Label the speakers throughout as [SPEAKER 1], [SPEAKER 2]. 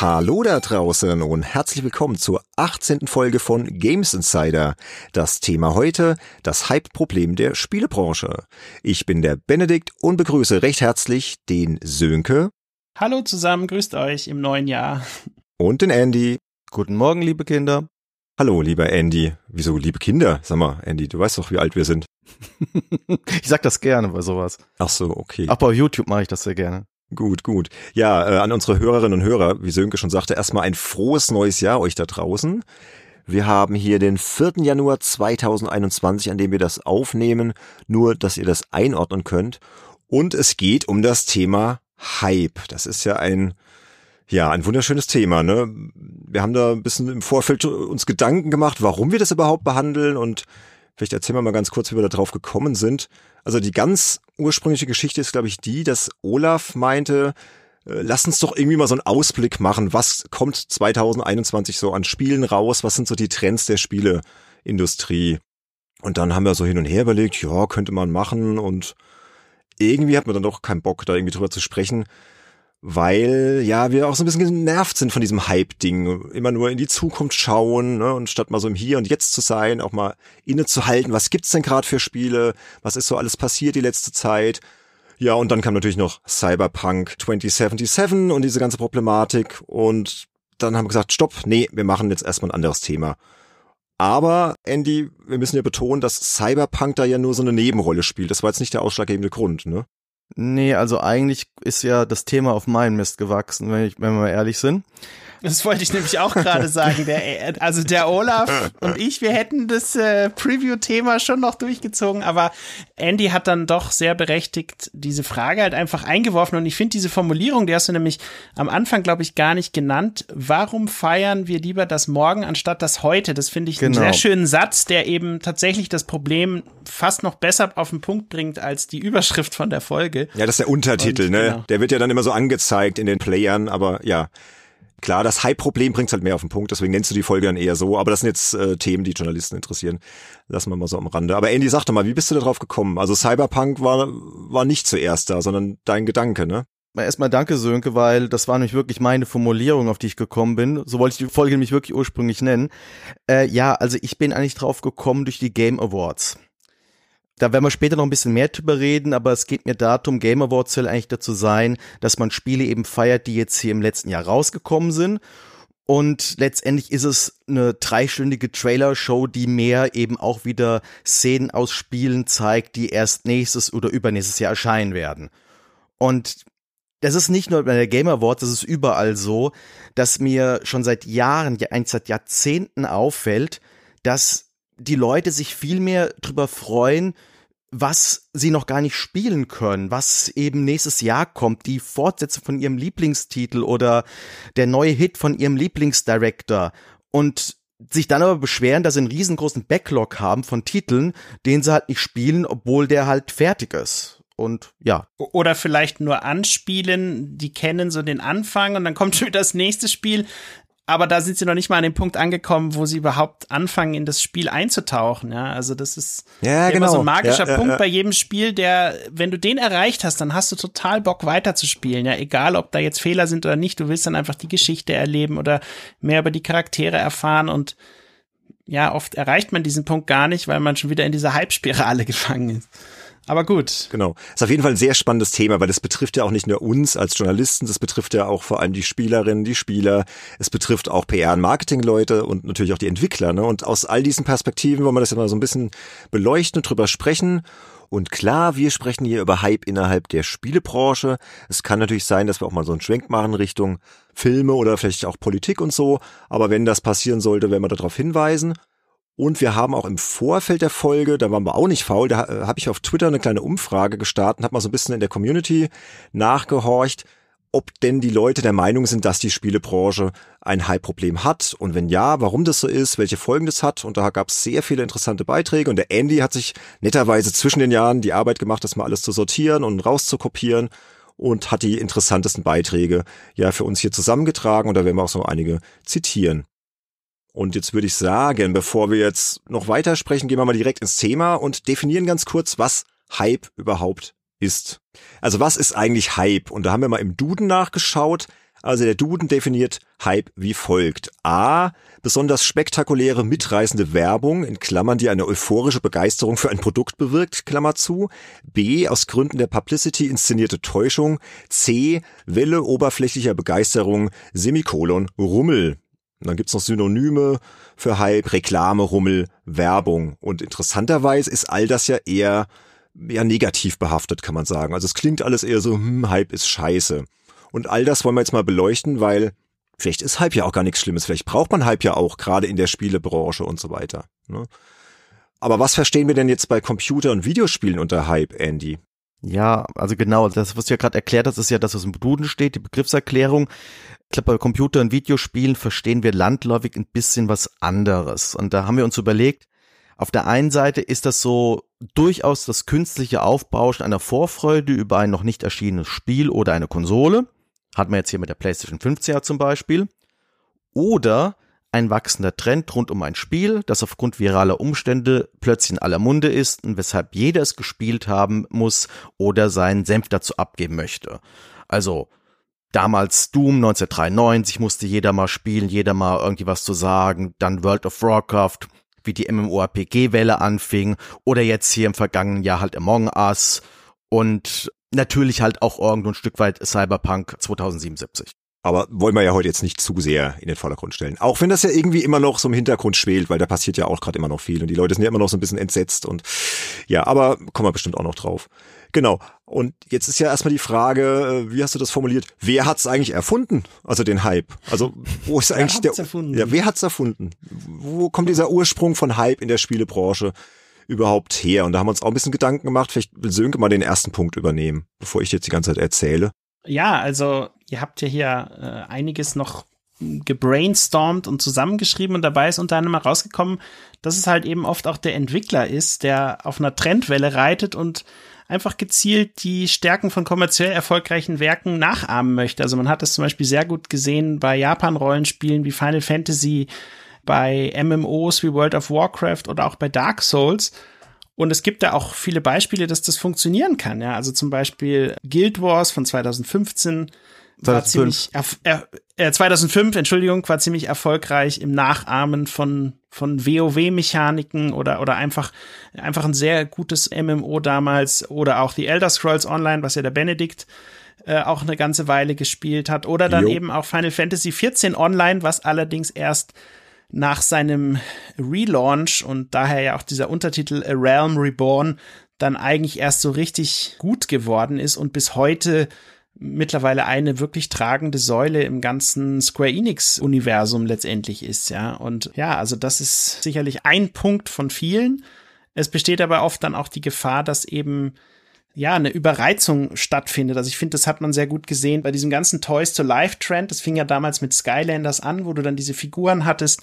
[SPEAKER 1] Hallo da draußen und herzlich willkommen zur 18. Folge von Games Insider. Das Thema heute, das Hype-Problem der Spielebranche. Ich bin der Benedikt und begrüße recht herzlich den Sönke.
[SPEAKER 2] Hallo zusammen, grüßt euch im neuen Jahr.
[SPEAKER 1] Und den Andy.
[SPEAKER 3] Guten Morgen, liebe Kinder.
[SPEAKER 1] Hallo, lieber Andy. Wieso, liebe Kinder? Sag mal, Andy, du weißt doch, wie alt wir sind.
[SPEAKER 3] ich sag das gerne bei sowas.
[SPEAKER 1] Ach so, okay.
[SPEAKER 3] Auch bei YouTube mache ich das sehr gerne.
[SPEAKER 1] Gut, gut. Ja, äh, an unsere Hörerinnen und Hörer, wie Sönke schon sagte, erstmal ein frohes neues Jahr euch da draußen. Wir haben hier den 4. Januar 2021, an dem wir das aufnehmen, nur dass ihr das einordnen könnt. Und es geht um das Thema Hype. Das ist ja ein, ja, ein wunderschönes Thema, ne? Wir haben da ein bisschen im Vorfeld uns Gedanken gemacht, warum wir das überhaupt behandeln und vielleicht erzählen wir mal ganz kurz, wie wir da drauf gekommen sind. Also die ganz ursprüngliche Geschichte ist, glaube ich, die, dass Olaf meinte, äh, lass uns doch irgendwie mal so einen Ausblick machen. Was kommt 2021 so an Spielen raus? Was sind so die Trends der Spieleindustrie? Und dann haben wir so hin und her überlegt, ja, könnte man machen und irgendwie hat man dann doch keinen Bock, da irgendwie drüber zu sprechen weil ja wir auch so ein bisschen genervt sind von diesem Hype-Ding. Immer nur in die Zukunft schauen ne? und statt mal so im Hier und Jetzt zu sein, auch mal innezuhalten, was gibt's denn gerade für Spiele, was ist so alles passiert die letzte Zeit. Ja, und dann kam natürlich noch Cyberpunk 2077 und diese ganze Problematik und dann haben wir gesagt, stopp, nee, wir machen jetzt erstmal ein anderes Thema. Aber, Andy, wir müssen ja betonen, dass Cyberpunk da ja nur so eine Nebenrolle spielt. Das war jetzt nicht der ausschlaggebende Grund, ne?
[SPEAKER 3] Nee, also eigentlich ist ja das Thema auf meinen Mist gewachsen, wenn, ich, wenn wir mal ehrlich sind.
[SPEAKER 2] Das wollte ich nämlich auch gerade sagen. Der, also der Olaf und ich, wir hätten das äh, Preview-Thema schon noch durchgezogen, aber Andy hat dann doch sehr berechtigt diese Frage halt einfach eingeworfen und ich finde diese Formulierung, die hast du nämlich am Anfang, glaube ich, gar nicht genannt. Warum feiern wir lieber das Morgen anstatt das heute? Das finde ich genau. einen sehr schönen Satz, der eben tatsächlich das Problem fast noch besser auf den Punkt bringt als die Überschrift von der Folge.
[SPEAKER 1] Ja, das ist der Untertitel, und, ne? Genau. Der wird ja dann immer so angezeigt in den Playern, aber ja. Klar, das Hype-Problem bringt halt mehr auf den Punkt, deswegen nennst du die Folge dann eher so. Aber das sind jetzt äh, Themen, die Journalisten interessieren. Lassen wir mal so am Rande. Aber Andy, sag doch mal, wie bist du da drauf gekommen? Also Cyberpunk war, war nicht zuerst da, sondern dein Gedanke, ne?
[SPEAKER 3] Erstmal danke, Sönke, weil das war nämlich wirklich meine Formulierung, auf die ich gekommen bin. So wollte ich die Folge nämlich wirklich ursprünglich nennen. Äh, ja, also ich bin eigentlich drauf gekommen durch die Game Awards. Da werden wir später noch ein bisschen mehr drüber reden, aber es geht mir darum, Game Awards soll eigentlich dazu sein, dass man Spiele eben feiert, die jetzt hier im letzten Jahr rausgekommen sind. Und letztendlich ist es eine dreistündige Trailer-Show, die mehr eben auch wieder Szenen aus Spielen zeigt, die erst nächstes oder übernächstes Jahr erscheinen werden. Und das ist nicht nur bei der Game Awards, das ist überall so, dass mir schon seit Jahren, ja eigentlich seit Jahrzehnten auffällt, dass die Leute sich viel mehr drüber freuen, was sie noch gar nicht spielen können, was eben nächstes Jahr kommt, die Fortsetzung von ihrem Lieblingstitel oder der neue Hit von ihrem Lieblingsdirector und sich dann aber beschweren, dass sie einen riesengroßen Backlog haben von Titeln, den sie halt nicht spielen, obwohl der halt fertig ist. Und ja.
[SPEAKER 2] Oder vielleicht nur anspielen, die kennen so den Anfang und dann kommt schon wieder das nächste Spiel, aber da sind sie noch nicht mal an dem Punkt angekommen, wo sie überhaupt anfangen, in das Spiel einzutauchen. Ja, also das ist ja, immer genau. so ein magischer ja, Punkt ja, bei jedem Spiel, der, wenn du den erreicht hast, dann hast du total Bock weiterzuspielen. Ja, egal, ob da jetzt Fehler sind oder nicht, du willst dann einfach die Geschichte erleben oder mehr über die Charaktere erfahren und ja, oft erreicht man diesen Punkt gar nicht, weil man schon wieder in dieser Hype-Spirale gefangen ist. Aber gut.
[SPEAKER 1] Genau. Ist auf jeden Fall ein sehr spannendes Thema, weil das betrifft ja auch nicht nur uns als Journalisten, das betrifft ja auch vor allem die Spielerinnen, die Spieler. Es betrifft auch PR- und Marketingleute und natürlich auch die Entwickler. Ne? Und aus all diesen Perspektiven wollen wir das ja mal so ein bisschen beleuchten und drüber sprechen. Und klar, wir sprechen hier über Hype innerhalb der Spielebranche. Es kann natürlich sein, dass wir auch mal so einen Schwenk machen Richtung Filme oder vielleicht auch Politik und so. Aber wenn das passieren sollte, werden wir darauf hinweisen. Und wir haben auch im Vorfeld der Folge, da waren wir auch nicht faul, da äh, habe ich auf Twitter eine kleine Umfrage gestartet habe mal so ein bisschen in der Community nachgehorcht, ob denn die Leute der Meinung sind, dass die Spielebranche ein Hype-Problem hat und wenn ja, warum das so ist, welche Folgen das hat. Und da gab es sehr viele interessante Beiträge und der Andy hat sich netterweise zwischen den Jahren die Arbeit gemacht, das mal alles zu sortieren und rauszukopieren und hat die interessantesten Beiträge ja für uns hier zusammengetragen und da werden wir auch so einige zitieren. Und jetzt würde ich sagen, bevor wir jetzt noch weitersprechen, gehen wir mal direkt ins Thema und definieren ganz kurz, was Hype überhaupt ist. Also was ist eigentlich Hype? Und da haben wir mal im Duden nachgeschaut. Also der Duden definiert Hype wie folgt. A. Besonders spektakuläre, mitreißende Werbung, in Klammern, die eine euphorische Begeisterung für ein Produkt bewirkt, Klammer zu. B. Aus Gründen der Publicity inszenierte Täuschung. C. Welle oberflächlicher Begeisterung, Semikolon, Rummel. Und dann gibt's noch Synonyme für Hype, Reklame, Rummel, Werbung. Und interessanterweise ist all das ja eher ja, negativ behaftet, kann man sagen. Also es klingt alles eher so, hm, Hype ist scheiße. Und all das wollen wir jetzt mal beleuchten, weil vielleicht ist Hype ja auch gar nichts Schlimmes. Vielleicht braucht man Hype ja auch, gerade in der Spielebranche und so weiter. Ne? Aber was verstehen wir denn jetzt bei Computer- und Videospielen unter Hype, Andy?
[SPEAKER 3] Ja, also genau, das, was du ja gerade erklärt hast, ist ja, dass es im Duden steht, die Begriffserklärung. Ich glaube, bei Computer- und Videospielen verstehen wir landläufig ein bisschen was anderes. Und da haben wir uns überlegt, auf der einen Seite ist das so durchaus das künstliche Aufbauschen einer Vorfreude über ein noch nicht erschienenes Spiel oder eine Konsole. Hat man jetzt hier mit der PlayStation 15 ja zum Beispiel. Oder ein wachsender Trend rund um ein Spiel, das aufgrund viraler Umstände plötzlich in aller Munde ist und weshalb jeder es gespielt haben muss oder seinen Senf dazu abgeben möchte. Also damals Doom 1993 musste jeder mal spielen, jeder mal irgendwie was zu sagen, dann World of Warcraft, wie die MMORPG-Welle anfing oder jetzt hier im vergangenen Jahr halt Among Us und natürlich halt auch irgendwo ein Stück weit Cyberpunk 2077.
[SPEAKER 1] Aber wollen wir ja heute jetzt nicht zu sehr in den Vordergrund stellen. Auch wenn das ja irgendwie immer noch so im Hintergrund schwelt, weil da passiert ja auch gerade immer noch viel und die Leute sind ja immer noch so ein bisschen entsetzt und ja, aber kommen wir bestimmt auch noch drauf. Genau. Und jetzt ist ja erstmal die Frage, äh, wie hast du das formuliert? Wer hat's eigentlich erfunden? Also den Hype. Also wo ist eigentlich der?
[SPEAKER 2] Erfunden?
[SPEAKER 1] Ja, wer hat's erfunden? Wo kommt dieser Ursprung von Hype in der Spielebranche überhaupt her? Und da haben wir uns auch ein bisschen Gedanken gemacht. Vielleicht will Sönke mal den ersten Punkt übernehmen, bevor ich jetzt die ganze Zeit erzähle.
[SPEAKER 2] Ja, also ihr habt ja hier äh, einiges noch gebrainstormt und zusammengeschrieben und dabei ist unter anderem herausgekommen, dass es halt eben oft auch der Entwickler ist, der auf einer Trendwelle reitet und einfach gezielt die Stärken von kommerziell erfolgreichen Werken nachahmen möchte. Also man hat es zum Beispiel sehr gut gesehen bei Japan-Rollenspielen wie Final Fantasy, bei MMOs wie World of Warcraft oder auch bei Dark Souls. Und es gibt da auch viele Beispiele, dass das funktionieren kann. Ja, also zum Beispiel Guild Wars von 2015 war
[SPEAKER 3] 2005.
[SPEAKER 2] ziemlich äh, 2005, Entschuldigung, war ziemlich erfolgreich im Nachahmen von von WoW-Mechaniken oder oder einfach einfach ein sehr gutes MMO damals oder auch die Elder Scrolls Online, was ja der Benedikt äh, auch eine ganze Weile gespielt hat oder dann
[SPEAKER 1] Jo.
[SPEAKER 2] eben auch Final Fantasy 14 Online, was allerdings erst nach seinem Relaunch und daher ja auch dieser Untertitel A Realm Reborn dann eigentlich erst so richtig gut geworden ist und bis heute mittlerweile eine wirklich tragende Säule im ganzen Square Enix Universum letztendlich ist, ja. Und ja, also das ist sicherlich ein Punkt von vielen. Es besteht aber oft dann auch die Gefahr, dass eben ja, eine Überreizung stattfindet. Also ich finde, das hat man sehr gut gesehen bei diesem ganzen Toys to Life Trend. Das fing ja damals mit Skylanders an, wo du dann diese Figuren hattest,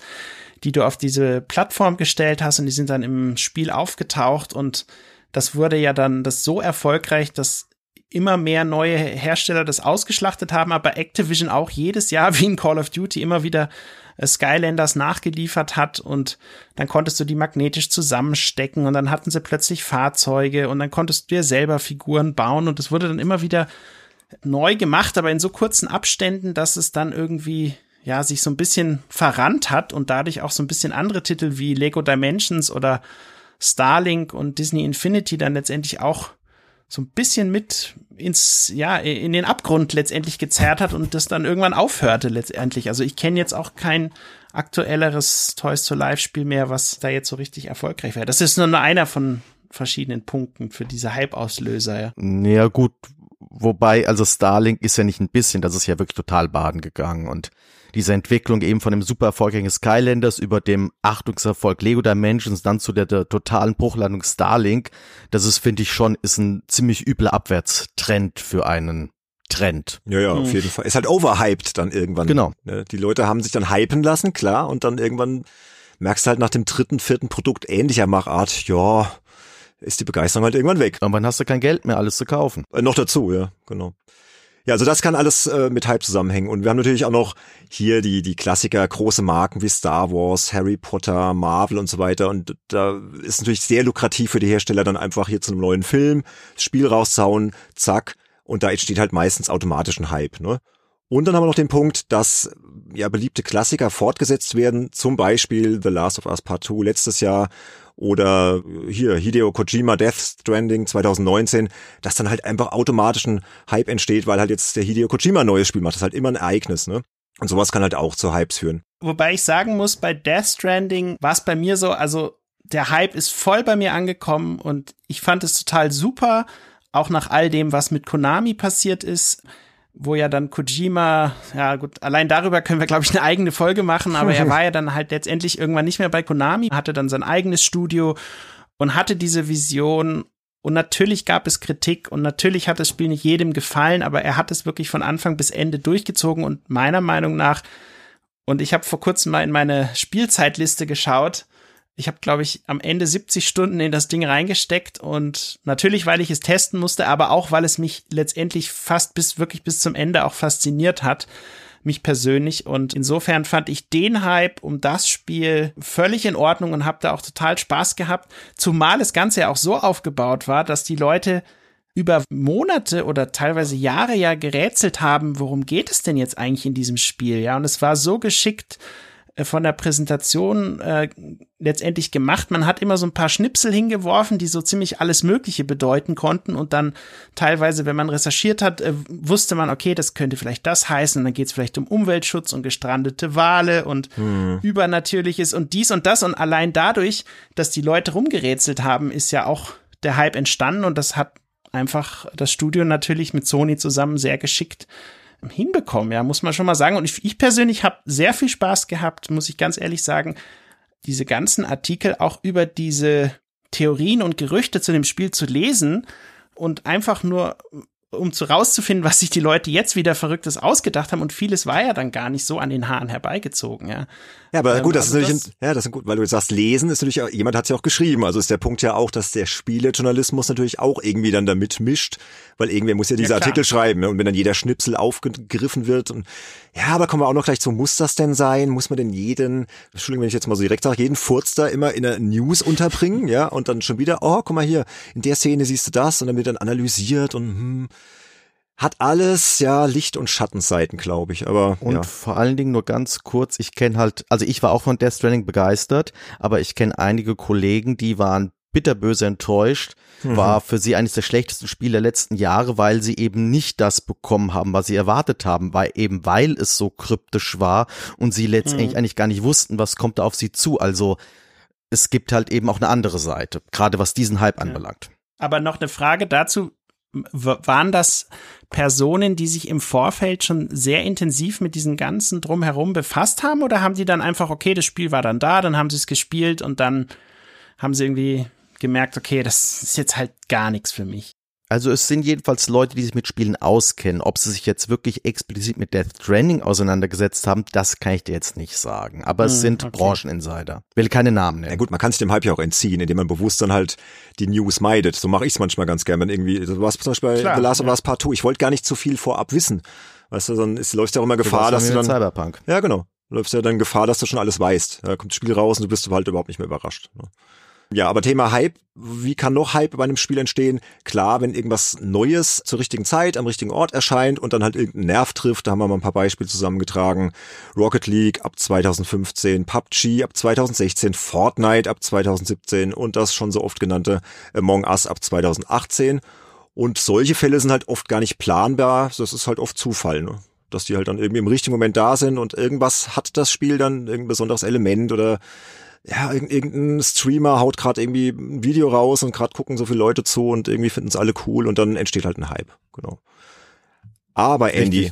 [SPEAKER 2] die du auf diese Plattform gestellt hast und die sind dann im Spiel aufgetaucht und das wurde ja dann das so erfolgreich, dass immer mehr neue Hersteller das ausgeschlachtet haben, aber Activision auch jedes Jahr wie in Call of Duty immer wieder äh, Skylanders nachgeliefert hat und dann konntest du die magnetisch zusammenstecken und dann hatten sie plötzlich Fahrzeuge und dann konntest du dir selber Figuren bauen und es wurde dann immer wieder neu gemacht, aber in so kurzen Abständen, dass es dann irgendwie ja sich so ein bisschen verrannt hat und dadurch auch so ein bisschen andere Titel wie Lego Dimensions oder Starlink und Disney Infinity dann letztendlich auch so ein bisschen mit ins, ja, in den Abgrund letztendlich gezerrt hat und das dann irgendwann aufhörte letztendlich. Also ich kenne jetzt auch kein aktuelleres Toys to Life Spiel mehr, was da jetzt so richtig erfolgreich wäre. Das ist nur einer von verschiedenen Punkten für diese Hype-Auslöser, ja.
[SPEAKER 3] Ja, gut. Wobei, also Starlink ist ja nicht ein bisschen, das ist ja wirklich total baden gegangen und diese Entwicklung eben von dem super erfolgreichen Skylanders über dem Achtungserfolg Lego Dimensions dann zu der, der totalen Bruchlandung Starlink, das ist, finde ich schon, ist ein ziemlich übler Abwärtstrend für einen Trend.
[SPEAKER 1] Ja, ja, auf
[SPEAKER 2] Hm.
[SPEAKER 1] jeden Fall. Ist halt overhyped dann irgendwann.
[SPEAKER 3] Genau.
[SPEAKER 1] Ne? Die Leute haben sich dann hypen lassen, klar, und dann irgendwann merkst du halt nach dem dritten, vierten Produkt ähnlicher Machart, ja, ist die Begeisterung halt irgendwann weg.
[SPEAKER 3] Irgendwann hast du kein Geld mehr, alles zu kaufen.
[SPEAKER 1] Äh, noch dazu, ja, genau. Ja, also das kann alles äh, mit Hype zusammenhängen. Und wir haben natürlich auch noch hier die, die Klassiker, große Marken wie Star Wars, Harry Potter, Marvel und so weiter. Und da ist natürlich sehr lukrativ für die Hersteller dann einfach hier zu einem neuen Film, Spiel rauszuhauen, zack. Und da entsteht halt meistens automatisch ein Hype, ne? Und dann haben wir noch den Punkt, dass ja beliebte Klassiker fortgesetzt werden, zum Beispiel The Last of Us Part 2 letztes Jahr oder hier Hideo Kojima Death Stranding 2019, dass dann halt einfach automatisch ein Hype entsteht, weil halt jetzt der Hideo Kojima ein neues Spiel macht. Das ist halt immer ein Ereignis, ne? Und sowas kann halt auch zu Hypes führen.
[SPEAKER 2] Wobei ich sagen muss, bei Death Stranding war es bei mir so, also der Hype ist voll bei mir angekommen und ich fand es total super, auch nach all dem, was mit Konami passiert ist wo ja dann Kojima, ja gut, allein darüber können wir, glaube ich, eine eigene Folge machen, aber er war ja dann halt letztendlich irgendwann nicht mehr bei Konami, hatte dann sein eigenes Studio und hatte diese Vision. Und natürlich gab es Kritik und natürlich hat das Spiel nicht jedem gefallen, aber er hat es wirklich von Anfang bis Ende durchgezogen und meiner Meinung nach, und ich habe vor kurzem mal in meine Spielzeitliste geschaut, ich habe, glaube ich, am Ende 70 Stunden in das Ding reingesteckt und natürlich, weil ich es testen musste, aber auch, weil es mich letztendlich fast bis wirklich bis zum Ende auch fasziniert hat, mich persönlich. Und insofern fand ich den Hype um das Spiel völlig in Ordnung und habe da auch total Spaß gehabt, zumal das Ganze ja auch so aufgebaut war, dass die Leute über Monate oder teilweise Jahre ja gerätselt haben, worum geht es denn jetzt eigentlich in diesem Spiel? Ja, und es war so geschickt von der Präsentation äh, letztendlich gemacht. Man hat immer so ein paar Schnipsel hingeworfen, die so ziemlich alles Mögliche bedeuten konnten und dann teilweise, wenn man recherchiert hat, äh, wusste man, okay, das könnte vielleicht das heißen. Und dann geht es vielleicht um Umweltschutz und gestrandete Wale und hm. Übernatürliches und dies und das. Und allein dadurch, dass die Leute rumgerätselt haben, ist ja auch der Hype entstanden und das hat einfach das Studio natürlich mit Sony zusammen sehr geschickt hinbekommen, ja, muss man schon mal sagen. Und ich, ich persönlich habe sehr viel Spaß gehabt, muss ich ganz ehrlich sagen, diese ganzen Artikel auch über diese Theorien und Gerüchte zu dem Spiel zu lesen und einfach nur um zu rauszufinden, was sich die Leute jetzt wieder Verrücktes ausgedacht haben. Und vieles war ja dann gar nicht so an den Haaren herbeigezogen, ja.
[SPEAKER 1] Ja, aber ähm, gut, das also ist natürlich, das, ein, ja, das ist gut, weil du jetzt sagst, lesen ist natürlich, auch, jemand hat es ja auch geschrieben. Also ist der Punkt ja auch, dass der Spielejournalismus natürlich auch irgendwie dann damit mischt, weil irgendwer muss ja diese ja, Artikel schreiben. Ne? Und wenn dann jeder Schnipsel aufgegriffen wird und ja, aber kommen wir auch noch gleich zu, muss das denn sein? Muss man denn jeden, Entschuldigung, wenn ich jetzt mal so direkt sage, jeden Furz da immer in der News unterbringen, ja, und dann schon wieder, oh, guck mal hier, in der Szene siehst du das und dann wird dann analysiert und hm, hat alles, ja, Licht- und Schattenseiten, glaube ich. Aber
[SPEAKER 3] und
[SPEAKER 1] ja.
[SPEAKER 3] vor allen Dingen nur ganz kurz, ich kenne halt, also ich war auch von Death Stranding begeistert, aber ich kenne einige Kollegen, die waren bitterböse enttäuscht, mhm. war für sie eines der schlechtesten Spiele der letzten Jahre, weil sie eben nicht das bekommen haben, was sie erwartet haben, weil eben weil es so kryptisch war und sie letztendlich mhm. eigentlich gar nicht wussten, was kommt da auf sie zu. Also es gibt halt eben auch eine andere Seite, gerade was diesen Hype ja. anbelangt.
[SPEAKER 2] Aber noch eine Frage dazu, waren das Personen, die sich im Vorfeld schon sehr intensiv mit diesen ganzen drumherum befasst haben oder haben die dann einfach, okay, das Spiel war dann da, dann haben sie es gespielt und dann haben sie irgendwie gemerkt, okay, das ist jetzt halt gar nichts für mich.
[SPEAKER 3] Also es sind jedenfalls Leute, die sich mit Spielen auskennen. Ob sie sich jetzt wirklich explizit mit Death Stranding auseinandergesetzt haben, das kann ich dir jetzt nicht sagen. Aber es hm, sind okay. Brancheninsider. Will keine Namen nennen.
[SPEAKER 1] Ja gut, man kann sich dem Hype ja auch entziehen, indem man bewusst dann halt die News meidet. So mache ich es manchmal ganz gern, wenn irgendwie, du warst zum Beispiel bei Klar, The Last of Us Part 2. Ich wollte gar nicht zu viel vorab wissen. Weißt du, dann ist, läufst ja auch immer Gefahr, dass du dann...
[SPEAKER 3] Cyberpunk.
[SPEAKER 1] Ja, genau. Läufst ja dann Gefahr, dass du schon alles weißt. Da kommt das Spiel raus und du bist halt überhaupt nicht mehr überrascht. Ne? Ja, aber Thema Hype, wie kann noch Hype bei einem Spiel entstehen? Klar, wenn irgendwas Neues zur richtigen Zeit am richtigen Ort erscheint und dann halt irgendeinen Nerv trifft, da haben wir mal ein paar Beispiele zusammengetragen. Rocket League ab 2015, PUBG ab 2016, Fortnite ab 2017 und das schon so oft genannte Among Us ab 2018. Und solche Fälle sind halt oft gar nicht planbar, das ist halt oft Zufall, ne? dass die halt dann irgendwie im richtigen Moment da sind und irgendwas hat das Spiel dann, irgendein besonderes Element oder ja, irgendein Streamer haut gerade irgendwie ein Video raus und gerade gucken so viele Leute zu und irgendwie finden es alle cool und dann entsteht halt ein Hype. Genau. Aber Andy,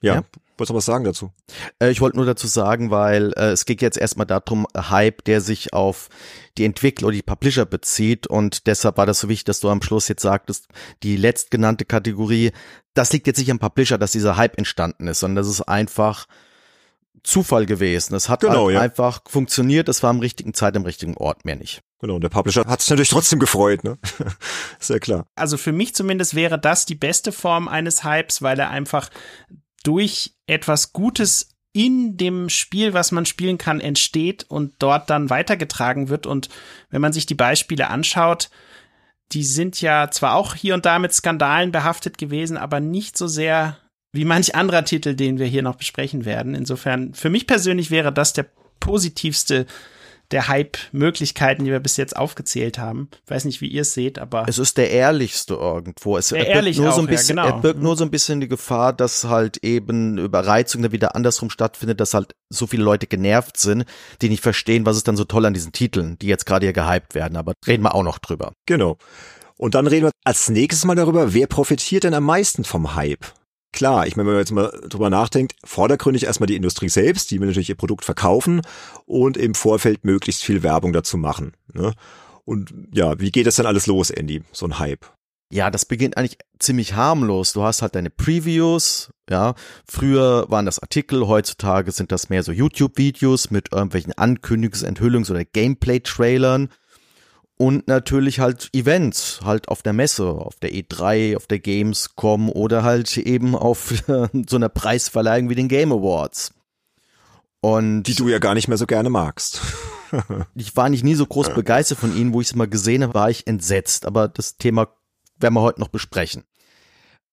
[SPEAKER 1] ja, ja, wolltest du was sagen dazu?
[SPEAKER 3] Äh, ich wollte nur dazu sagen, weil äh, es geht jetzt erstmal darum, Hype, der sich auf die Entwickler oder die Publisher bezieht und deshalb war das so wichtig, dass du am Schluss jetzt sagtest, die letztgenannte Kategorie, das liegt jetzt nicht am Publisher, dass dieser Hype entstanden ist, sondern das ist einfach Zufall gewesen. Es hat genau, halt ja. einfach funktioniert, es war am richtigen Zeit, am richtigen Ort, mehr nicht.
[SPEAKER 1] Genau, und der Publisher hat sich natürlich trotzdem gefreut, ne? Sehr klar.
[SPEAKER 2] Also für mich zumindest wäre das die beste Form eines Hypes, weil er einfach durch etwas Gutes in dem Spiel, was man spielen kann, entsteht und dort dann weitergetragen wird. Und wenn man sich die Beispiele anschaut, die sind ja zwar auch hier und da mit Skandalen behaftet gewesen, aber nicht so sehr wie manch anderer Titel, den wir hier noch besprechen werden. Insofern, für mich persönlich wäre das der positivste der Hype-Möglichkeiten, die wir bis jetzt aufgezählt haben. Ich weiß nicht, wie ihr es seht, aber.
[SPEAKER 3] Es ist der ehrlichste irgendwo. Es
[SPEAKER 2] der ehrlich
[SPEAKER 3] nur
[SPEAKER 2] auch,
[SPEAKER 3] so ein bisschen,
[SPEAKER 2] ja, genau.
[SPEAKER 3] Er birgt nur so ein bisschen die Gefahr, dass halt eben Überreizung dann wieder andersrum stattfindet, dass halt so viele Leute genervt sind, die nicht verstehen, was ist dann so toll an diesen Titeln, die jetzt gerade hier gehypt werden. Aber reden wir auch noch drüber.
[SPEAKER 1] Genau. Und dann reden wir als nächstes mal darüber, wer profitiert denn am meisten vom Hype? Klar, ich meine, wenn man jetzt mal drüber nachdenkt, vordergründig erstmal die Industrie selbst, die will natürlich ihr Produkt verkaufen und im Vorfeld möglichst viel Werbung dazu machen. Ne? Und ja, wie geht das denn alles los, Andy, so ein Hype?
[SPEAKER 3] Ja, das beginnt eigentlich ziemlich harmlos. Du hast halt deine Previews, ja. Früher waren das Artikel, heutzutage sind das mehr so YouTube-Videos mit irgendwelchen Ankündigungs-, Enthüllungs- oder Gameplay-Trailern und natürlich halt Events, halt auf der Messe, auf der E3, auf der Gamescom oder halt eben auf so einer Preisverleihung wie den Game Awards.
[SPEAKER 1] Und die du ja gar nicht mehr so gerne magst.
[SPEAKER 3] ich war nicht nie so groß begeistert von ihnen, wo ich es mal gesehen habe, war ich entsetzt. Aber das Thema werden wir heute noch besprechen.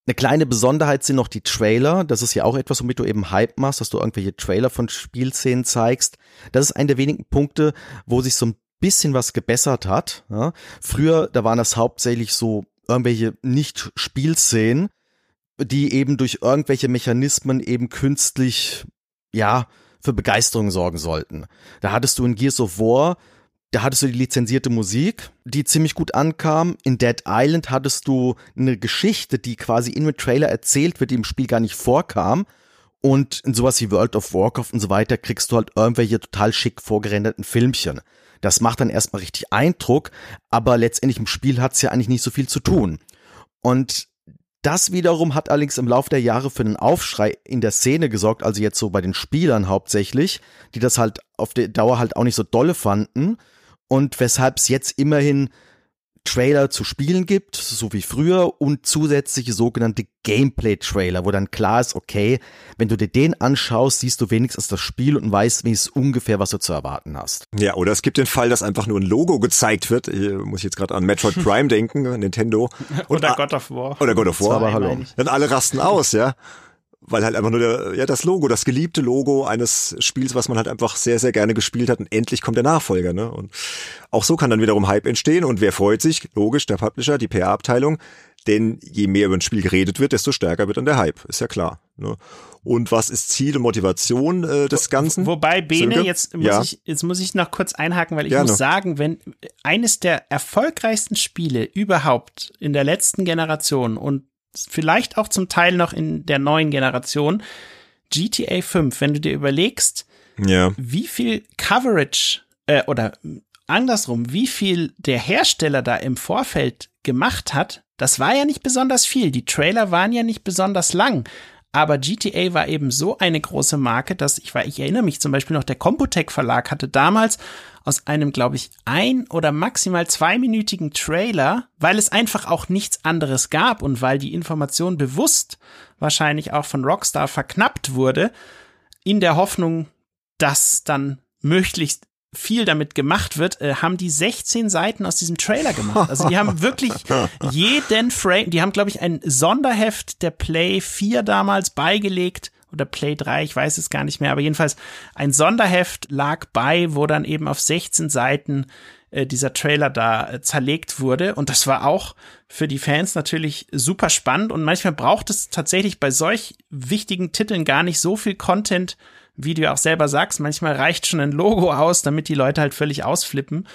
[SPEAKER 3] Eine kleine Besonderheit sind noch die Trailer. Das ist ja auch etwas, womit du eben Hype machst, dass du irgendwelche Trailer von Spielszenen zeigst. Das ist einer der wenigen Punkte, wo sich so ein bisschen was gebessert hat. Ja. Früher, da waren das hauptsächlich so irgendwelche Nicht-Spielszenen, die eben durch irgendwelche Mechanismen eben künstlich, ja, für Begeisterung sorgen sollten. Da hattest du in Gears of War, da hattest du die lizenzierte Musik, die ziemlich gut ankam. In Dead Island hattest du eine Geschichte, die quasi in dem Trailer erzählt wird, die im Spiel gar nicht vorkam. Und in sowas wie World of Warcraft und so weiter kriegst du halt irgendwelche total schick vorgerenderten Filmchen. Das macht dann erstmal richtig Eindruck, aber letztendlich im Spiel hat's ja eigentlich nicht so viel zu tun. Und das wiederum hat allerdings im Laufe der Jahre für einen Aufschrei in der Szene gesorgt, also jetzt so bei den Spielern hauptsächlich, die das halt auf der Dauer halt auch nicht so dolle fanden und weshalb es jetzt immerhin Trailer zu spielen gibt, so wie früher, und zusätzliche sogenannte Gameplay-Trailer, wo dann klar ist, okay, wenn du dir den anschaust, siehst du wenigstens das Spiel und weißt wenigstens ungefähr, was du zu erwarten hast.
[SPEAKER 1] Ja, oder es gibt den Fall, dass einfach nur ein Logo gezeigt wird. Ich muss jetzt gerade an Metroid Prime denken, Nintendo.
[SPEAKER 2] oder God of War.
[SPEAKER 1] Oder God of War.
[SPEAKER 3] Aber hallo.
[SPEAKER 1] Dann alle rasten aus, ja weil halt einfach nur der, ja, das Logo, das geliebte Logo eines Spiels, was man halt einfach sehr, sehr gerne gespielt hat und endlich kommt der Nachfolger, ne? Und auch so kann dann wiederum Hype entstehen und wer freut sich? Logisch, der Publisher, die PR-Abteilung, denn je mehr über ein Spiel geredet wird, desto stärker wird dann der Hype, ist ja klar. Ne? Und was ist Ziel und Motivation äh, des Ganzen?
[SPEAKER 2] Wobei, Bene, jetzt muss, ja. ich, jetzt muss ich noch kurz einhaken, weil ich Gerne. muss sagen, wenn eines der erfolgreichsten Spiele überhaupt in der letzten Generation und vielleicht auch zum Teil noch in der neuen Generation. GTA 5, wenn du dir überlegst, ja. wie viel Coverage äh, oder andersrum, wie viel der Hersteller da im Vorfeld gemacht hat, das war ja nicht besonders viel. Die Trailer waren ja nicht besonders lang. Aber GTA war eben so eine große Marke, dass ich war, ich erinnere mich zum Beispiel noch, der Computec Verlag hatte damals aus einem, glaube ich, ein oder maximal zweiminütigen Trailer, weil es einfach auch nichts anderes gab und weil die Information bewusst wahrscheinlich auch von Rockstar verknappt wurde, in der Hoffnung, dass dann möglichst viel damit gemacht wird, äh, haben die 16 Seiten aus diesem Trailer gemacht. Also die haben wirklich jeden Frame, die haben, glaube ich, ein Sonderheft der Play 4 damals beigelegt oder Play 3, ich weiß es gar nicht mehr, aber jedenfalls ein Sonderheft lag bei, wo dann eben auf 16 Seiten äh, dieser Trailer da äh, zerlegt wurde. Und das war auch für die Fans natürlich super spannend. Und manchmal braucht es tatsächlich bei solch wichtigen Titeln gar nicht so viel Content, wie du auch selber sagst, manchmal reicht schon ein Logo aus, damit die Leute halt völlig ausflippen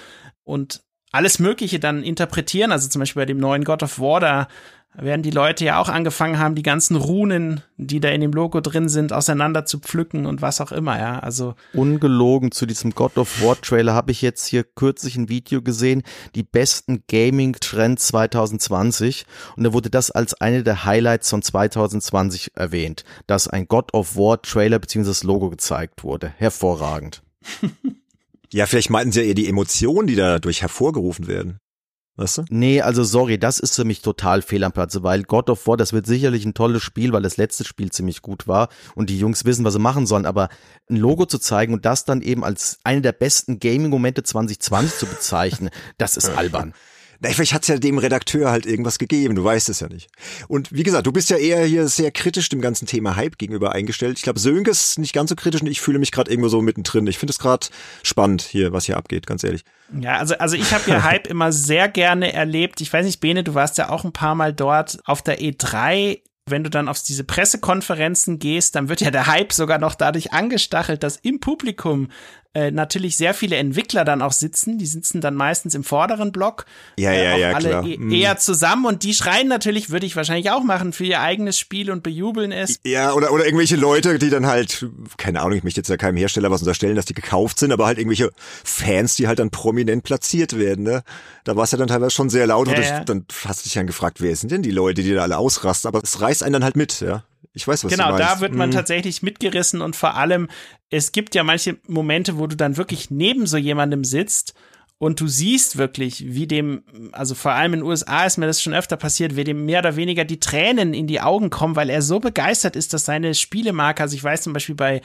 [SPEAKER 2] und alles Mögliche dann interpretieren. Also zum Beispiel bei dem neuen God of War, da werden die Leute ja auch angefangen haben, die ganzen Runen, die da in dem Logo drin sind, auseinander zu pflücken und was auch immer, ja. Also
[SPEAKER 3] ungelogen zu diesem God of War Trailer habe ich jetzt hier kürzlich ein Video gesehen, die besten Gaming Trends 2020 und da wurde das als eine der Highlights von 2020 erwähnt, dass ein God of War Trailer bzw. das Logo gezeigt wurde. Hervorragend.
[SPEAKER 1] ja, vielleicht meinten sie ja eher die Emotionen, die dadurch hervorgerufen werden. Weißt du?
[SPEAKER 3] Nee, also sorry, das ist für mich total fehl am Platze, weil God of War, das wird sicherlich ein tolles Spiel, weil das letzte Spiel ziemlich gut war und die Jungs wissen, was sie machen sollen, aber ein Logo zu zeigen und das dann eben als eine der besten Gaming-Momente 2020 zu bezeichnen, das ist albern.
[SPEAKER 1] Na, vielleicht hat's ja dem Redakteur halt irgendwas gegeben, du weißt es ja nicht. Und wie gesagt, du bist ja eher hier sehr kritisch dem ganzen Thema Hype gegenüber eingestellt. Ich glaube, Sönke ist nicht ganz so kritisch und ich fühle mich gerade irgendwo so mittendrin. Ich finde es gerade spannend hier, was hier abgeht, ganz ehrlich.
[SPEAKER 2] Ja, also, also ich habe ja Hype immer sehr gerne erlebt. Ich weiß nicht, Bene, du warst ja auch ein paar Mal dort auf der E3 wenn du dann auf diese Pressekonferenzen gehst, dann wird ja der Hype sogar noch dadurch angestachelt, dass im Publikum äh, natürlich sehr viele Entwickler dann auch sitzen. Die sitzen dann meistens im vorderen Block.
[SPEAKER 1] Ja, ja,
[SPEAKER 2] äh,
[SPEAKER 1] ja,
[SPEAKER 2] alle
[SPEAKER 1] klar.
[SPEAKER 2] E
[SPEAKER 1] Mhm.
[SPEAKER 2] eher zusammen und die schreien natürlich, würde ich wahrscheinlich auch machen, für ihr eigenes Spiel und bejubeln es.
[SPEAKER 1] Ja, oder, oder irgendwelche Leute, die dann halt, keine Ahnung, ich möchte jetzt ja keinem Hersteller was unterstellen, dass die gekauft sind, aber halt irgendwelche Fans, die halt dann prominent platziert werden, ne? Da war es ja dann teilweise schon sehr laut
[SPEAKER 2] Ja,
[SPEAKER 1] und
[SPEAKER 2] ja.
[SPEAKER 1] dann hast du dich dann gefragt, wer sind denn die Leute, die da alle ausrasten? Aber es reißt einen dann halt mit, ja? Ich weiß, was
[SPEAKER 2] Genau,
[SPEAKER 1] du meinst.
[SPEAKER 2] da wird man
[SPEAKER 1] Mhm.
[SPEAKER 2] tatsächlich mitgerissen und vor allem, es gibt ja manche Momente, wo du dann wirklich neben so jemandem sitzt und du siehst wirklich, wie dem, also vor allem in den USA ist mir das schon öfter passiert, wie dem mehr oder weniger die Tränen in die Augen kommen, weil er so begeistert ist, dass seine Spielemarke, also ich weiß zum Beispiel bei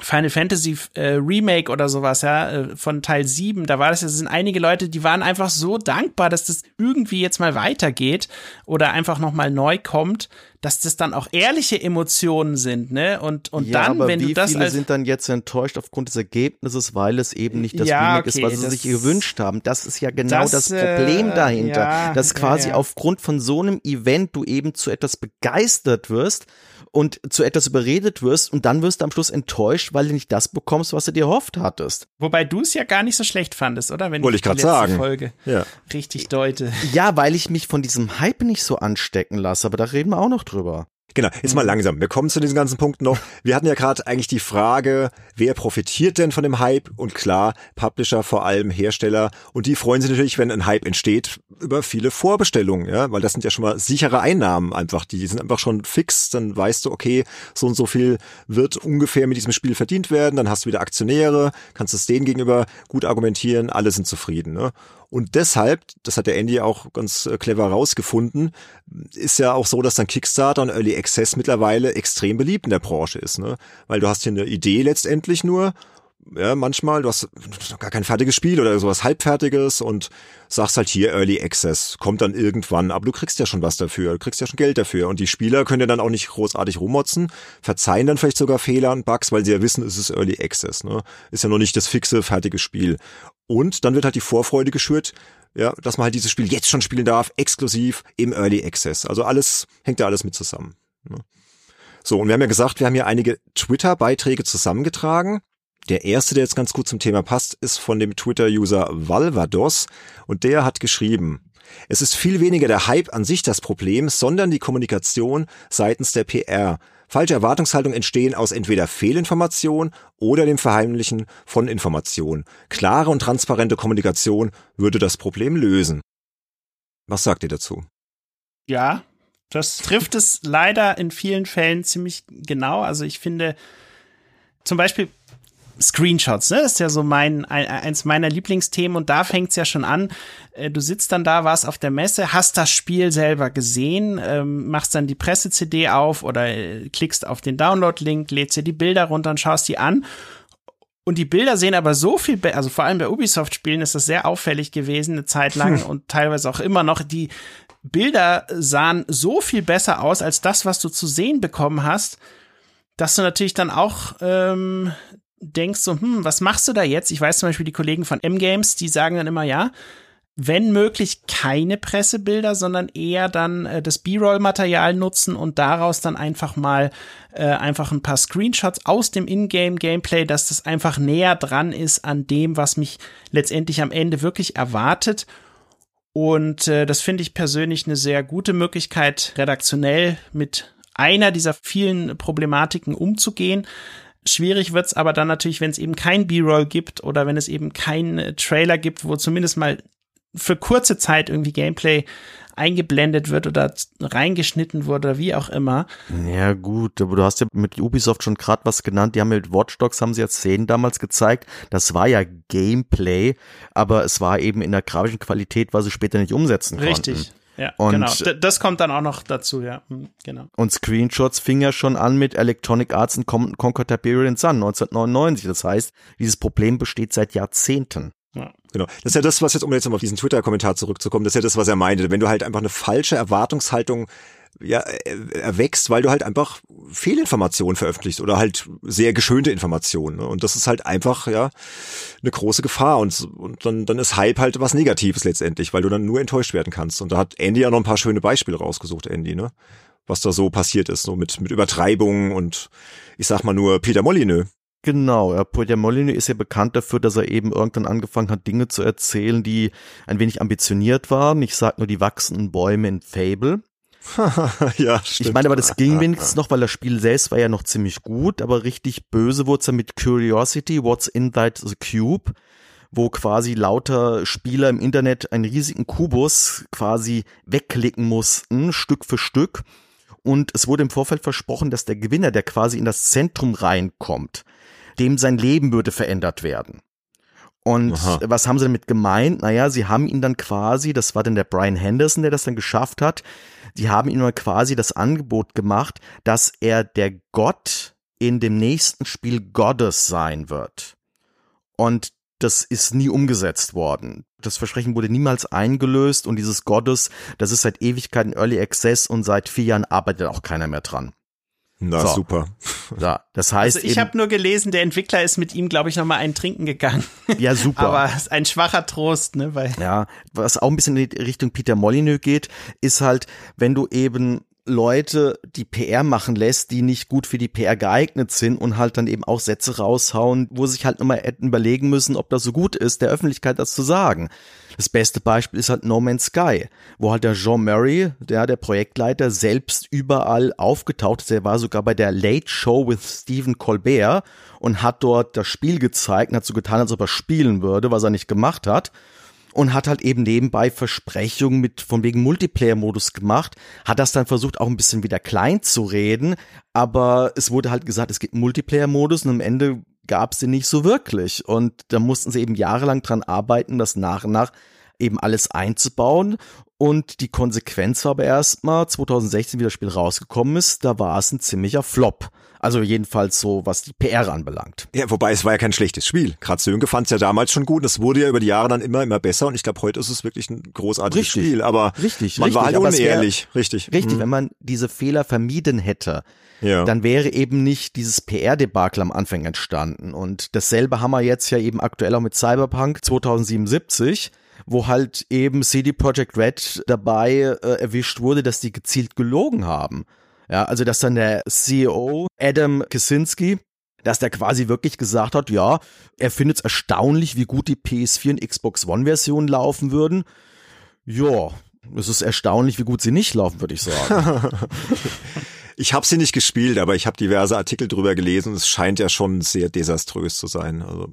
[SPEAKER 2] Final Fantasy äh, Remake oder sowas, ja, äh, von Teil 7, da war das, das sind einige Leute, die waren einfach so dankbar, dass das irgendwie jetzt mal weitergeht oder einfach nochmal neu kommt, dass das dann auch ehrliche Emotionen sind, ne? Und, und
[SPEAKER 3] ja,
[SPEAKER 2] dann, wenn
[SPEAKER 3] wie
[SPEAKER 2] du das
[SPEAKER 3] viele
[SPEAKER 2] als
[SPEAKER 3] sind dann jetzt enttäuscht aufgrund des Ergebnisses, weil es eben nicht das
[SPEAKER 2] Ja,
[SPEAKER 3] Remake
[SPEAKER 2] okay,
[SPEAKER 3] ist, was sie sich gewünscht haben. Das ist ja genau
[SPEAKER 2] Das,
[SPEAKER 3] das, Problem
[SPEAKER 2] äh,
[SPEAKER 3] dahinter,
[SPEAKER 2] ja,
[SPEAKER 3] dass quasi aufgrund von so einem Event du eben zu etwas begeistert wirst und zu etwas überredet wirst und dann wirst du am Schluss enttäuscht, weil du nicht das bekommst, was du dir erhofft hattest.
[SPEAKER 2] Wobei du es ja gar nicht so schlecht fandest, oder? Wenn
[SPEAKER 1] Wollte ich
[SPEAKER 2] die
[SPEAKER 1] grad
[SPEAKER 2] letzte
[SPEAKER 1] sagen.
[SPEAKER 2] Folge
[SPEAKER 1] Ja.
[SPEAKER 2] richtig deute.
[SPEAKER 3] Ja, weil ich mich von diesem Hype nicht so anstecken lasse, aber da reden wir auch noch drüber.
[SPEAKER 1] Genau, jetzt mal langsam. Wir kommen zu diesen ganzen Punkten noch. Wir hatten ja gerade eigentlich die Frage, wer profitiert denn von dem Hype? Und klar, Publisher, vor allem Hersteller. Und die freuen sich natürlich, wenn ein Hype entsteht, über viele Vorbestellungen, ja, weil das sind ja schon mal sichere Einnahmen einfach. Die sind einfach schon fix. Dann weißt du, okay, so und so viel wird ungefähr mit diesem Spiel verdient werden. Dann hast du wieder Aktionäre, kannst es denen gegenüber gut argumentieren. Alle sind zufrieden, ne? Und deshalb, das hat der Andy auch ganz äh, clever rausgefunden, ist ja auch so, dass dann Kickstarter und Early Access mittlerweile extrem beliebt in der Branche ist, ne? Weil du hast hier eine Idee letztendlich nur, ja, manchmal, du hast gar kein fertiges Spiel oder sowas halbfertiges und sagst halt hier Early Access, kommt dann irgendwann, aber du kriegst ja schon was dafür, du kriegst ja schon Geld dafür und die Spieler können ja dann auch nicht großartig rummotzen, verzeihen dann vielleicht sogar Fehler und Bugs, weil sie ja wissen, es ist Early Access, ne? Ist ja noch nicht das fixe, fertige Spiel. Und dann wird halt die Vorfreude geschürt, ja, dass man halt dieses Spiel jetzt schon spielen darf, exklusiv im Early Access. Also alles, hängt ja alles mit zusammen. Ne? So, und wir haben ja gesagt, wir haben hier einige Twitter-Beiträge zusammengetragen. Der erste, der jetzt ganz gut zum Thema passt, ist von dem Twitter-User Valvados und der hat geschrieben, es ist viel weniger der Hype an sich das Problem, sondern die Kommunikation seitens der PR. Falsche Erwartungshaltungen entstehen aus entweder Fehlinformation oder dem Verheimlichen von Information. Klare und transparente Kommunikation würde das Problem lösen. Was sagt ihr dazu?
[SPEAKER 2] Ja, das trifft es leider in vielen Fällen ziemlich genau. Also ich finde zum Beispiel Screenshots, ne? Das ist ja so mein ein, eins meiner Lieblingsthemen und da fängt's ja schon an. Äh, Du sitzt dann da, warst auf der Messe, hast das Spiel selber gesehen, ähm, machst dann die Presse-CD auf oder äh, klickst auf den Download-Link, lädst dir die Bilder runter und schaust die an. Und die Bilder sehen aber so viel, also vor allem bei Ubisoft-Spielen ist das sehr auffällig gewesen, eine Zeit lang und teilweise auch immer noch. Die Bilder sahen so viel besser aus als das, was du zu sehen bekommen hast, dass du natürlich dann auch ähm, denkst so, hm, was machst du da jetzt? Ich weiß zum Beispiel die Kollegen von M-Games, die sagen dann immer, ja, wenn möglich keine Pressebilder, sondern eher dann äh, das B-Roll-Material nutzen und daraus dann einfach mal äh, einfach ein paar Screenshots aus dem Ingame-Gameplay, dass das einfach näher dran ist an dem, was mich letztendlich am Ende wirklich erwartet. Und äh, das finde ich persönlich eine sehr gute Möglichkeit, redaktionell mit einer dieser vielen Problematiken umzugehen. Schwierig wird's aber dann natürlich, wenn es eben kein B-Roll gibt oder wenn es eben keinen äh, Trailer gibt, wo zumindest mal für kurze Zeit irgendwie Gameplay eingeblendet wird oder reingeschnitten wurde oder wie auch immer.
[SPEAKER 3] Ja gut, aber du hast ja mit Ubisoft schon gerade was genannt. Die haben mit Watch Dogs haben sie jetzt Szenen damals gezeigt. Das war ja Gameplay, aber es war eben in der grafischen Qualität, was sie später nicht umsetzen konnten.
[SPEAKER 2] Richtig. Ja,
[SPEAKER 3] Und-
[SPEAKER 2] genau. D das kommt dann auch noch dazu, ja. Hm, Genau.
[SPEAKER 3] Und Screenshots fing ja schon an mit Electronic Arts and Con Conquer Tiberian Sun 1999. Das heißt, dieses Problem besteht seit Jahrzehnten.
[SPEAKER 2] Ja.
[SPEAKER 1] Genau. Das ist ja das, was jetzt, um jetzt mal auf diesen Twitter-Kommentar zurückzukommen, das ist ja das, was er meinte. Wenn du halt einfach eine falsche Erwartungshaltung ja, erwächst, weil du halt einfach Fehlinformationen veröffentlichst oder halt sehr geschönte Informationen. Ne? Und das ist halt einfach, ja, eine große Gefahr. Und, und dann, dann ist Hype halt was Negatives letztendlich, weil du dann nur enttäuscht werden kannst. Und da hat Andy ja noch ein paar schöne Beispiele rausgesucht, Andy, ne? Was da so passiert ist, so mit, mit Übertreibungen und ich sag mal nur Peter Molyneux.
[SPEAKER 3] Genau, ja, Peter Molyneux ist ja bekannt dafür, dass er eben irgendwann angefangen hat, Dinge zu erzählen, die ein wenig ambitioniert waren. Ich sag nur die wachsenden Bäume in Fable.
[SPEAKER 1] ja, stimmt.
[SPEAKER 3] Ich meine aber, das ging wenigstens noch, weil das Spiel selbst war ja noch ziemlich gut, aber richtig böse wurde es dann mit Curiosity, What's Inside the Cube, wo quasi lauter Spieler im Internet einen riesigen Kubus quasi wegklicken mussten, Stück für Stück. Und es wurde im Vorfeld versprochen, dass der Gewinner, der quasi in das Zentrum reinkommt, dem sein Leben würde verändert werden. Und Aha. was haben sie damit gemeint? Naja, sie haben ihn dann quasi, das war dann der Brian Henderson, der das dann geschafft hat, die haben ihm quasi das Angebot gemacht, dass er der Gott in dem nächsten Spiel Gottes sein wird. Und das ist nie umgesetzt worden. Das Versprechen wurde niemals eingelöst und dieses Gottes, das ist seit Ewigkeiten Early Access und seit vier Jahren arbeitet auch keiner mehr dran.
[SPEAKER 1] Na so. super.
[SPEAKER 3] Ja, das heißt.
[SPEAKER 2] Also ich habe nur gelesen, der Entwickler ist mit ihm, glaube ich, nochmal einen trinken gegangen.
[SPEAKER 3] Ja, super.
[SPEAKER 2] Aber ein schwacher Trost, ne? Weil
[SPEAKER 3] ja, was auch ein bisschen in die Richtung Peter Molyneux geht, ist halt, wenn du eben Leute die PR machen lässt, die nicht gut für die PR geeignet sind und halt dann eben auch Sätze raushauen, wo sich halt nochmal hätten überlegen müssen, ob das so gut ist, der Öffentlichkeit das zu sagen. Das beste Beispiel ist halt No Man's Sky, wo halt der Jean Murray, der, der Projektleiter, selbst überall aufgetaucht ist. Er war sogar bei der Late Show with Stephen Colbert und hat dort das Spiel gezeigt und hat so getan, als ob er spielen würde, was er nicht gemacht hat und hat halt eben nebenbei Versprechungen mit von wegen Multiplayer-Modus gemacht, hat das dann versucht auch ein bisschen wieder klein zu reden, aber es wurde halt gesagt, es gibt Multiplayer-Modus und am Ende gab es den nicht so wirklich. Und da mussten sie eben jahrelang dran arbeiten, das nach und nach eben alles einzubauen und die Konsequenz war aber erstmal 2016, wie das Spiel rausgekommen ist, da war es ein ziemlicher Flop. Also jedenfalls so, was die PR anbelangt.
[SPEAKER 1] Ja, wobei es war ja kein schlechtes Spiel. Gerade Sönke fand es ja damals schon gut. Es wurde ja über die Jahre dann immer, immer besser. Und ich glaube, heute ist es wirklich ein großartiges
[SPEAKER 3] richtig,
[SPEAKER 1] Spiel. Aber
[SPEAKER 3] richtig,
[SPEAKER 1] man
[SPEAKER 3] richtig,
[SPEAKER 1] war halt unehrlich. Richtig.
[SPEAKER 3] Richtig, mhm. wenn man diese Fehler vermieden hätte, ja. dann wäre eben nicht dieses PR-Debakel am Anfang entstanden. Und dasselbe haben wir jetzt ja eben aktuell auch mit Cyberpunk 2077 wo halt eben CD Projekt Red dabei äh, erwischt wurde, dass die gezielt gelogen haben. Ja, also dass dann der CEO Adam Kaczynski dass der quasi wirklich gesagt hat, ja, er findet es erstaunlich, wie gut die PS4 und Xbox One Version laufen würden. Ja, es ist erstaunlich, wie gut sie nicht laufen, würde ich sagen.
[SPEAKER 1] ich habe sie nicht gespielt, aber ich habe diverse Artikel drüber gelesen es scheint ja schon sehr desaströs zu sein. Also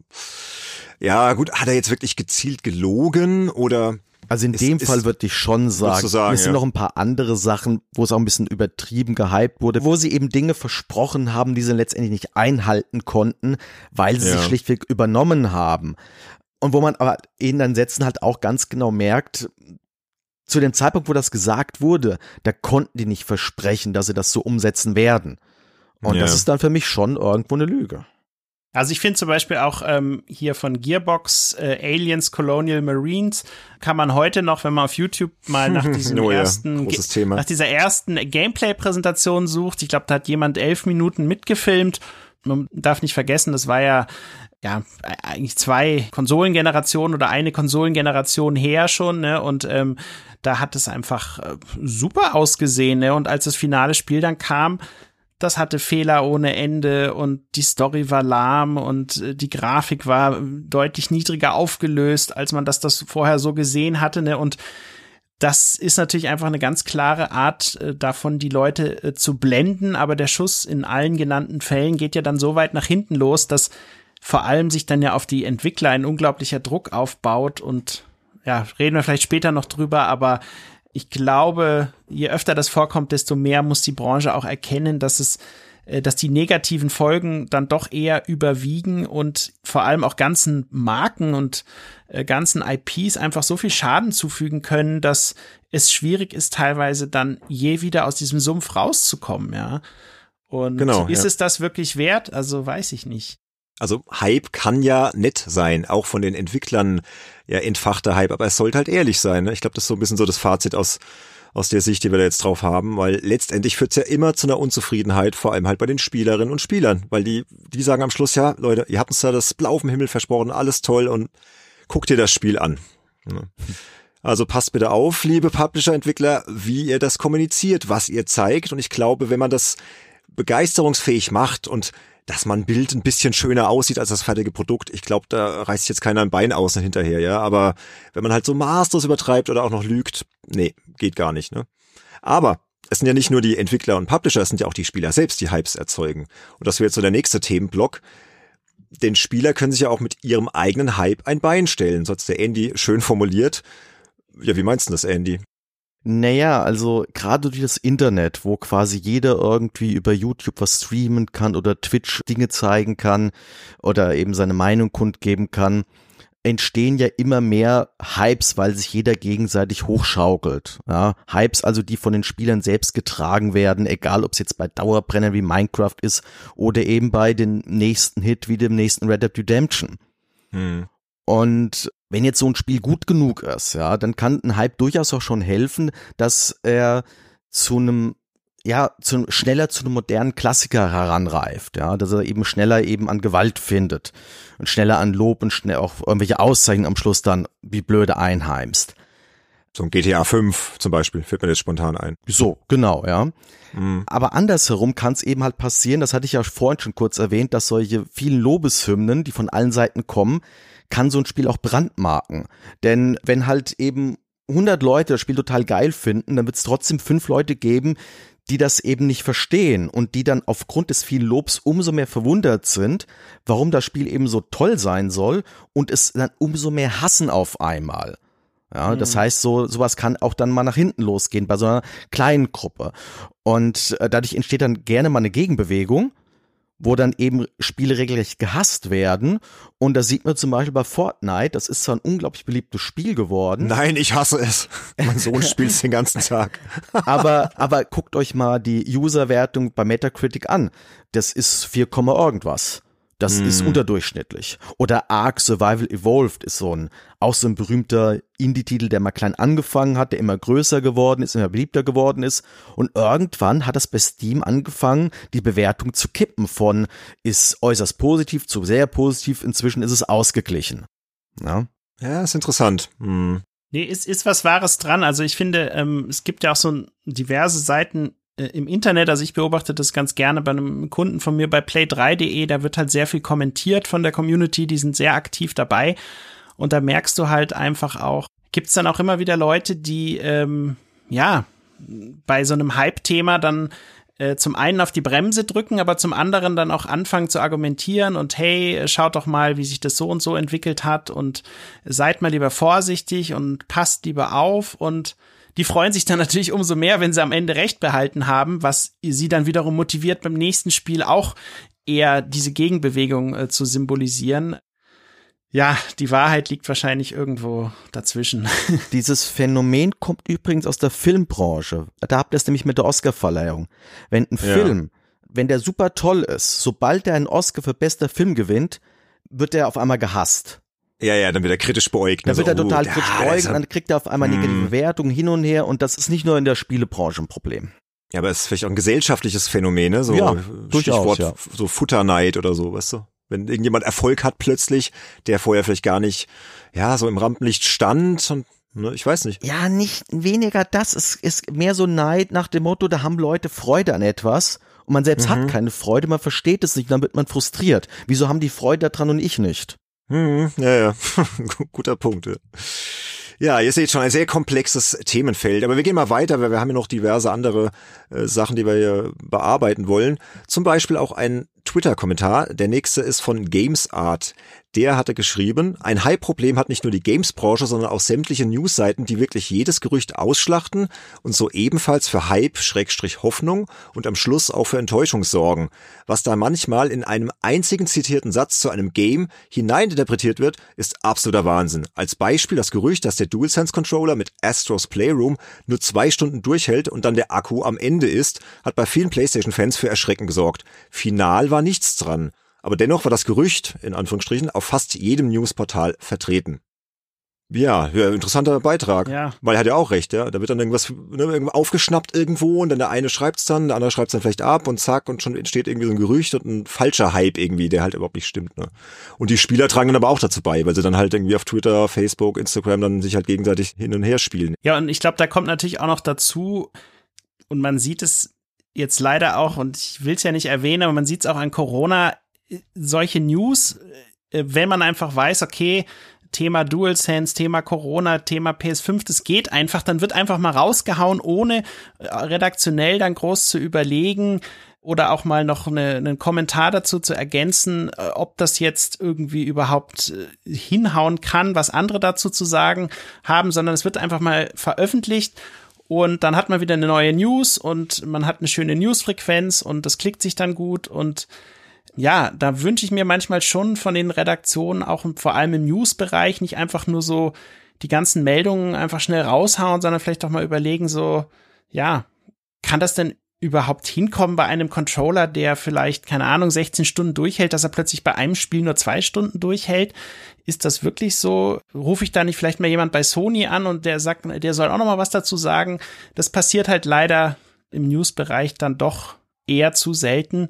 [SPEAKER 1] ja, gut, hat er jetzt wirklich gezielt gelogen oder
[SPEAKER 3] also in ist, dem Fall würde ich schon sagen, sagen es sind ja. noch ein paar andere Sachen, wo es auch ein bisschen übertrieben gehypt wurde, wo sie eben Dinge versprochen haben, die sie letztendlich nicht einhalten konnten, weil sie ja. sich schlichtweg übernommen haben. Und wo man aber in den Sätzen halt auch ganz genau merkt, zu dem Zeitpunkt, wo das gesagt wurde, da konnten die nicht versprechen, dass sie das so umsetzen werden. Und ja. das ist dann für mich schon irgendwo eine Lüge.
[SPEAKER 2] Also ich finde zum Beispiel auch ähm, hier von Gearbox äh, Aliens Colonial Marines kann man heute noch, wenn man auf YouTube mal nach diesem oh ja, ersten nach dieser ersten Gameplay-Präsentation sucht, ich glaube, da hat jemand elf Minuten mitgefilmt. Man darf nicht vergessen, das war ja ja, eigentlich zwei Konsolengenerationen oder eine Konsolengeneration her schon, ne? Und ähm, da hat es einfach äh, super ausgesehen, ne? Und als das finale Spiel dann kam, das hatte Fehler ohne Ende und die Story war lahm und äh, die Grafik war deutlich niedriger aufgelöst, als man das, das vorher so gesehen hatte. Ne? Und das ist natürlich einfach eine ganz klare Art äh, davon, die Leute äh, zu blenden. Aber der Schuss in allen genannten Fällen geht ja dann so weit nach hinten los, dass vor allem sich dann ja auf die Entwickler ein unglaublicher Druck aufbaut und ja, reden wir vielleicht später noch drüber, aber ich glaube, je öfter das vorkommt, desto mehr muss die Branche auch erkennen, dass es äh, dass die negativen Folgen dann doch eher überwiegen und vor allem auch ganzen Marken und äh, ganzen IPs einfach so viel Schaden zufügen können, dass es schwierig ist, teilweise dann je wieder aus diesem Sumpf rauszukommen, ja. Und genau, ist ja. es das wirklich wert? Also weiß ich nicht.
[SPEAKER 1] Also Hype kann ja nett sein, auch von den Entwicklern ja entfachter Hype, aber es sollte halt ehrlich sein. Ne? Ich glaube, das ist so ein bisschen so das Fazit aus aus der Sicht, die wir da jetzt drauf haben, weil letztendlich führt es ja immer zu einer Unzufriedenheit, vor allem halt bei den Spielerinnen und Spielern, weil die, die sagen am Schluss, ja, Leute, ihr habt uns da das Blau auf dem Himmel versprochen, alles toll und guckt dir das Spiel an. Also passt bitte auf, liebe Publisher-Entwickler, wie ihr das kommuniziert, was ihr zeigt. Und ich glaube, wenn man das begeisterungsfähig macht und dass man Bild ein bisschen schöner aussieht als das fertige Produkt. Ich glaube, da reißt jetzt keiner ein Bein außen hinterher, ja. Aber wenn man halt so maßlos übertreibt oder auch noch lügt, nee, geht gar nicht, ne? Aber es sind ja nicht nur die Entwickler und Publisher, es sind ja auch die Spieler selbst, die Hypes erzeugen. Und das wäre jetzt so der nächste Themenblock. Denn Spieler können sich ja auch mit ihrem eigenen Hype ein Bein stellen. So hat's der Andy schön formuliert. Ja, wie meinst du das, Andy?
[SPEAKER 3] Naja, also gerade durch das Internet, wo quasi jeder irgendwie über YouTube was streamen kann oder Twitch Dinge zeigen kann oder eben seine Meinung kundgeben kann, entstehen ja immer mehr Hypes, weil sich jeder gegenseitig hochschaukelt. Ja, Hypes also, die von den Spielern selbst getragen werden, egal ob es jetzt bei Dauerbrennern wie Minecraft ist oder eben bei dem nächsten Hit wie dem nächsten Red Dead Redemption. Hm. Und wenn jetzt so ein Spiel gut genug ist, ja, dann kann ein Hype durchaus auch schon helfen, dass er zu einem ja, zu, schneller zu einem modernen Klassiker heranreift, ja, dass er eben schneller eben an Gewalt findet und schneller an Lob und schnell auch irgendwelche Auszeichnungen am Schluss dann wie blöde einheimst.
[SPEAKER 1] So ein GTA 5 zum Beispiel, fällt mir jetzt spontan ein.
[SPEAKER 3] So, genau, ja. Mhm. Aber andersherum kann es eben halt passieren, das hatte ich ja vorhin schon kurz erwähnt, dass solche vielen Lobeshymnen, die von allen Seiten kommen, kann so ein Spiel auch brandmarken. Denn wenn halt eben 100 Leute das Spiel total geil finden, dann wird es trotzdem fünf Leute geben, die das eben nicht verstehen und die dann aufgrund des vielen Lobs umso mehr verwundert sind, warum das Spiel eben so toll sein soll und es dann umso mehr hassen auf einmal. Ja, mhm. das heißt, so sowas kann auch dann mal nach hinten losgehen bei so einer kleinen Gruppe. Und äh, dadurch entsteht dann gerne mal eine Gegenbewegung wo dann eben Spiele regelrecht gehasst werden. Und da sieht man zum Beispiel bei Fortnite, das ist zwar ein unglaublich beliebtes Spiel geworden.
[SPEAKER 1] Nein, ich hasse es. Mein Sohn spielt es den ganzen Tag.
[SPEAKER 3] aber, aber guckt euch mal die User-Wertung bei Metacritic an. Das ist 4, irgendwas. Das mm. ist mhm. unterdurchschnittlich. Oder Ark Survival Evolved ist so ein, auch so ein berühmter Indie-Titel, der mal klein angefangen hat, der immer größer geworden ist, immer beliebter geworden ist. Und irgendwann hat das bei Steam angefangen, die Bewertung zu kippen von ist äußerst positiv zu sehr positiv. Inzwischen ist es ausgeglichen. Ja,
[SPEAKER 1] ja ist interessant. Hm.
[SPEAKER 2] Nee, ist, ist was Wahres dran. Also ich finde, ähm, es gibt ja auch so diverse Seiten äh, im Internet, also ich beobachte das ganz gerne bei einem Kunden von mir bei play3.de, da wird halt sehr viel kommentiert von der Community, die sind sehr aktiv dabei. Und da merkst du halt einfach auch, gibt's dann auch immer wieder Leute, die ähm, ja bei so einem Hype-Thema dann äh, zum einen auf die Bremse drücken, aber zum anderen dann auch anfangen zu argumentieren und hey, schaut doch mal, wie sich das so und so entwickelt hat und seid mal lieber vorsichtig und passt lieber auf. Und die freuen sich dann natürlich umso mehr, wenn sie am Ende recht behalten haben, was sie dann wiederum motiviert, beim nächsten Spiel auch eher diese Gegenbewegung äh, zu symbolisieren. Ja, die Wahrheit liegt wahrscheinlich irgendwo dazwischen.
[SPEAKER 3] Dieses Phänomen kommt übrigens aus der Filmbranche. Da habt ihr es nämlich mit der Oscarverleihung. Wenn ein ja. Film, wenn der super toll ist, sobald er einen Oscar für bester Film gewinnt, wird er auf einmal gehasst.
[SPEAKER 1] Ja, ja, dann wird er kritisch beäugt.
[SPEAKER 3] Dann wird er total oh, kritisch beäugt, dann kriegt er auf einmal negative hm. Wertungen hin und her und das ist nicht nur in der Spielebranche ein Problem.
[SPEAKER 1] Ja, aber es ist vielleicht auch ein gesellschaftliches Phänomen, ne? So ja, Stichwort ja. so Futterneid oder so, weißt du? Wenn irgendjemand Erfolg hat plötzlich, der vorher vielleicht gar nicht, ja, so im Rampenlicht stand und ne, ich weiß nicht.
[SPEAKER 3] Ja, nicht weniger das. Es ist mehr so Neid nach dem Motto, da haben Leute Freude an etwas und man selbst mhm. hat keine Freude, man versteht es nicht, dann wird man frustriert. Wieso haben die Freude daran und ich nicht?
[SPEAKER 1] Hm, ja, ja, guter Punkt. Ja. ja, ihr seht schon ein sehr komplexes Themenfeld, aber wir gehen mal weiter, weil wir haben ja noch diverse andere äh, Sachen, die wir hier bearbeiten wollen. Zum Beispiel auch ein Twitter-Kommentar. Der nächste ist von GamesArt. Der hatte geschrieben, ein Hype-Problem hat nicht nur die Games-Branche, sondern auch sämtliche News-Seiten, die wirklich jedes Gerücht ausschlachten und so ebenfalls für Hype, Schrägstrich Hoffnung und am Schluss auch für Enttäuschung sorgen. Was da manchmal in einem einzigen zitierten Satz zu einem Game hineininterpretiert wird, ist absoluter Wahnsinn. Als Beispiel das Gerücht, dass der DualSense-Controller mit Astros Playroom nur zwei Stunden durchhält und dann der Akku am Ende ist, hat bei vielen PlayStation-Fans für Erschrecken gesorgt. Final war nichts dran. Aber dennoch war das Gerücht, in Anführungsstrichen, auf fast jedem Newsportal vertreten. Ja, ja, interessanter Beitrag.
[SPEAKER 2] Ja.
[SPEAKER 1] Weil er hat ja auch recht, ja. Da wird dann irgendwas ne, aufgeschnappt irgendwo und dann der eine schreibt's dann, der andere schreibt's dann vielleicht ab und zack und schon entsteht irgendwie so ein Gerücht und ein falscher Hype irgendwie, der halt überhaupt nicht stimmt. Ne? Und die Spieler tragen dann aber auch dazu bei, weil sie dann halt irgendwie auf Twitter, Facebook, Instagram dann sich halt gegenseitig hin und her spielen.
[SPEAKER 2] Ja, und ich glaube, da kommt natürlich auch noch dazu, und man sieht es jetzt leider auch, und ich will es ja nicht erwähnen, aber man sieht es auch an Corona, solche News, äh, wenn man einfach weiß, okay, Thema DualSense, Thema Corona, Thema PS5, das geht einfach, dann wird einfach mal rausgehauen, ohne äh, redaktionell dann groß zu überlegen oder auch mal noch eine, einen Kommentar dazu zu ergänzen, äh, ob das jetzt irgendwie überhaupt hinhauen kann, was andere dazu zu sagen haben, sondern es wird einfach mal veröffentlicht und dann hat man wieder eine neue News und man hat eine schöne Newsfrequenz und das klickt sich dann gut und ja, da wünsche ich mir manchmal schon von den Redaktionen, auch vor allem im News-Bereich, nicht einfach nur so die ganzen Meldungen einfach schnell raushauen, sondern vielleicht auch mal überlegen, so, ja, kann das denn überhaupt hinkommen bei einem Controller, der vielleicht, keine Ahnung, 16 Stunden durchhält, dass er plötzlich bei einem Spiel nur zwei Stunden durchhält? Ist das wirklich so? Rufe ich da nicht vielleicht mal jemand bei Sony an und der sagt, der soll auch noch mal was dazu sagen? Das passiert halt leider im News-Bereich dann doch eher zu selten.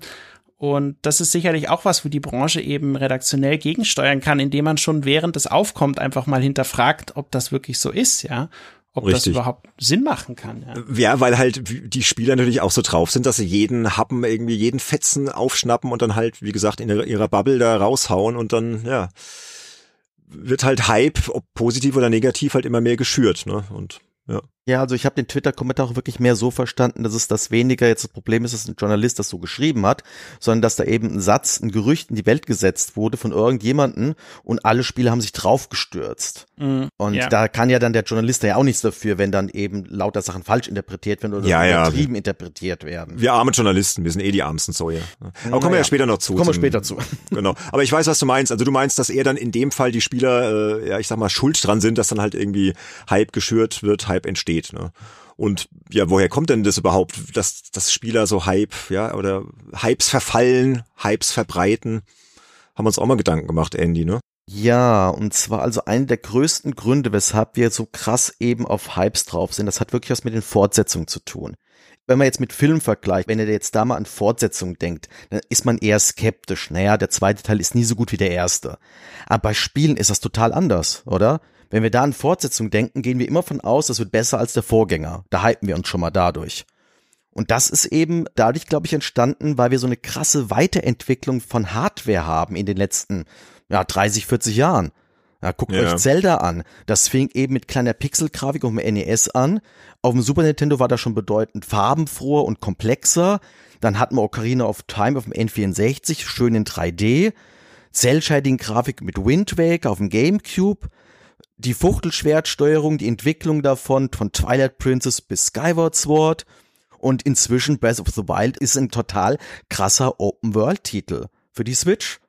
[SPEAKER 2] Und das ist sicherlich auch was, wo die Branche eben redaktionell gegensteuern kann, indem man schon während es aufkommt einfach mal hinterfragt, ob das wirklich so ist, ja. Ob
[SPEAKER 1] Richtig.
[SPEAKER 2] das überhaupt Sinn machen kann. Ja.
[SPEAKER 1] Ja, weil halt die Spieler natürlich auch so drauf sind, dass sie jeden Happen irgendwie jeden Fetzen aufschnappen und dann halt, wie gesagt, in ihrer Bubble da raushauen und dann, ja, wird halt Hype, ob positiv oder negativ, halt immer mehr geschürt, ne? Und ja.
[SPEAKER 3] Ja, also ich habe den Twitter-Kommentar auch wirklich mehr so verstanden, dass es das weniger jetzt das Problem ist, dass ein Journalist das so geschrieben hat, sondern dass da eben ein Satz, ein Gerücht in die Welt gesetzt wurde von irgendjemanden und alle Spieler haben sich draufgestürzt.
[SPEAKER 2] Mhm,
[SPEAKER 3] Und
[SPEAKER 2] ja.
[SPEAKER 3] da kann ja dann der Journalist ja auch nichts dafür, wenn dann eben lauter Sachen falsch interpretiert werden oder
[SPEAKER 1] Ja, ja.
[SPEAKER 3] übertrieben interpretiert werden.
[SPEAKER 1] Wir armen Journalisten, wir sind eh die ärmsten Säue. Aber kommen wir ja später noch zu.
[SPEAKER 3] Kommen wir später zu.
[SPEAKER 1] Genau. Aber ich weiß, was du meinst. Also du meinst, dass eher dann in dem Fall die Spieler, äh, ja, ich sag mal, schuld dran sind, dass dann halt irgendwie Hype geschürt wird, Hype entsteht. Ne? Und ja, woher kommt denn das überhaupt, dass, dass Spieler so Hype, ja, oder Hypes verfallen, Hypes verbreiten? Haben wir uns auch mal Gedanken gemacht, Andy, ne?
[SPEAKER 3] Ja, und zwar also einer der größten Gründe, weshalb wir so krass eben auf Hypes drauf sind, das hat wirklich was mit den Fortsetzungen zu tun. Wenn man jetzt mit Film vergleicht, wenn ihr jetzt da mal an Fortsetzungen denkt, dann ist man eher skeptisch. Naja, der zweite Teil ist nie so gut wie der erste. Aber bei Spielen ist das total anders, oder? Wenn wir da an Fortsetzung denken, gehen wir immer von aus, das wird besser als der Vorgänger. Da hypen wir uns schon mal dadurch. Und das ist eben dadurch, glaube ich, entstanden, weil wir so eine krasse Weiterentwicklung von Hardware haben in den letzten ja, 30, 40 Jahren. Ja, guckt
[SPEAKER 1] Ja.
[SPEAKER 3] euch Zelda an. Das fing eben mit kleiner Pixelgrafik auf dem NES an. Auf dem Super Nintendo war das schon bedeutend farbenfroher und komplexer. Dann hatten wir Ocarina of Time auf dem N64, schön in 3D. Cell-Shading-Grafik mit Wind Waker auf dem GameCube. Die Fuchtelschwertsteuerung, die Entwicklung davon, von Twilight Princess bis Skyward Sword. Und inzwischen Breath of the Wild ist ein total krasser Open-World-Titel für die Switch.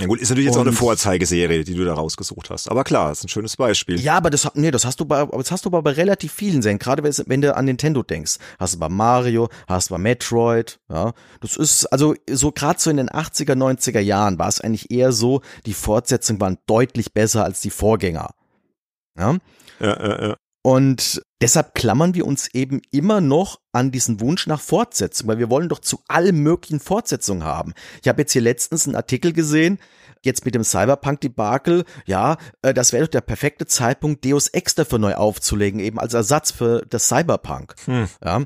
[SPEAKER 1] Ja gut, ist natürlich jetzt auch eine
[SPEAKER 3] Und-
[SPEAKER 1] Vorzeigeserie, die du da rausgesucht hast. Aber klar, ist ein schönes Beispiel.
[SPEAKER 3] Ja, aber das, nee, das hast du bei, aber das hast du aber bei relativ vielen Serien. Gerade wenn, wenn du an Nintendo denkst. Hast du bei Mario, hast du bei Metroid, ja. Das ist, also, so gerade so in den 80er, 90er Jahren war es eigentlich eher so, die Fortsetzungen waren deutlich besser als die Vorgänger. Ja.
[SPEAKER 1] Ja, ja, ja.
[SPEAKER 3] Und deshalb klammern wir uns eben immer noch an diesen Wunsch nach Fortsetzung, weil wir wollen doch zu allen möglichen Fortsetzungen haben. Ich habe jetzt hier letztens einen Artikel gesehen, jetzt mit dem Cyberpunk-Debakel, ja, äh, das wäre doch der perfekte Zeitpunkt, Deus Ex dafür neu aufzulegen, eben als Ersatz für das Cyberpunk.
[SPEAKER 1] Hm.
[SPEAKER 3] Ja.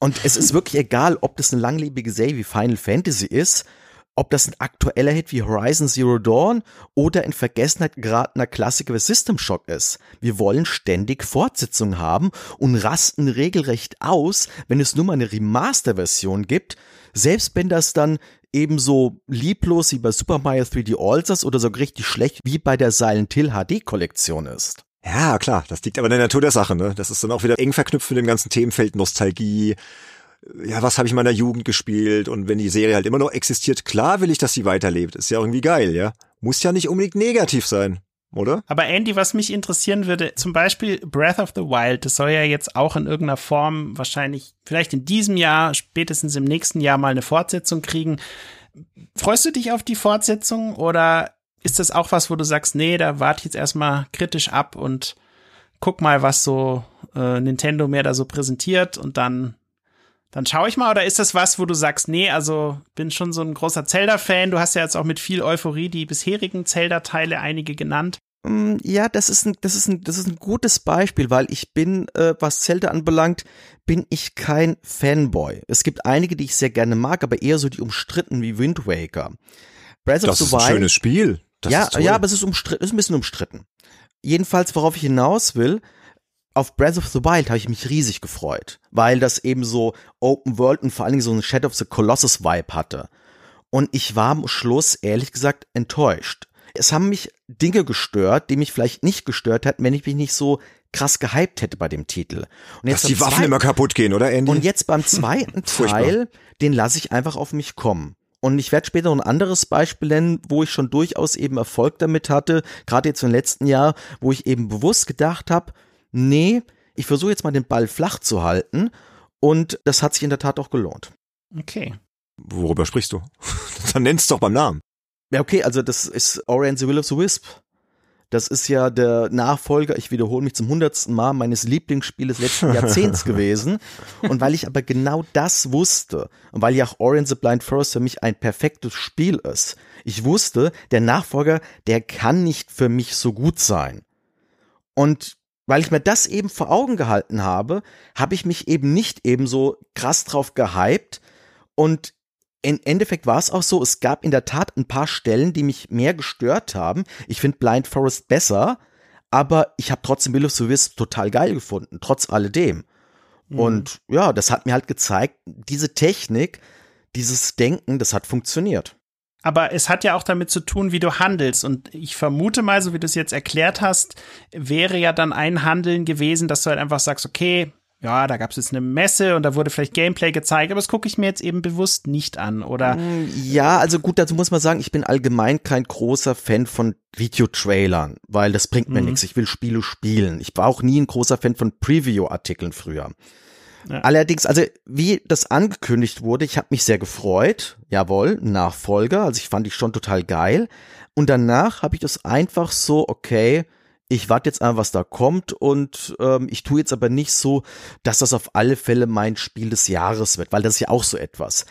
[SPEAKER 3] Und es ist wirklich egal, ob das eine langlebige Serie wie Final Fantasy ist, ob das ein aktueller Hit wie Horizon Zero Dawn oder in Vergessenheit geratener Klassiker wie System Shock ist. Wir wollen ständig Fortsetzungen haben und rasten regelrecht aus, wenn es nur mal eine Remaster-Version gibt, selbst wenn das dann ebenso lieblos wie bei Super Mario 3D All-Stars oder so richtig schlecht wie bei der Silent Hill HD-Kollektion ist.
[SPEAKER 1] Ja, klar, das liegt aber in der Natur der Sache, ne? Das ist dann auch wieder eng verknüpft mit dem ganzen Themenfeld Nostalgie. Ja, was habe ich in meiner Jugend gespielt? Und wenn die Serie halt immer noch existiert, klar will ich, dass sie weiterlebt. Ist ja irgendwie geil, ja? Muss ja nicht unbedingt negativ sein, oder?
[SPEAKER 2] Aber Andy, was mich interessieren würde, zum Beispiel Breath of the Wild, das soll ja jetzt auch in irgendeiner Form wahrscheinlich vielleicht in diesem Jahr, spätestens im nächsten Jahr mal eine Fortsetzung kriegen. Freust du dich auf die Fortsetzung oder ist das auch was, wo du sagst, nee, da warte ich jetzt erstmal kritisch ab und guck mal, was so äh, Nintendo mir da so präsentiert und dann dann schaue ich mal, oder ist das was, wo du sagst, nee, also bin schon so ein großer Zelda-Fan. Du hast ja jetzt auch mit viel Euphorie die bisherigen Zelda-Teile einige genannt.
[SPEAKER 3] Mm, ja, das ist ein, das ist ein, das ist ein gutes Beispiel, weil ich bin, äh, was Zelda anbelangt, bin ich kein Fanboy. Es gibt einige, die ich sehr gerne mag, aber eher so die umstritten wie Wind Waker.
[SPEAKER 1] Breath das of the Wild. Das ist ein schönes Spiel. Das
[SPEAKER 3] ja, ja, aber es ist umstritten, ist ein bisschen umstritten. Jedenfalls, worauf ich hinaus will, auf Breath of the Wild habe ich mich riesig gefreut, weil das eben so Open World und vor allen Dingen so ein Shadow of the Colossus Vibe hatte. Und ich war am Schluss ehrlich gesagt enttäuscht. Es haben mich Dinge gestört, die mich vielleicht nicht gestört hätten, wenn ich mich nicht so krass gehypt hätte bei dem Titel.
[SPEAKER 1] Und jetzt Dass die Waffen immer kaputt gehen, oder Andy?
[SPEAKER 3] Und jetzt beim zweiten Teil, den lasse ich einfach auf mich kommen. Und ich werde später noch ein anderes Beispiel nennen, wo ich schon durchaus eben Erfolg damit hatte, gerade jetzt im letzten Jahr, wo ich eben bewusst gedacht habe, nee, ich versuche jetzt mal den Ball flach zu halten und das hat sich in der Tat auch gelohnt.
[SPEAKER 2] Okay.
[SPEAKER 1] Worüber sprichst du? Dann nennst doch beim Namen.
[SPEAKER 3] Ja, okay, also das ist Ori and the Will of the Wisp. Das ist ja der Nachfolger, ich wiederhole mich zum hundertsten Mal, meines Lieblingsspieles letzten Jahrzehnts gewesen. Und weil ich aber genau das wusste und weil ja auch Ori and the Blind Forest für mich ein perfektes Spiel ist, ich wusste, der Nachfolger, der kann nicht für mich so gut sein. Und weil ich mir das eben vor Augen gehalten habe, habe ich mich eben nicht eben so krass drauf gehypt und im Endeffekt war es auch so, es gab in der Tat ein paar Stellen, die mich mehr gestört haben. Ich finde Blind Forest besser, aber ich habe trotzdem Will of the Wisp total geil gefunden, trotz alledem. Mhm. Und ja, das hat mir halt gezeigt, diese Technik, dieses Denken, das hat funktioniert.
[SPEAKER 2] Aber es hat ja auch damit zu tun, wie du handelst. Und ich vermute mal, so wie du es jetzt erklärt hast, wäre ja dann ein Handeln gewesen, dass du halt einfach sagst, okay, ja, da gab es jetzt eine Messe und da wurde vielleicht Gameplay gezeigt, aber das gucke ich mir jetzt eben bewusst nicht an, oder? Mm,
[SPEAKER 3] ja, also gut, dazu muss man sagen, ich bin allgemein kein großer Fan von Videotrailern, weil das bringt mir mhm. nichts. Ich will Spiele spielen. Ich war auch nie ein großer Fan von Preview-Artikeln früher. Ja. Allerdings, also wie das angekündigt wurde, ich habe mich sehr gefreut. Jawohl, Nachfolger, also ich fand ich schon total geil. Und danach habe ich das einfach so, okay, ich warte jetzt an, was da kommt und ähm, ich tue jetzt aber nicht so, dass das auf alle Fälle mein Spiel des Jahres wird, weil das ist ja auch so etwas.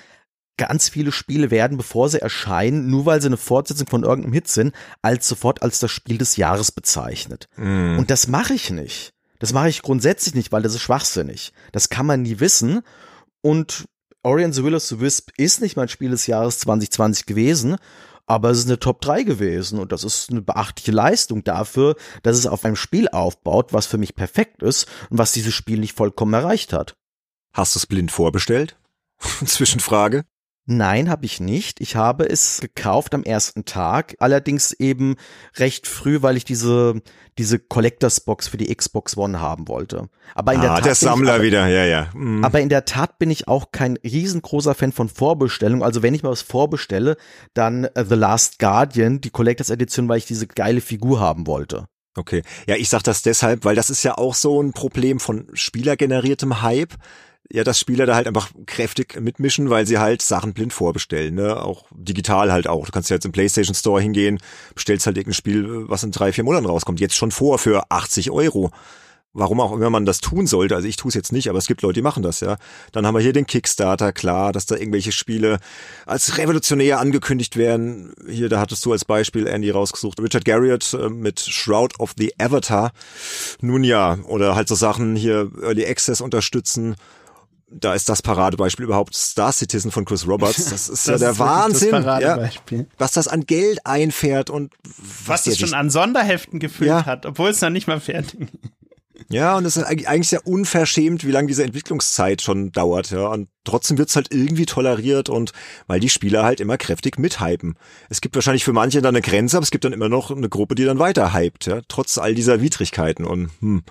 [SPEAKER 3] Ganz viele Spiele werden, bevor sie erscheinen, nur weil sie eine Fortsetzung von irgendeinem Hit sind, als sofort als das Spiel des Jahres bezeichnet. Mm. Und das mache ich nicht. Das mache ich grundsätzlich nicht, weil das ist schwachsinnig. Das kann man nie wissen. Und Ori the Will of the Wisp ist nicht mein Spiel des Jahres 2020 gewesen, aber es ist eine Top 3 gewesen und das ist eine beachtliche Leistung dafür, dass es auf einem Spiel aufbaut, was für mich perfekt ist und was dieses Spiel nicht vollkommen erreicht hat.
[SPEAKER 1] Hast du es blind vorbestellt? Zwischenfrage.
[SPEAKER 3] Nein, habe ich nicht. Ich habe es gekauft am ersten Tag, allerdings eben recht früh, weil ich diese diese Collectors Box für die Xbox One haben wollte. Aber in ah, der Tat
[SPEAKER 1] der Sammler aber, wieder, ja, ja.
[SPEAKER 3] Mhm. Aber in der Tat bin ich auch kein riesengroßer Fan von Vorbestellung. Also wenn ich mal was vorbestelle, dann uh, The Last Guardian, die Collectors Edition, weil ich diese geile Figur haben wollte.
[SPEAKER 1] Okay. Ja, ich sag das deshalb, weil das ist ja auch so ein Problem von spielergeneriertem Hype ja, dass Spieler da halt einfach kräftig mitmischen, weil sie halt Sachen blind vorbestellen, ne? Auch digital halt auch. Du kannst ja jetzt im PlayStation Store hingehen, bestellst halt irgendein Spiel, was in drei, vier Monaten rauskommt, jetzt schon vor für 80 Euro. Warum auch immer man das tun sollte, also ich tue es jetzt nicht, aber es gibt Leute, die machen das, ja. Dann haben wir hier den Kickstarter, klar, dass da irgendwelche Spiele als revolutionär angekündigt werden. Hier, da hattest du als Beispiel Andy rausgesucht, Richard Garriott äh, mit Shroud of the Avatar. Nun ja, oder halt so Sachen hier Early Access unterstützen da ist das Paradebeispiel überhaupt Star Citizen von Chris Roberts. Das ist das ja der ist Wahnsinn, das ja, was das an Geld einfährt und
[SPEAKER 2] was, was es schon an Sonderheften gefüllt ja. hat, obwohl es noch nicht mal fertig.
[SPEAKER 1] Ja, und es ist eigentlich sehr unverschämt, wie lange diese Entwicklungszeit schon dauert, ja. Und trotzdem wird's halt irgendwie toleriert und weil die Spieler halt immer kräftig mithypen. Es gibt wahrscheinlich für manche dann eine Grenze, aber es gibt dann immer noch eine Gruppe, die dann weiter hypt, ja, trotz all dieser Widrigkeiten und hm,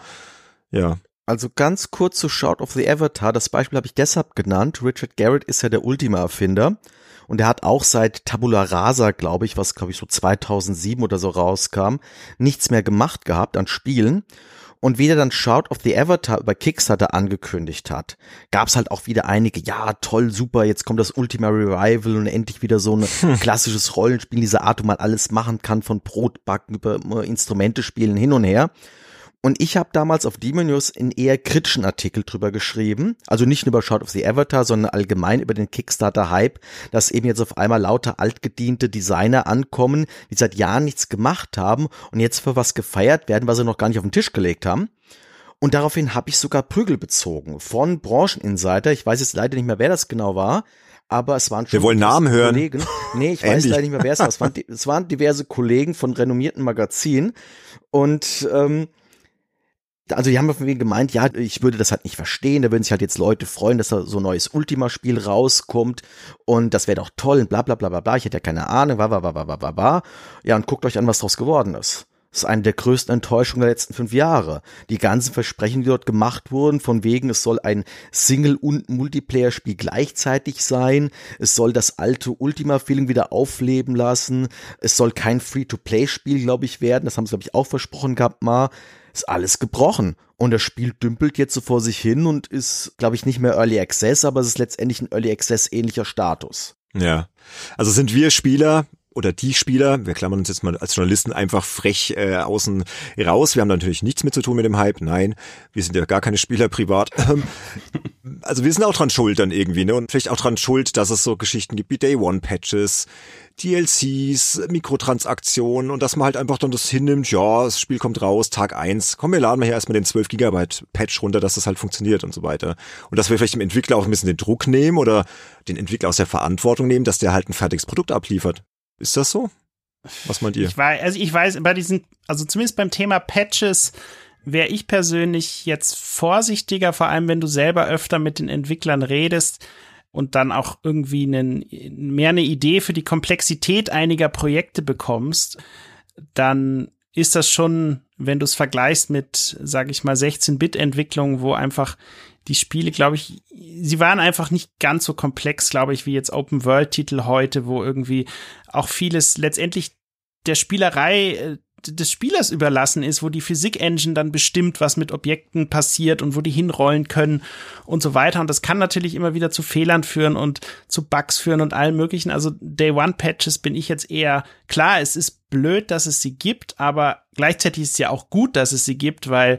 [SPEAKER 1] ja.
[SPEAKER 3] Also ganz kurz zu Shout of the Avatar. Das Beispiel habe ich deshalb genannt. Richard Garrett ist ja der Ultima-Erfinder. Und er hat auch seit Tabula Rasa, glaube ich, was glaube ich so 2007 oder so rauskam, nichts mehr gemacht gehabt an Spielen. Und wie der dann Shout of the Avatar über Kickstarter angekündigt hat, gab's halt auch wieder einige, ja, toll, super, jetzt kommt das Ultima Revival und endlich wieder so ein hm. klassisches Rollenspiel dieser Art, wo man alles machen kann, von Brotbacken über Instrumente spielen hin und her. Und ich habe damals auf Demon News in eher kritischen Artikel drüber geschrieben, also nicht nur über Shout of the Avatar, sondern allgemein über den Kickstarter-Hype, dass eben jetzt auf einmal lauter altgediente Designer ankommen, die seit Jahren nichts gemacht haben und jetzt für was gefeiert werden, was sie noch gar nicht auf den Tisch gelegt haben. Und daraufhin habe ich sogar Prügel bezogen von Brancheninsider. Ich weiß jetzt leider nicht mehr, wer das genau war, aber es waren
[SPEAKER 1] schon Wir wollen Namen hören.
[SPEAKER 3] Kollegen. Nee, ich weiß leider nicht mehr, wer es war. Es waren, es waren diverse Kollegen von renommierten Magazinen und ähm, also die haben mir gemeint, ja, ich würde das halt nicht verstehen, da würden sich halt jetzt Leute freuen, dass da so ein neues Ultima-Spiel rauskommt und das wäre doch toll und bla bla bla bla bla, ich hätte ja keine Ahnung, wa wa wa wa wa wa. Ja, und guckt euch an, was draus geworden ist. Das ist eine der größten Enttäuschungen der letzten fünf Jahre. Die ganzen Versprechen, die dort gemacht wurden, von wegen, es soll ein Single- und Multiplayer-Spiel gleichzeitig sein, es soll das alte Ultima-Feeling wieder aufleben lassen, es soll kein Free-to-Play-Spiel, glaube ich, werden, das haben sie, glaube ich, auch versprochen gehabt mal ist alles gebrochen. Und das Spiel dümpelt jetzt so vor sich hin und ist, glaube ich, nicht mehr Early Access, aber es ist letztendlich ein Early Access ähnlicher Status.
[SPEAKER 1] Ja. Also sind wir Spieler, oder die Spieler, wir klammern uns jetzt mal als Journalisten einfach frech äh, außen raus. Wir haben natürlich nichts mit zu tun mit dem Hype. Nein, wir sind ja gar keine Spieler privat. also wir sind auch dran schuld dann irgendwie, ne? Und vielleicht auch dran schuld, dass es so Geschichten gibt wie Day One Patches, DLCs, Mikrotransaktionen und dass man halt einfach dann das hinnimmt, ja, das Spiel kommt raus, Tag eins, komm, wir laden mal hier erstmal den 12 Gigabyte Patch runter, dass das halt funktioniert und so weiter. Und dass wir vielleicht dem Entwickler auch ein bisschen den Druck nehmen oder den Entwickler aus der Verantwortung nehmen, dass der halt ein fertiges Produkt abliefert. Ist das so? Was meint ihr?
[SPEAKER 2] Ich weiß, also ich weiß, bei diesen, also zumindest beim Thema Patches wäre ich persönlich jetzt vorsichtiger, vor allem wenn du selber öfter mit den Entwicklern redest und dann auch irgendwie einen, mehr eine Idee für die Komplexität einiger Projekte bekommst, dann ist das schon, wenn du es vergleichst mit, sag ich mal, 16-Bit-Entwicklung, wo einfach die Spiele, glaube ich, sie waren einfach nicht ganz so komplex, glaube ich, wie jetzt Open-World-Titel heute, wo irgendwie auch vieles letztendlich der Spielerei äh, des Spielers überlassen ist, wo die Physik-Engine dann bestimmt, was mit Objekten passiert und wo die hinrollen können und so weiter. Und das kann natürlich immer wieder zu Fehlern führen und zu Bugs führen und allem möglichen. Also Day One Patches bin ich jetzt eher klar. Es ist blöd, dass es sie gibt, aber gleichzeitig ist es ja auch gut, dass es sie gibt, weil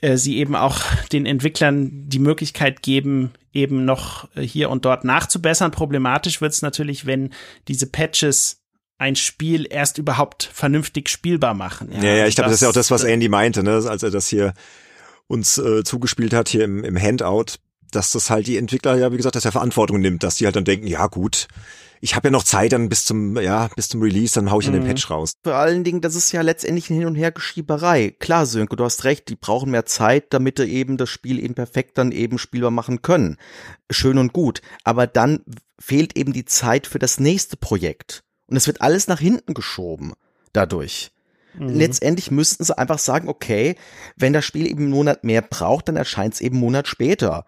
[SPEAKER 2] äh, sie eben auch den Entwicklern die Möglichkeit geben, eben noch äh, hier und dort nachzubessern. Problematisch wird es natürlich, wenn diese Patches ein Spiel erst überhaupt vernünftig spielbar machen.
[SPEAKER 1] Ja, ja, ja ich glaube, das, das, ist ja auch das, was Andy meinte, ne? als er das hier uns äh, zugespielt hat, hier im, im Handout, dass das halt die Entwickler ja, wie gesagt, dass er Verantwortung nimmt, dass die halt dann denken, ja gut, ich habe ja noch Zeit dann bis zum, ja, bis zum Release, dann hau ich mhm. in den Patch raus.
[SPEAKER 3] Vor allen Dingen, das ist ja letztendlich ein Hin- und Hergeschieberei. Klar, Sönke, du hast recht, die brauchen mehr Zeit, damit sie eben das Spiel eben perfekt dann eben spielbar machen können. Schön und gut. Aber dann fehlt eben die Zeit für das nächste Projekt. Und es wird alles nach hinten geschoben dadurch. Mhm. Letztendlich müssten sie einfach sagen, okay, wenn das Spiel eben einen Monat mehr braucht, dann erscheint es eben einen Monat später.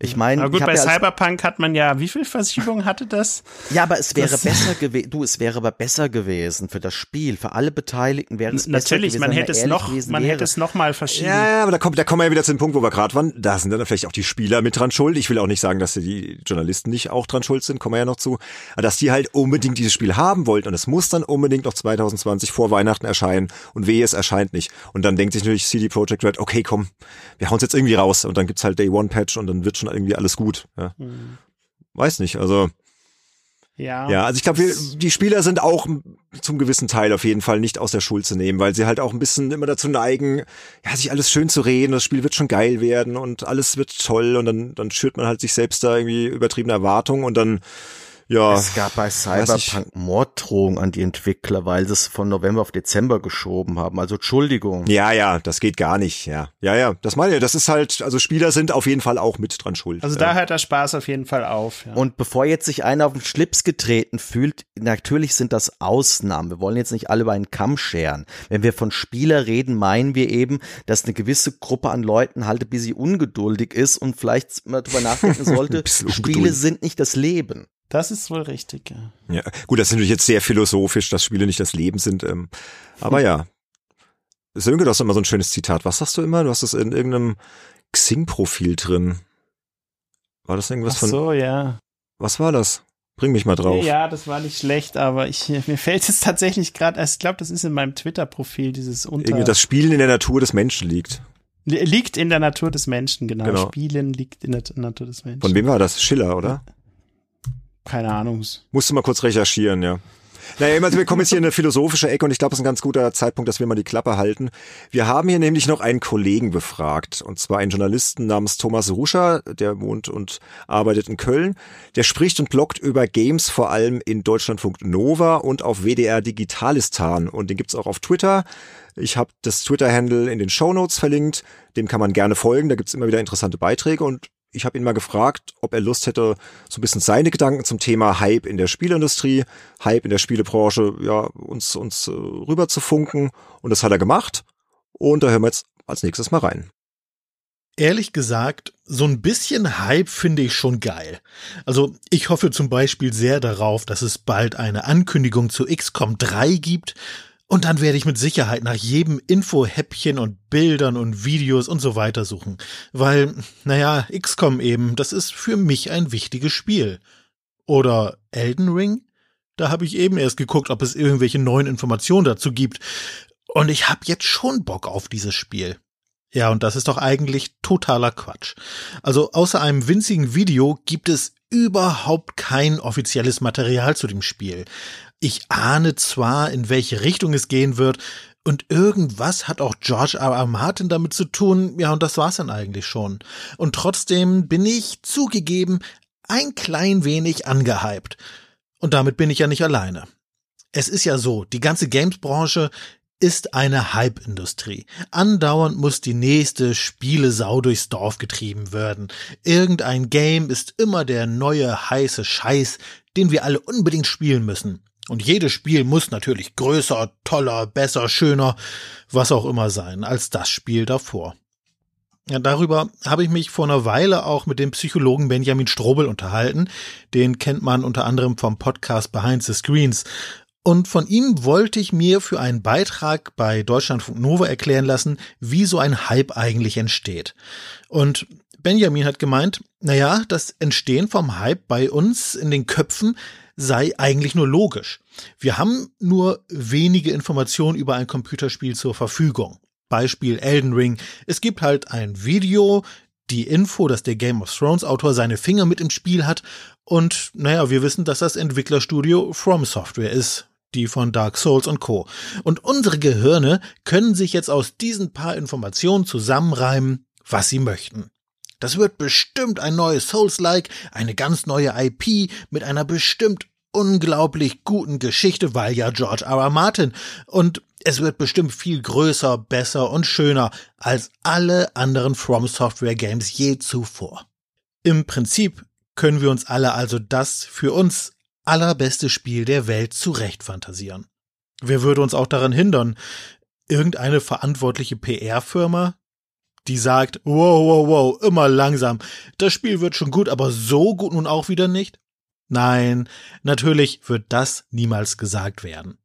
[SPEAKER 3] Ich meine,
[SPEAKER 2] aber gut, bei ja Cyberpunk hat man ja, wie viel Verschiebung hatte das?
[SPEAKER 3] Ja, aber es wäre das besser gewesen. Du, es wäre aber besser gewesen für das Spiel, für alle Beteiligten wäre es
[SPEAKER 2] Natürlich,
[SPEAKER 3] besser
[SPEAKER 2] gewesen, man hätte es noch, man wäre. hätte es noch mal verschieben.
[SPEAKER 1] Ja, ja, aber da kommt, da kommen wir ja wieder zu dem Punkt, wo wir gerade waren. Da sind dann vielleicht auch die Spieler mit dran schuld. Ich will auch nicht sagen, dass die Journalisten nicht auch dran schuld sind, kommen wir ja noch zu. Aber dass die halt unbedingt dieses Spiel haben wollten und es muss dann unbedingt noch 2020 vor Weihnachten erscheinen und wehe, es erscheint nicht. Und dann denkt sich natürlich CD Projekt Red, okay, komm, wir hauen es jetzt irgendwie raus und dann gibt's halt Day One Patch und dann wird schon irgendwie alles gut. Ja. Hm. Weiß nicht, also. Ja. Ja, also ich glaube, die Spieler sind auch zum gewissen Teil auf jeden Fall nicht aus der Schuld zu nehmen, weil sie halt auch ein bisschen immer dazu neigen, ja, sich alles schön zu reden, das Spiel wird schon geil werden und alles wird toll und dann, dann schürt man halt sich selbst da irgendwie übertriebene Erwartungen und dann ja.
[SPEAKER 3] Es gab bei Cyberpunk Morddrohungen an die Entwickler, weil sie es von November auf Dezember geschoben haben. Also Entschuldigung.
[SPEAKER 1] Ja, ja, das geht gar nicht. Ja, ja, ja. Das meine ich. Das ist halt, also Spieler sind auf jeden Fall auch mit dran schuld.
[SPEAKER 2] Also
[SPEAKER 1] ja.
[SPEAKER 2] da hört der Spaß auf jeden Fall auf.
[SPEAKER 3] Ja. Und bevor jetzt sich einer auf den Schlips getreten fühlt, natürlich sind das Ausnahmen. Wir wollen jetzt nicht alle über einen Kamm scheren. Wenn wir von Spieler reden, meinen wir eben, dass eine gewisse Gruppe an Leuten halt ein bisschen ungeduldig ist und vielleicht mal drüber nachdenken sollte, Spiele sind nicht das Leben.
[SPEAKER 2] Das ist wohl richtig, ja.
[SPEAKER 1] Ja, gut, das ist natürlich jetzt sehr philosophisch, dass Spiele nicht das Leben sind. Ähm, aber ja. Sönke, du hast immer so ein schönes Zitat. Was sagst du immer? Du hast es in irgendeinem Xing-Profil drin. War das irgendwas
[SPEAKER 2] Ach
[SPEAKER 1] von.
[SPEAKER 2] so, ja.
[SPEAKER 1] Was war das? Bring mich mal drauf.
[SPEAKER 2] Ja, das war nicht schlecht, aber ich, mir fällt es tatsächlich gerade, ich glaube, das ist in meinem Twitter-Profil, dieses unter.
[SPEAKER 1] Irgendwie das Spielen in der Natur des Menschen liegt.
[SPEAKER 2] Liegt in der Natur des Menschen, genau.
[SPEAKER 1] Genau.
[SPEAKER 2] Spielen liegt in der Natur des Menschen.
[SPEAKER 1] Von wem war das? Schiller, oder?
[SPEAKER 2] Keine Ahnung.
[SPEAKER 1] Musst du mal kurz recherchieren, ja. Naja, also wir kommen jetzt hier in eine philosophische Ecke und ich glaube, es ist ein ganz guter Zeitpunkt, dass wir mal die Klappe halten. Wir haben hier nämlich noch einen Kollegen befragt, und zwar einen Journalisten namens Thomas Ruscher, der wohnt und arbeitet in Köln. Der spricht und bloggt über Games vor allem in Deutschlandfunk Nova und auf WDR Digitalistan und den gibt's auch auf Twitter. Ich habe das Twitter-Handle in den Shownotes verlinkt, dem kann man gerne folgen, da gibt's immer wieder interessante Beiträge und ich habe ihn mal gefragt, ob er Lust hätte, so ein bisschen seine Gedanken zum Thema Hype in der Spielindustrie, Hype in der Spielebranche, ja, uns, uns äh, rüber zu funken. Und das hat er gemacht. Und da hören wir jetzt als nächstes mal rein.
[SPEAKER 4] Ehrlich gesagt, so ein bisschen Hype finde ich schon geil. Also ich hoffe zum Beispiel sehr darauf, dass es bald eine Ankündigung zu XCOM 3 gibt und dann werde ich mit Sicherheit nach jedem Info-Häppchen und Bildern und Videos und so weiter suchen. Weil, naja, XCOM eben, das ist für mich ein wichtiges Spiel. Oder Elden Ring? Da habe ich eben erst geguckt, ob es irgendwelche neuen Informationen dazu gibt. Und ich habe jetzt schon Bock auf dieses Spiel. Ja, und das ist doch eigentlich totaler Quatsch. Also außer einem winzigen Video gibt es überhaupt kein offizielles Material zu dem Spiel. Ich ahne zwar, in welche Richtung es gehen wird, und irgendwas hat auch George R. R. Martin damit zu tun, ja, und das war's dann eigentlich schon. Und trotzdem bin ich zugegeben ein klein wenig angehypt. Und damit bin ich ja nicht alleine. Es ist ja so, die ganze Games-Branche ist eine Hype-Industrie. Andauernd muss die nächste Spielesau durchs Dorf getrieben werden. Irgendein Game ist immer der neue heiße Scheiß, den wir alle unbedingt spielen müssen. Und jedes Spiel muss natürlich größer, toller, besser, schöner, was auch immer sein, als das Spiel davor. Ja, darüber habe ich mich vor einer Weile auch mit dem Psychologen Benjamin Strobel unterhalten. Den kennt man unter anderem vom Podcast Behind the Screens. Und von ihm wollte ich mir für einen Beitrag bei Deutschlandfunk Nova erklären lassen, wie so ein Hype eigentlich entsteht. Und Benjamin hat gemeint, naja, das Entstehen vom Hype bei uns in den Köpfen sei eigentlich nur logisch. Wir haben nur wenige Informationen über ein Computerspiel zur Verfügung. Beispiel Elden Ring. Es gibt halt ein Video, die Info, dass der Game of Thrones Autor seine Finger mit im Spiel hat und naja, wir wissen, dass das Entwicklerstudio From Software ist, die von Dark Souls und Co. Und unsere Gehirne können sich jetzt aus diesen paar Informationen zusammenreimen, was sie möchten. Das wird bestimmt ein neues Souls-like, eine ganz neue IP mit einer bestimmt unglaublich guten Geschichte, weil ja George R. R. Martin und es wird bestimmt viel größer, besser und schöner als alle anderen From Software Games je zuvor. Im Prinzip können wir uns alle also das für uns allerbeste Spiel der Welt zurecht fantasieren. Wer würde uns auch daran hindern? Irgendeine verantwortliche PR-Firma, die sagt, wow, wow, wow, immer langsam. Das Spiel wird schon gut, aber so gut nun auch wieder nicht? Nein, natürlich wird das niemals gesagt werden.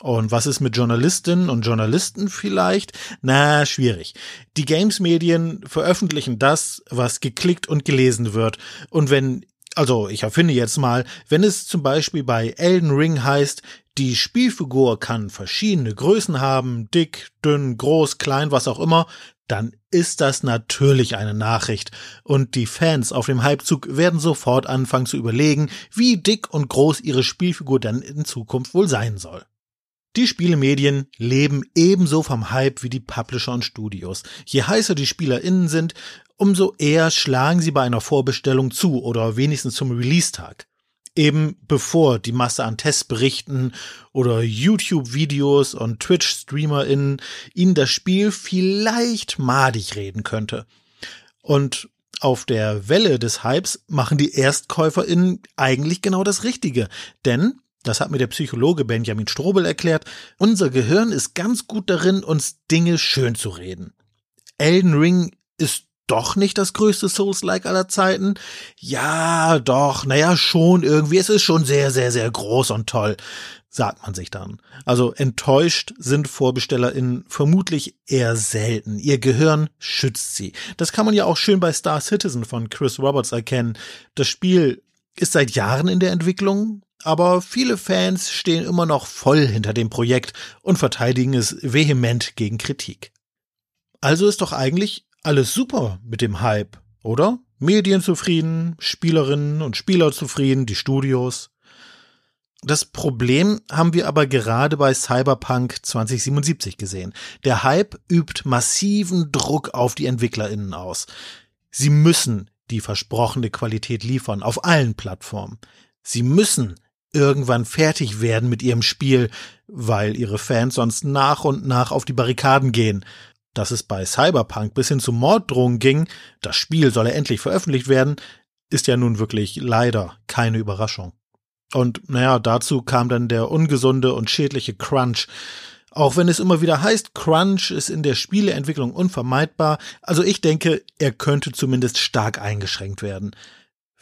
[SPEAKER 4] Und was ist mit Journalistinnen und Journalisten vielleicht? Na, schwierig. Die Games-Medien veröffentlichen das, was geklickt und gelesen wird. Und wenn, also ich erfinde jetzt mal, wenn es zum Beispiel bei Elden Ring heißt, die Spielfigur kann verschiedene Größen haben, dick, dünn, groß, klein, was auch immer, dann ist das natürlich eine Nachricht. Und die Fans auf dem Hypezug werden sofort anfangen zu überlegen, wie dick und groß ihre Spielfigur dann in Zukunft wohl sein soll. Die Spielemedien leben ebenso vom Hype wie die Publisher und Studios. Je heißer die SpielerInnen sind, umso eher schlagen sie bei einer Vorbestellung zu oder wenigstens zum Release-Tag. Eben bevor die Masse an Testberichten oder YouTube-Videos und Twitch-StreamerInnen ihnen das Spiel vielleicht madig reden könnte. Und auf der Welle des Hypes machen die ErstkäuferInnen eigentlich genau das Richtige. Denn das hat mir der Psychologe Benjamin Strobel erklärt. Unser Gehirn ist ganz gut darin, uns Dinge schön zu reden. Elden Ring ist doch nicht das größte Souls-like aller Zeiten? Ja, doch, naja, schon irgendwie. Es ist schon sehr, sehr, sehr groß und toll. sagt man sich dann. Also enttäuscht sind VorbestellerInnen vermutlich eher selten. Ihr Gehirn schützt sie. Das kann man ja auch schön bei Star Citizen von Chris Roberts erkennen. Das Spiel ist seit Jahren in der Entwicklung, aber viele Fans stehen immer noch voll hinter dem Projekt und verteidigen es vehement gegen Kritik. Also ist doch eigentlich alles super mit dem Hype, oder? Medien zufrieden, Spielerinnen und Spieler zufrieden, die Studios. Das Problem haben wir aber gerade bei Cyberpunk 2077 gesehen. Der Hype übt massiven Druck auf die EntwicklerInnen aus. Sie müssen die versprochene Qualität liefern auf allen Plattformen. Sie müssen irgendwann fertig werden mit ihrem Spiel, weil ihre Fans sonst nach und nach auf die Barrikaden gehen. Dass es bei Cyberpunk bis hin zu Morddrohungen ging, das Spiel solle endlich veröffentlicht werden, ist ja nun wirklich leider keine Überraschung. Und naja, dazu kam dann der ungesunde und schädliche Crunch. Auch wenn es immer wieder heißt, Crunch ist in der Spieleentwicklung unvermeidbar, also ich denke, er könnte zumindest stark eingeschränkt werden.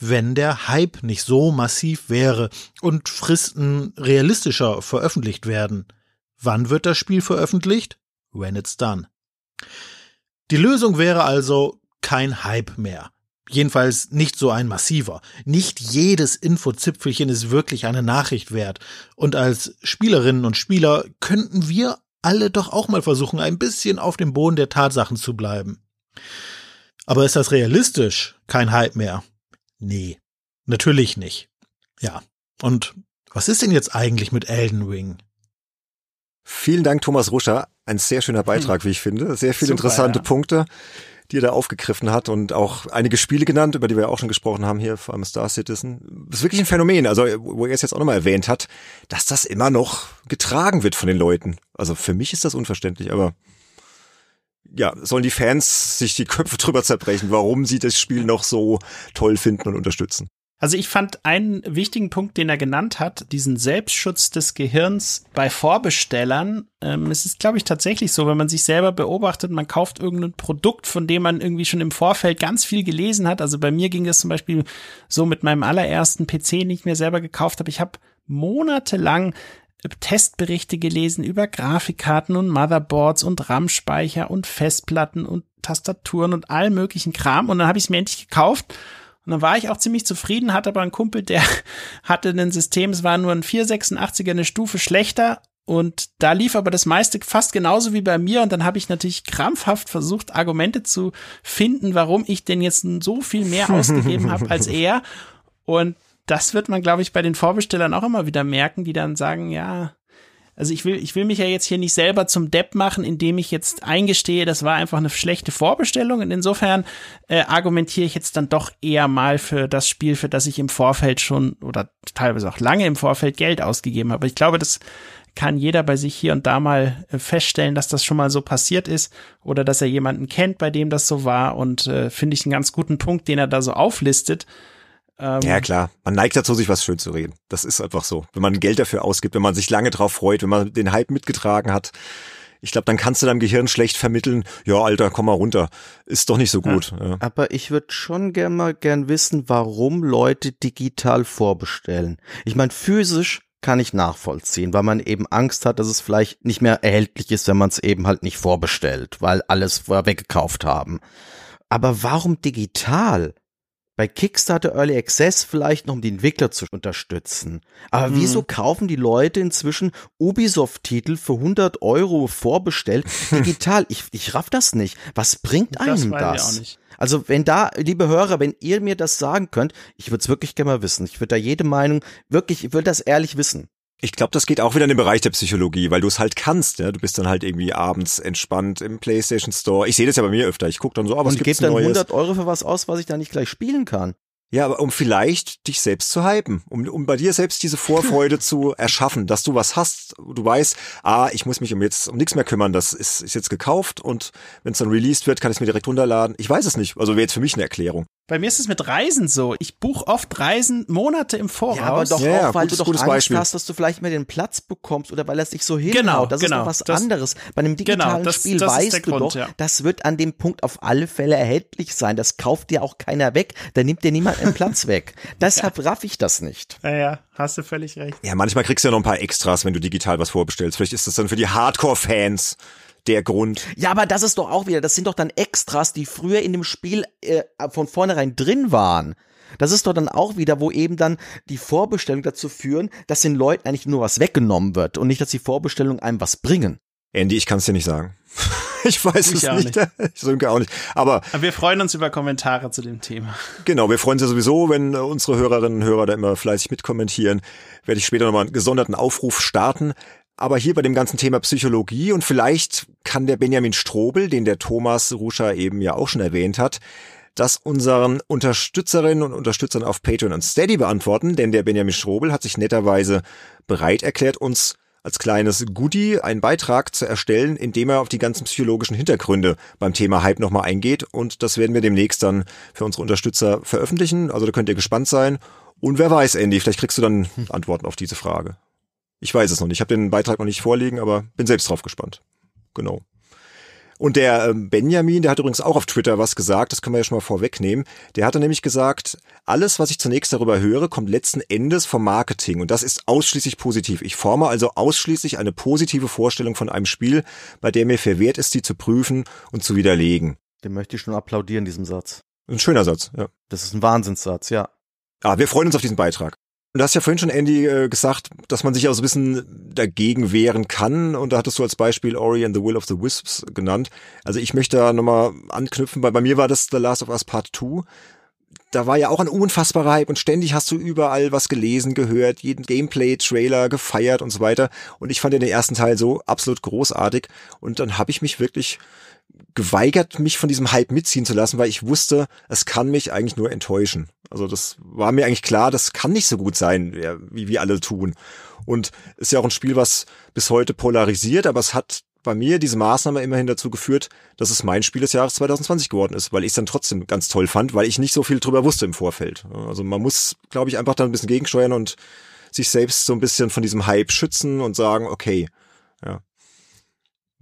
[SPEAKER 4] Wenn der Hype nicht so massiv wäre und Fristen realistischer veröffentlicht werden. Wann wird das Spiel veröffentlicht? When it's done. Die Lösung wäre also kein Hype mehr. Jedenfalls nicht so ein massiver. Nicht jedes Infozipfelchen ist wirklich eine Nachricht wert. Und als Spielerinnen und Spieler könnten wir alle doch auch mal versuchen, ein bisschen auf dem Boden der Tatsachen zu bleiben. Aber ist das realistisch? Kein Hype mehr. Nee, natürlich nicht. Ja. Und was ist denn jetzt eigentlich mit Elden Ring?
[SPEAKER 1] Vielen Dank, Thomas Ruscher. Ein sehr schöner Beitrag, hm. wie ich finde. Sehr viele Super, interessante ja. Punkte die er da aufgegriffen hat und auch einige Spiele genannt, über die wir auch schon gesprochen haben hier, vor allem Star Citizen. Das ist wirklich ein Phänomen, also wo er es jetzt auch nochmal erwähnt hat, dass das immer noch getragen wird von den Leuten. Also für mich ist das unverständlich, aber ja, sollen die Fans sich die Köpfe drüber zerbrechen, warum sie das Spiel noch so toll finden und unterstützen.
[SPEAKER 2] Also ich fand einen wichtigen Punkt, den er genannt hat, diesen Selbstschutz des Gehirns bei Vorbestellern. Ähm, es ist, glaube ich, tatsächlich so, wenn man sich selber beobachtet, man kauft irgendein Produkt, von dem man irgendwie schon im Vorfeld ganz viel gelesen hat. Also bei mir ging es zum Beispiel so mit meinem allerersten PC, den ich mir selber gekauft habe. Ich habe monatelang Testberichte gelesen über Grafikkarten und Motherboards und RAM-Speicher und Festplatten und Tastaturen und all möglichen Kram. Und dann habe ich es mir endlich gekauft und dann war ich auch ziemlich zufrieden, hatte aber einen Kumpel, der hatte ein System, es war nur ein 486er, eine Stufe schlechter. Und da lief aber das meiste fast genauso wie bei mir. Und dann habe ich natürlich krampfhaft versucht, Argumente zu finden, warum ich denn jetzt so viel mehr ausgegeben habe als er. Und das wird man, glaube ich, bei den Vorbestellern auch immer wieder merken, die dann sagen, ja, also ich will, ich will mich ja jetzt hier nicht selber zum Depp machen, indem ich jetzt eingestehe, das war einfach eine schlechte Vorbestellung. Und insofern äh, argumentiere ich jetzt dann doch eher mal für das Spiel, für das ich im Vorfeld schon oder teilweise auch lange im Vorfeld Geld ausgegeben habe. Ich glaube, das kann jeder bei sich hier und da mal äh, feststellen, dass das schon mal so passiert ist oder dass er jemanden kennt, bei dem das so war. Und äh, finde ich einen ganz guten Punkt, den er da so auflistet.
[SPEAKER 1] Ähm, ja, klar. Man neigt dazu, sich was schön zu reden. Das ist einfach so. Wenn man Geld dafür ausgibt, wenn man sich lange drauf freut, wenn man den Hype mitgetragen hat, ich glaube, dann kannst du deinem Gehirn schlecht vermitteln, ja, Alter, komm mal runter. Ist doch nicht so gut. Ja. Ja.
[SPEAKER 3] Aber ich würde schon gern mal gern wissen, warum Leute digital vorbestellen. Ich meine, physisch kann ich nachvollziehen, weil man eben Angst hat, dass es vielleicht nicht mehr erhältlich ist, wenn man es eben halt nicht vorbestellt, weil alles vorher weggekauft haben. Aber warum digital? Bei Kickstarter Early Access vielleicht noch, um die Entwickler zu unterstützen. Aber hm. wieso kaufen die Leute inzwischen Ubisoft-Titel für 100 Euro vorbestellt digital? ich, ich raff das nicht. Was bringt einem das? das? Also wenn da, liebe Hörer, wenn ihr mir das sagen könnt, ich würde es wirklich gerne mal wissen. Ich würde da jede Meinung, wirklich, ich würde das ehrlich wissen.
[SPEAKER 1] Ich glaube, das geht auch wieder in den Bereich der Psychologie, weil du es halt kannst. Ja? Du bist dann halt irgendwie abends entspannt im PlayStation Store. Ich sehe das ja bei mir öfter. Ich gucke dann so, aber ah, was
[SPEAKER 3] Und gibt's dann Neues? 100 Euro für was aus, was ich da nicht gleich spielen kann.
[SPEAKER 1] Ja, aber um vielleicht dich selbst zu hypen, um, um bei dir selbst diese Vorfreude zu erschaffen, dass du was hast. Du weißt, ah, ich muss mich um jetzt um nichts mehr kümmern, das ist, ist jetzt gekauft und wenn es dann released wird, kann ich es mir direkt runterladen. Ich weiß es nicht. Also wäre jetzt für mich eine Erklärung.
[SPEAKER 2] Bei mir ist es mit Reisen so. Ich buche oft Reisen Monate im Voraus. Ja,
[SPEAKER 3] aber doch
[SPEAKER 1] ja,
[SPEAKER 3] auch, weil
[SPEAKER 1] gutes,
[SPEAKER 3] du doch Angst
[SPEAKER 1] Beispiel.
[SPEAKER 3] hast, dass du vielleicht mehr den Platz bekommst oder weil er sich so hinhaut.
[SPEAKER 2] Genau,
[SPEAKER 3] das
[SPEAKER 2] genau.
[SPEAKER 3] ist doch was
[SPEAKER 2] Das-
[SPEAKER 3] anderes. Bei einem digitalen
[SPEAKER 2] Genau, das-
[SPEAKER 3] Spiel
[SPEAKER 2] das
[SPEAKER 3] weißt du
[SPEAKER 2] Grund,
[SPEAKER 3] doch,
[SPEAKER 2] ja.
[SPEAKER 3] das wird an dem Punkt auf alle Fälle erhältlich sein. Das kauft dir auch keiner weg. Da nimmt dir niemand einen Platz weg. Deshalb raff ich das nicht.
[SPEAKER 2] ja, ja, hast du völlig recht.
[SPEAKER 1] Ja, manchmal kriegst du ja noch ein paar Extras, wenn du digital was vorbestellst. Vielleicht ist das dann für die Hardcore-Fans der Grund.
[SPEAKER 3] Ja, aber das ist doch auch wieder, das sind doch dann Extras, die früher in dem Spiel äh, von vornherein drin waren. Das ist doch dann auch wieder, wo eben dann die Vorbestellung dazu führen, dass den Leuten eigentlich nur was weggenommen wird und nicht, dass die Vorbestellungen einem was bringen.
[SPEAKER 1] Andy, ich kann es dir nicht sagen. Ich weiß
[SPEAKER 2] Ich
[SPEAKER 1] es
[SPEAKER 2] auch
[SPEAKER 1] nicht. Ich Sönke auch nicht. Aber
[SPEAKER 2] Aber wir freuen uns über Kommentare zu dem Thema.
[SPEAKER 1] Genau, wir freuen uns ja sowieso, wenn äh, unsere Hörerinnen und Hörer da immer fleißig mitkommentieren. Werde ich später nochmal einen gesonderten Aufruf starten. Aber hier bei dem ganzen Thema Psychologie und vielleicht kann der Benjamin Strobel, den der Thomas Ruscha eben ja auch schon erwähnt hat, das unseren Unterstützerinnen und Unterstützern auf Patreon und Steady beantworten, denn der Benjamin Strobel hat sich netterweise bereit erklärt, uns als kleines Goodie einen Beitrag zu erstellen, indem er auf die ganzen psychologischen Hintergründe beim Thema Hype nochmal eingeht. Und das werden wir demnächst dann für unsere Unterstützer veröffentlichen. Also da könnt ihr gespannt sein. Und wer weiß, Andy, vielleicht kriegst du dann Antworten auf diese Frage. Ich weiß es noch nicht. Ich habe den Beitrag noch nicht vorliegen, aber bin selbst drauf gespannt. Genau. Und der ähm, Benjamin, der hat übrigens auch auf Twitter was gesagt, das können wir ja schon mal vorwegnehmen. Der hatte nämlich gesagt, alles, was ich zunächst darüber höre, kommt letzten Endes vom Marketing und das ist ausschließlich positiv. Ich forme also ausschließlich eine positive Vorstellung von einem Spiel, bei der mir verwehrt ist, die zu prüfen und zu widerlegen.
[SPEAKER 3] Den möchte ich schon applaudieren, diesem Satz.
[SPEAKER 1] Ein schöner Satz, ja.
[SPEAKER 3] Das ist ein Wahnsinnssatz, ja.
[SPEAKER 1] Ah, wir freuen uns auf diesen Beitrag. Und du hast ja vorhin schon, Andy, äh, gesagt, dass man sich auch so ein bisschen dagegen wehren kann. Und da hattest du als Beispiel Ori and the Will of the Wisps genannt. Also ich möchte da nochmal anknüpfen, weil bei mir war das The Last of Us Part 2. Da war ja auch ein unfassbarer Hype und ständig hast du überall was gelesen, gehört, jeden Gameplay-Trailer gefeiert und so weiter. Und ich fand den ersten Teil so absolut großartig. Und dann habe ich mich wirklich geweigert, mich von diesem Hype mitziehen zu lassen, weil ich wusste, es kann mich eigentlich nur enttäuschen. Also das war mir eigentlich klar, das kann nicht so gut sein, wie wir alle tun. Und ist ja auch ein Spiel, was bis heute polarisiert, aber es hat bei mir diese Maßnahme immerhin dazu geführt, dass es mein Spiel des Jahres 2020 geworden ist, weil ich es dann trotzdem ganz toll fand, weil ich nicht so viel drüber wusste im Vorfeld. Also man muss, glaube ich, einfach da ein bisschen gegensteuern und sich selbst so ein bisschen von diesem Hype schützen und sagen, okay, ja.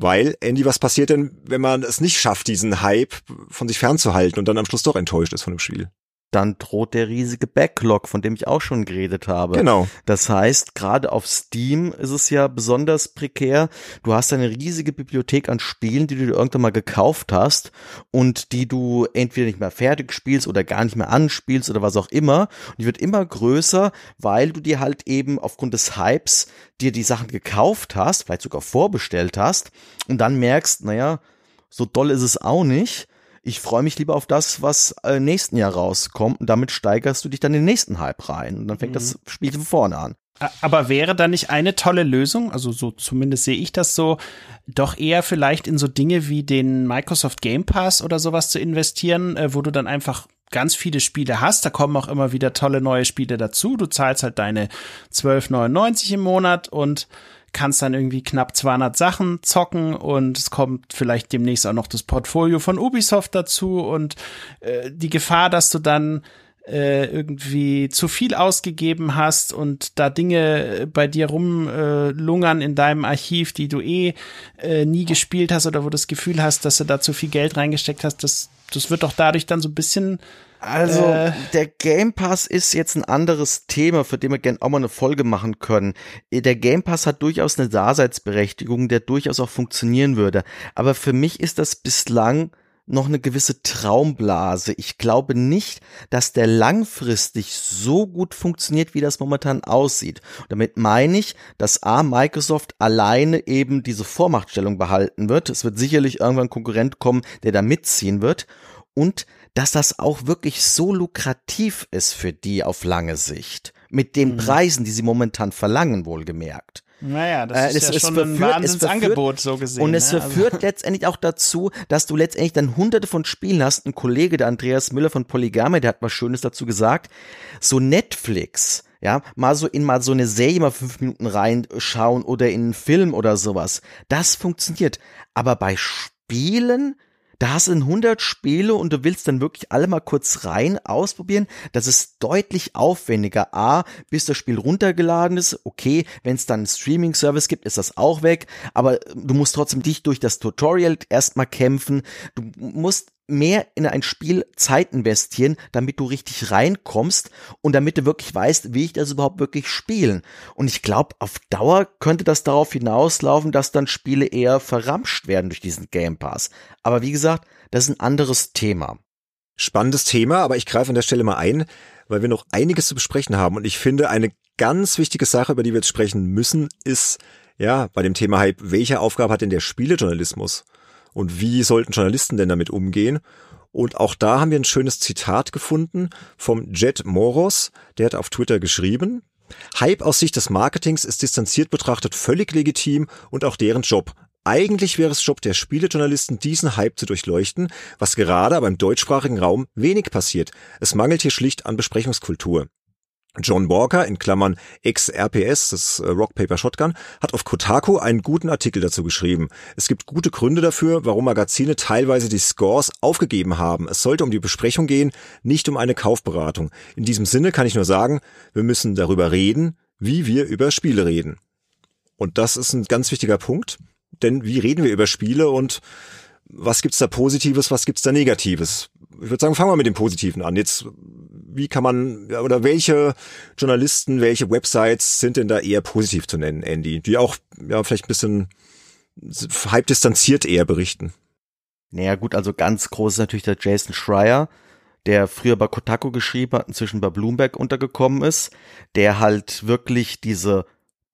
[SPEAKER 1] Weil, Andy, was passiert denn, wenn man es nicht schafft, diesen Hype von sich fernzuhalten und dann am Schluss doch enttäuscht ist von dem Spiel?
[SPEAKER 3] Dann droht der riesige Backlog, von dem ich auch schon geredet habe.
[SPEAKER 1] Genau.
[SPEAKER 3] Das heißt, gerade auf Steam ist es ja besonders prekär. Du hast eine riesige Bibliothek an Spielen, die du dir irgendwann mal gekauft hast und die du entweder nicht mehr fertig spielst oder gar nicht mehr anspielst oder was auch immer. Und die wird immer größer, weil du dir halt eben aufgrund des Hypes dir die Sachen gekauft hast, vielleicht sogar vorbestellt hast und dann merkst, naja, so doll ist es auch nicht. Ich freue mich lieber auf das, was äh, nächsten Jahr rauskommt und damit steigerst du dich dann in den nächsten Hype rein und dann fängt das Spiel von vorne an.
[SPEAKER 2] Aber wäre da nicht eine tolle Lösung, also so zumindest sehe ich das so, doch eher vielleicht in so Dinge wie den Microsoft Game Pass oder sowas zu investieren, äh, wo du dann einfach ganz viele Spiele hast, da kommen auch immer wieder tolle neue Spiele dazu. Du zahlst halt deine 12,99 im Monat und kannst dann irgendwie knapp 200 Sachen zocken und es kommt vielleicht demnächst auch noch das Portfolio von Ubisoft dazu und äh, die Gefahr, dass du dann äh, irgendwie zu viel ausgegeben hast und da Dinge äh, bei dir rumlungern äh, in deinem Archiv, die du eh äh, nie gespielt hast oder wo du das Gefühl hast, dass du da zu viel Geld reingesteckt hast, das, das wird doch dadurch dann so ein bisschen
[SPEAKER 3] Also,
[SPEAKER 2] Äh.
[SPEAKER 3] der Game Pass ist jetzt ein anderes Thema, für den wir gerne auch mal eine Folge machen können. Der Game Pass hat durchaus eine Daseinsberechtigung, der durchaus auch funktionieren würde. Aber für mich ist das bislang noch eine gewisse Traumblase. Ich glaube nicht, dass der langfristig so gut funktioniert, wie das momentan aussieht. Und damit meine ich, dass A, Microsoft alleine eben diese Vormachtstellung behalten wird. Es wird sicherlich irgendwann ein Konkurrent kommen, der da mitziehen wird. Und dass das auch wirklich so lukrativ ist für die auf lange Sicht. Mit den Preisen, die sie momentan verlangen, wohlgemerkt.
[SPEAKER 2] Naja, das
[SPEAKER 3] Äh,
[SPEAKER 2] ist
[SPEAKER 3] es-
[SPEAKER 2] ja schon
[SPEAKER 3] verführt-
[SPEAKER 2] ein
[SPEAKER 3] verführt-
[SPEAKER 2] Wahnsinnsangebot, so gesehen.
[SPEAKER 3] Und es
[SPEAKER 2] ne? Also-
[SPEAKER 3] verführt letztendlich auch dazu, dass du letztendlich dann hunderte von Spielen hast. Ein Kollege, der Andreas Müller von Polygame, der hat was Schönes dazu gesagt. So Netflix, ja, mal so in mal so eine Serie mal fünf Minuten reinschauen oder in einen Film oder sowas. Das funktioniert. Aber bei Spielen, Da hast du 100 Spiele und du willst dann wirklich alle mal kurz rein ausprobieren. Das ist deutlich aufwendiger. A, bis das Spiel runtergeladen ist. Okay, wenn es dann einen Streaming-Service gibt, ist das auch weg. Aber du musst trotzdem dich durch das Tutorial erstmal kämpfen. Du musst mehr in ein Spiel Zeit investieren, damit du richtig reinkommst und damit du wirklich weißt, wie ich das überhaupt wirklich spielen. Und ich glaube, auf Dauer könnte das darauf hinauslaufen, dass dann Spiele eher verramscht werden durch diesen Game Pass. Aber wie gesagt, das ist ein anderes Thema.
[SPEAKER 1] Spannendes Thema, aber ich greife an der Stelle mal ein, weil wir noch einiges zu besprechen haben. Und ich finde, eine ganz wichtige Sache, über die wir jetzt sprechen müssen, ist, ja, bei dem Thema Hype, welche Aufgabe hat denn der Spielejournalismus? Und wie sollten Journalisten denn damit umgehen? Und auch da haben wir ein schönes Zitat gefunden vom Jet Moros, der hat auf Twitter geschrieben, Hype aus Sicht des Marketings ist distanziert betrachtet völlig legitim und auch deren Job. Eigentlich wäre es Job der Spielejournalisten, diesen Hype zu durchleuchten, was gerade aber im deutschsprachigen Raum wenig passiert. Es mangelt hier schlicht an Besprechungskultur. John Walker, in Klammern ex-RPS, das äh, Rock Paper Shotgun, hat auf Kotaku einen guten Artikel dazu geschrieben. Es gibt gute Gründe dafür, warum Magazine teilweise die Scores aufgegeben haben. Es sollte um die Besprechung gehen, nicht um eine Kaufberatung. In diesem Sinne kann ich nur sagen, wir müssen darüber reden, wie wir über Spiele reden. Und das ist ein ganz wichtiger Punkt, denn wie reden wir über Spiele und was gibt's da Positives, was gibt's da Negatives? Ich würde sagen, fangen wir mit dem Positiven an. Jetzt wie kann man, oder welche Journalisten, welche Websites sind denn da eher positiv zu nennen, Andy, die auch ja vielleicht ein bisschen halb distanziert eher berichten?
[SPEAKER 3] Naja gut, also ganz groß ist natürlich der Jason Schreier, der früher bei Kotaku geschrieben hat, inzwischen bei Bloomberg untergekommen ist, der halt wirklich diese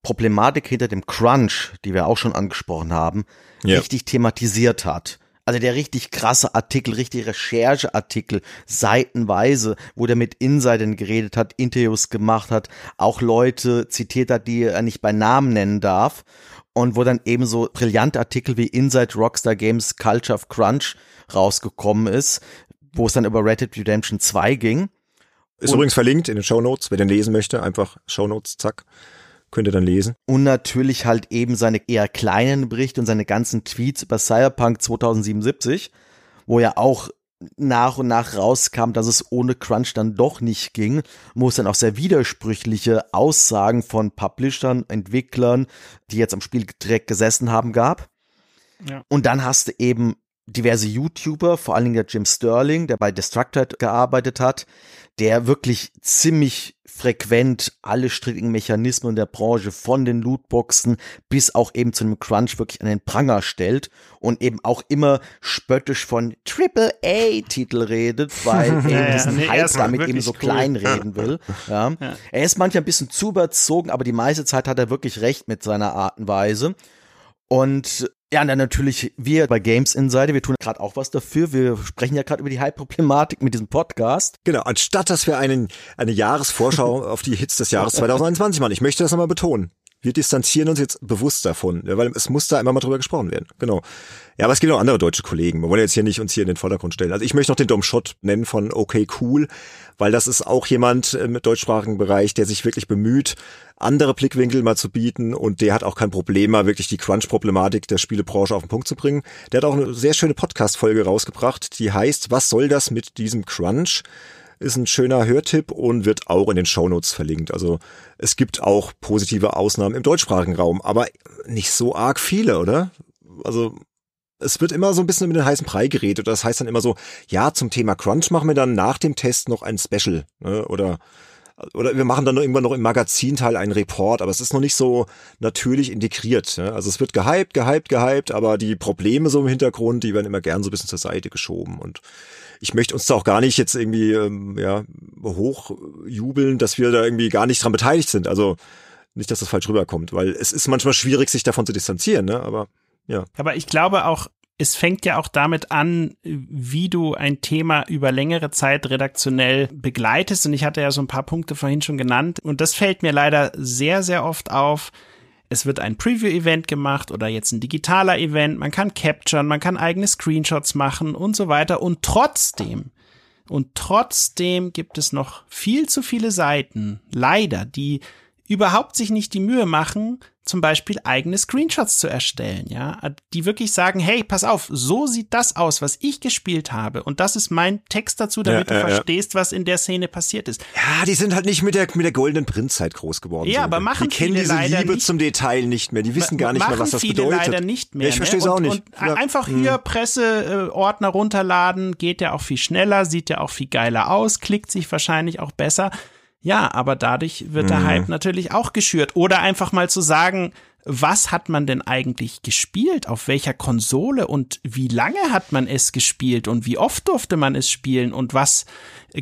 [SPEAKER 3] Problematik hinter dem Crunch, die wir auch schon angesprochen haben, ja. richtig thematisiert hat. Also der richtig krasse Artikel, richtig Rechercheartikel, seitenweise, wo der mit Insidern geredet hat, Interviews gemacht hat, auch Leute zitiert hat, die er nicht bei Namen nennen darf. Und wo dann eben so brillante Artikel wie Inside Rockstar Games Culture of Crunch rausgekommen ist, wo es dann über Red Dead Redemption 2 ging.
[SPEAKER 1] Ist und übrigens verlinkt in den Show Notes, wer den lesen möchte, einfach Show Notes, zack könnt ihr dann lesen.
[SPEAKER 3] Und natürlich halt eben seine eher kleinen Berichte und seine ganzen Tweets über Cyberpunk 2077, wo ja auch nach und nach rauskam, dass es ohne Crunch dann doch nicht ging, wo es dann auch sehr widersprüchliche Aussagen von Publishern, Entwicklern, die jetzt am Spiel direkt gesessen haben, gab. Ja. Und dann hast du eben diverse YouTuber, vor allen Dingen der Jim Sterling, der bei Destructed gearbeitet hat, der wirklich ziemlich frequent alle strittigen Mechanismen der Branche von den Lootboxen bis auch eben zu einem Crunch wirklich an den Pranger stellt und eben auch immer spöttisch von Triple A Titel redet, weil er diesen nee, Hype damit eben so cool. klein reden will. Ja. ja. Er ist manchmal ein bisschen zu überzogen, aber die meiste Zeit hat er wirklich recht mit seiner Art und Weise. Und ja, und dann natürlich wir bei Games Insider, wir tun gerade auch was dafür. Wir sprechen ja gerade über die Hype-Problematik mit diesem Podcast.
[SPEAKER 1] Genau, anstatt dass wir einen, eine Jahresvorschau auf die Hits des Jahres 2021 machen. Ich möchte das nochmal betonen. Wir distanzieren uns jetzt bewusst davon, weil es muss da immer mal drüber gesprochen werden. Genau. Ja, aber es gibt auch andere deutsche Kollegen. Wir wollen jetzt hier nicht uns hier in den Vordergrund stellen. Also ich möchte noch den Dom Schott nennen von OK Cool, weil das ist auch jemand im deutschsprachigen Bereich, der sich wirklich bemüht, andere Blickwinkel mal zu bieten und der hat auch kein Problem, mal wirklich die Crunch-Problematik der Spielebranche auf den Punkt zu bringen. Der hat auch eine sehr schöne Podcast-Folge rausgebracht, die heißt, was soll das mit diesem Crunch? Ist ein schöner Hörtipp und wird auch in den Shownotes verlinkt. Also es gibt auch positive Ausnahmen im deutschsprachigen Raum, aber nicht so arg viele, oder? Also es wird immer so ein bisschen mit den heißen Brei geredet. Das heißt dann immer so, ja, zum Thema Crunch machen wir dann nach dem Test noch ein Special. Ne? Oder oder wir machen dann irgendwann noch im Magazinteil einen Report, aber es ist noch nicht so natürlich integriert. Ne? Also es wird gehypt, gehypt, gehypt, aber die Probleme so im Hintergrund, die werden immer gern so ein bisschen zur Seite geschoben. Und ich möchte uns da auch gar nicht jetzt irgendwie ähm, ja, hochjubeln, dass wir da irgendwie gar nicht dran beteiligt sind. Also nicht, dass das falsch rüberkommt, weil es ist manchmal schwierig, sich davon zu distanzieren, ne? Aber ja.
[SPEAKER 2] Aber ich glaube auch, es fängt ja auch damit an, wie du ein Thema über längere Zeit redaktionell begleitest. Und ich hatte ja so ein paar Punkte vorhin schon genannt. Und das fällt mir leider sehr, sehr oft auf. Es wird ein Preview-Event gemacht oder jetzt ein digitaler Event. Man kann capturen, man kann eigene Screenshots machen und so weiter. Und trotzdem, und trotzdem gibt es noch viel zu viele Seiten, leider, die überhaupt sich nicht die Mühe machen, zum Beispiel eigene Screenshots zu erstellen, ja, die wirklich sagen, hey, pass auf, so sieht das aus, was ich gespielt habe und das ist mein Text dazu, damit ja, du ja, verstehst, ja. was in der Szene passiert ist.
[SPEAKER 1] Ja, die sind halt nicht mit der mit der goldenen Prinzzeit groß geworden.
[SPEAKER 2] Ja, aber machen
[SPEAKER 1] die kennen
[SPEAKER 2] diese
[SPEAKER 1] Liebe
[SPEAKER 2] nicht,
[SPEAKER 1] zum Detail nicht mehr, die wissen gar nicht mehr, was das
[SPEAKER 2] viele
[SPEAKER 1] bedeutet.
[SPEAKER 2] leider nicht mehr.
[SPEAKER 1] ich verstehe es
[SPEAKER 2] ne?
[SPEAKER 1] auch nicht.
[SPEAKER 2] Und einfach hier hm. Presseordner runterladen, geht ja auch viel schneller, sieht ja auch viel geiler aus, klickt sich wahrscheinlich auch besser. Ja, aber dadurch wird der mhm. Hype natürlich auch geschürt. Oder einfach mal zu sagen, was hat man denn eigentlich gespielt? Auf welcher Konsole und wie lange hat man es gespielt und wie oft durfte man es spielen und was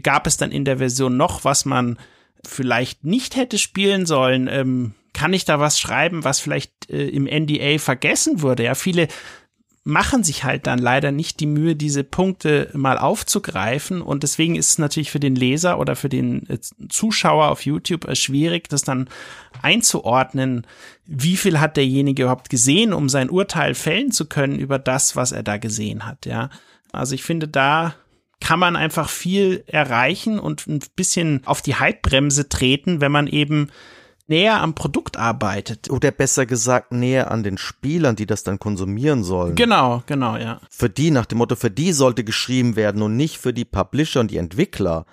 [SPEAKER 2] gab es dann in der Version noch, was man vielleicht nicht hätte spielen sollen? Ähm, kann ich da was schreiben, was vielleicht äh, im NDA vergessen wurde? Ja, viele machen sich halt dann leider nicht die Mühe, diese Punkte mal aufzugreifen. Und deswegen ist es natürlich für den Leser oder für den äh, Zuschauer auf YouTube äh, schwierig, das dann einzuordnen, wie viel hat derjenige überhaupt gesehen, um sein Urteil fällen zu können über das, was er da gesehen hat. Ja, also ich finde, da kann man einfach viel erreichen und ein bisschen auf die Hypebremse treten, wenn man eben näher am Produkt arbeitet.
[SPEAKER 3] Oder besser gesagt, näher an den Spielern, die das dann konsumieren sollen.
[SPEAKER 2] Genau, genau, ja.
[SPEAKER 3] Für die, nach dem Motto, für die sollte geschrieben werden und nicht für die Publisher und die Entwickler.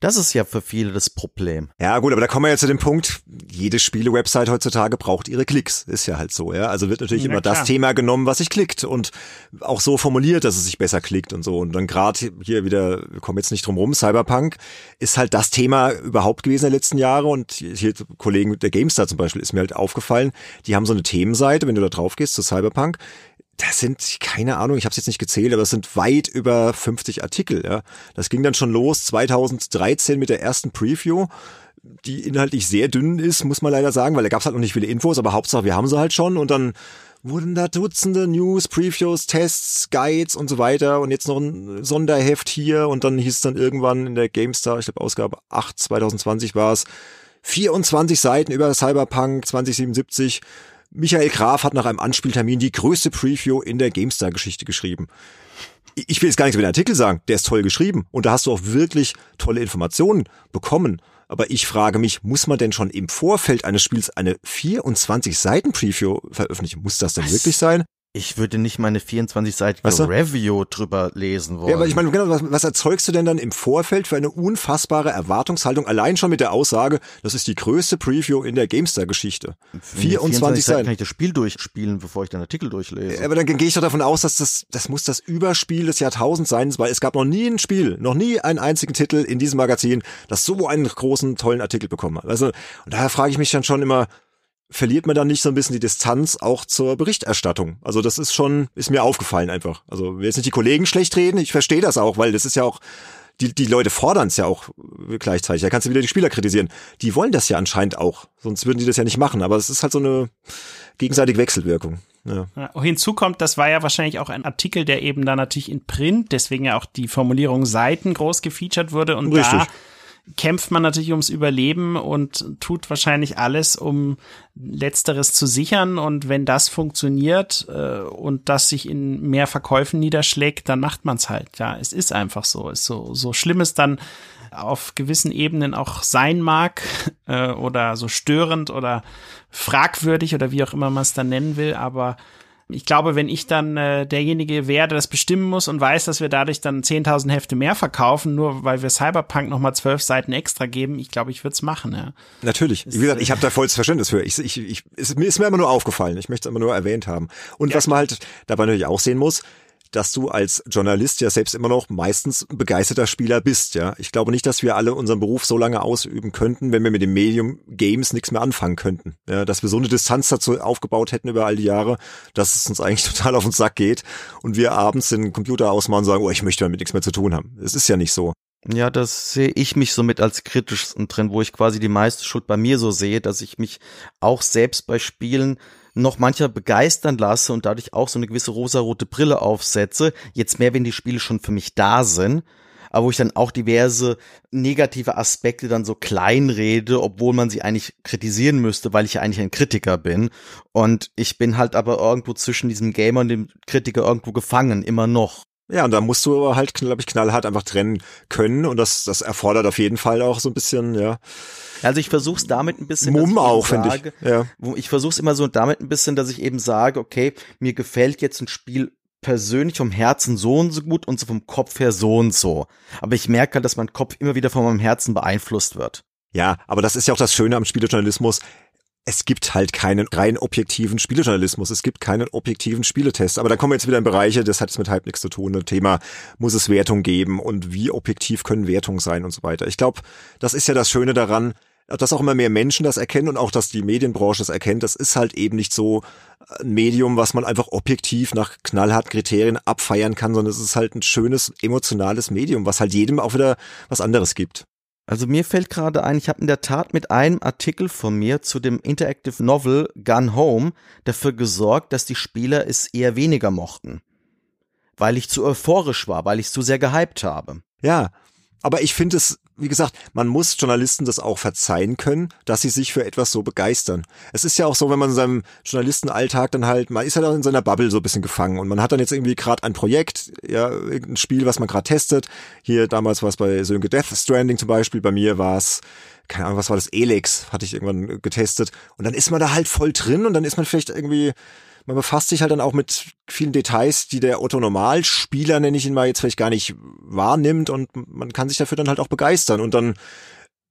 [SPEAKER 3] Das ist ja für viele das Problem.
[SPEAKER 1] Ja, gut, aber da kommen wir ja zu dem Punkt, jede Spiele-Website heutzutage braucht ihre Klicks. Ist ja halt so, ja. Also wird natürlich ja, immer klar. das Thema genommen, was sich klickt und auch so formuliert, dass es sich besser klickt und so. Und dann gerade hier wieder, wir kommen jetzt nicht drum rum, Cyberpunk ist halt das Thema überhaupt gewesen in den letzten Jahren und hier Kollegen der GameStar zum Beispiel ist mir halt aufgefallen, die haben so eine Themenseite, wenn du da drauf gehst zu Cyberpunk, das sind, keine Ahnung, ich habe es jetzt nicht gezählt, aber es sind weit über 50 Artikel. Ja. Das ging dann schon los 2013 mit der ersten Preview, die inhaltlich sehr dünn ist, muss man leider sagen, weil da gab es halt noch nicht viele Infos, aber Hauptsache wir haben sie halt schon und dann wurden da Dutzende News, Previews, Tests, Guides und so weiter und jetzt noch ein Sonderheft hier und dann hieß es dann irgendwann in der GameStar, ich glaube Ausgabe 8 2020 war es, 24 Seiten über Cyberpunk 2077 Michael Graf hat nach einem Anspieltermin die größte Preview in der GameStar-Geschichte geschrieben. Ich will jetzt gar nichts über den Artikel sagen, der ist toll geschrieben und da hast du auch wirklich tolle Informationen bekommen. Aber ich frage mich, muss man denn schon im Vorfeld eines Spiels eine 24 Seiten Preview veröffentlichen? Muss das denn Was? wirklich sein?
[SPEAKER 3] Ich würde nicht meine 24-seitige weißt du? Review drüber lesen wollen. Ja,
[SPEAKER 1] aber ich meine, genau, was, was erzeugst du denn dann im Vorfeld für eine unfassbare Erwartungshaltung? Allein schon mit der Aussage, das ist die größte Preview in der GameStar-Geschichte.
[SPEAKER 3] 24, 24 Seiten kann ich das Spiel durchspielen, bevor ich den Artikel durchlese.
[SPEAKER 1] Aber dann gehe ich doch davon aus, dass das, das muss das Überspiel des Jahrtausends sein, weil es gab noch nie ein Spiel, noch nie einen einzigen Titel in diesem Magazin, das so einen großen, tollen Artikel bekommen hat. Also, und daher frage ich mich dann schon immer, verliert man dann nicht so ein bisschen die Distanz auch zur Berichterstattung. Also das ist schon, ist mir aufgefallen einfach. Also will jetzt nicht die Kollegen schlecht reden, ich verstehe das auch, weil das ist ja auch, die, die Leute fordern es ja auch gleichzeitig. Da kannst du wieder die Spieler kritisieren. Die wollen das ja anscheinend auch, sonst würden die das ja nicht machen. Aber es ist halt so eine gegenseitige Wechselwirkung. Ja.
[SPEAKER 2] Hinzu kommt, das war ja wahrscheinlich auch ein Artikel, der eben da natürlich in Print, deswegen ja auch die Formulierung Seiten groß gefeatured wurde und Richtig. da kämpft man natürlich ums Überleben und tut wahrscheinlich alles, um letzteres zu sichern. Und wenn das funktioniert äh, und das sich in mehr Verkäufen niederschlägt, dann macht man es halt. Ja, es ist einfach so. Ist so, so schlimm es dann auf gewissen Ebenen auch sein mag äh, oder so störend oder fragwürdig oder wie auch immer man es dann nennen will, aber ich glaube, wenn ich dann äh, derjenige wäre, der das bestimmen muss und weiß, dass wir dadurch dann 10.000 Hefte mehr verkaufen, nur weil wir Cyberpunk nochmal zwölf Seiten extra geben, ich glaube, ich würde es machen. Ja.
[SPEAKER 1] Natürlich. Wie gesagt, ich habe da volles Verständnis für. Ich, ich, ich, es, mir ist mir immer nur aufgefallen. Ich möchte es immer nur erwähnt haben. Und ja. was man halt dabei natürlich auch sehen muss, dass du als Journalist ja selbst immer noch meistens begeisterter Spieler bist, ja. Ich glaube nicht, dass wir alle unseren Beruf so lange ausüben könnten, wenn wir mit dem Medium Games nichts mehr anfangen könnten. Ja, dass wir so eine Distanz dazu aufgebaut hätten über all die Jahre, dass es uns eigentlich total auf den Sack geht und wir abends den Computer ausmachen und sagen, oh, ich möchte damit nichts mehr zu tun haben. Es ist ja nicht so.
[SPEAKER 3] Ja, das sehe ich mich somit als kritischsten drin, wo ich quasi die meiste Schuld bei mir so sehe, dass ich mich auch selbst bei Spielen noch mancher begeistern lasse und dadurch auch so eine gewisse rosarote Brille aufsetze. Jetzt mehr, wenn die Spiele schon für mich da sind. Aber wo ich dann auch diverse negative Aspekte dann so kleinrede, obwohl man sie eigentlich kritisieren müsste, weil ich ja eigentlich ein Kritiker bin. Und ich bin halt aber irgendwo zwischen diesem Gamer und dem Kritiker irgendwo gefangen, immer noch.
[SPEAKER 1] Ja, und da musst du aber halt, glaube ich, knallhart einfach trennen können und das, das erfordert auf jeden Fall auch so ein bisschen, ja.
[SPEAKER 3] Also ich versuche es damit ein bisschen.
[SPEAKER 1] Mumm auch, finde ich.
[SPEAKER 3] Ja. Ich versuche es immer so damit ein bisschen, dass ich eben sage, okay, mir gefällt jetzt ein Spiel persönlich vom Herzen so und so gut und so vom Kopf her so und so. Aber ich merke halt, dass mein Kopf immer wieder von meinem Herzen beeinflusst wird.
[SPEAKER 1] Ja, aber das ist ja auch das Schöne am Spielejournalismus es gibt halt keinen rein objektiven Spielejournalismus, es gibt keinen objektiven Spieletest. Aber da kommen wir jetzt wieder in Bereiche, das hat jetzt mit halb nichts zu tun. Ein Thema, muss es Wertung geben und wie objektiv können Wertungen sein und so weiter. Ich glaube, das ist ja das Schöne daran, dass auch immer mehr Menschen das erkennen und auch, dass die Medienbranche das erkennt. Das ist halt eben nicht so ein Medium, was man einfach objektiv nach knallharten Kriterien abfeiern kann, sondern es ist halt ein schönes, emotionales Medium, was halt jedem auch wieder was anderes gibt.
[SPEAKER 3] Also mir fällt gerade ein, ich habe in der Tat mit einem Artikel von mir zu dem Interactive Novel Gun Home dafür gesorgt, dass die Spieler es eher weniger mochten. Weil ich zu euphorisch war, weil ich es zu sehr gehypt habe.
[SPEAKER 1] Ja, aber ich finde es wie gesagt, man muss Journalisten das auch verzeihen können, dass sie sich für etwas so begeistern. Es ist ja auch so, wenn man in seinem Journalistenalltag dann halt, man ist ja halt in seiner Bubble so ein bisschen gefangen und man hat dann jetzt irgendwie gerade ein Projekt, ja, irgendein Spiel, was man gerade testet. Hier damals war es bei Sönke Death Stranding zum Beispiel, bei mir war es keine Ahnung, was war das, Elex, hatte ich irgendwann getestet. Und dann ist man da halt voll drin und dann ist man vielleicht irgendwie man befasst sich halt dann auch mit vielen Details, die der Otto Normalspieler, nenne ich ihn mal, jetzt vielleicht gar nicht wahrnimmt und man kann sich dafür dann halt auch begeistern und dann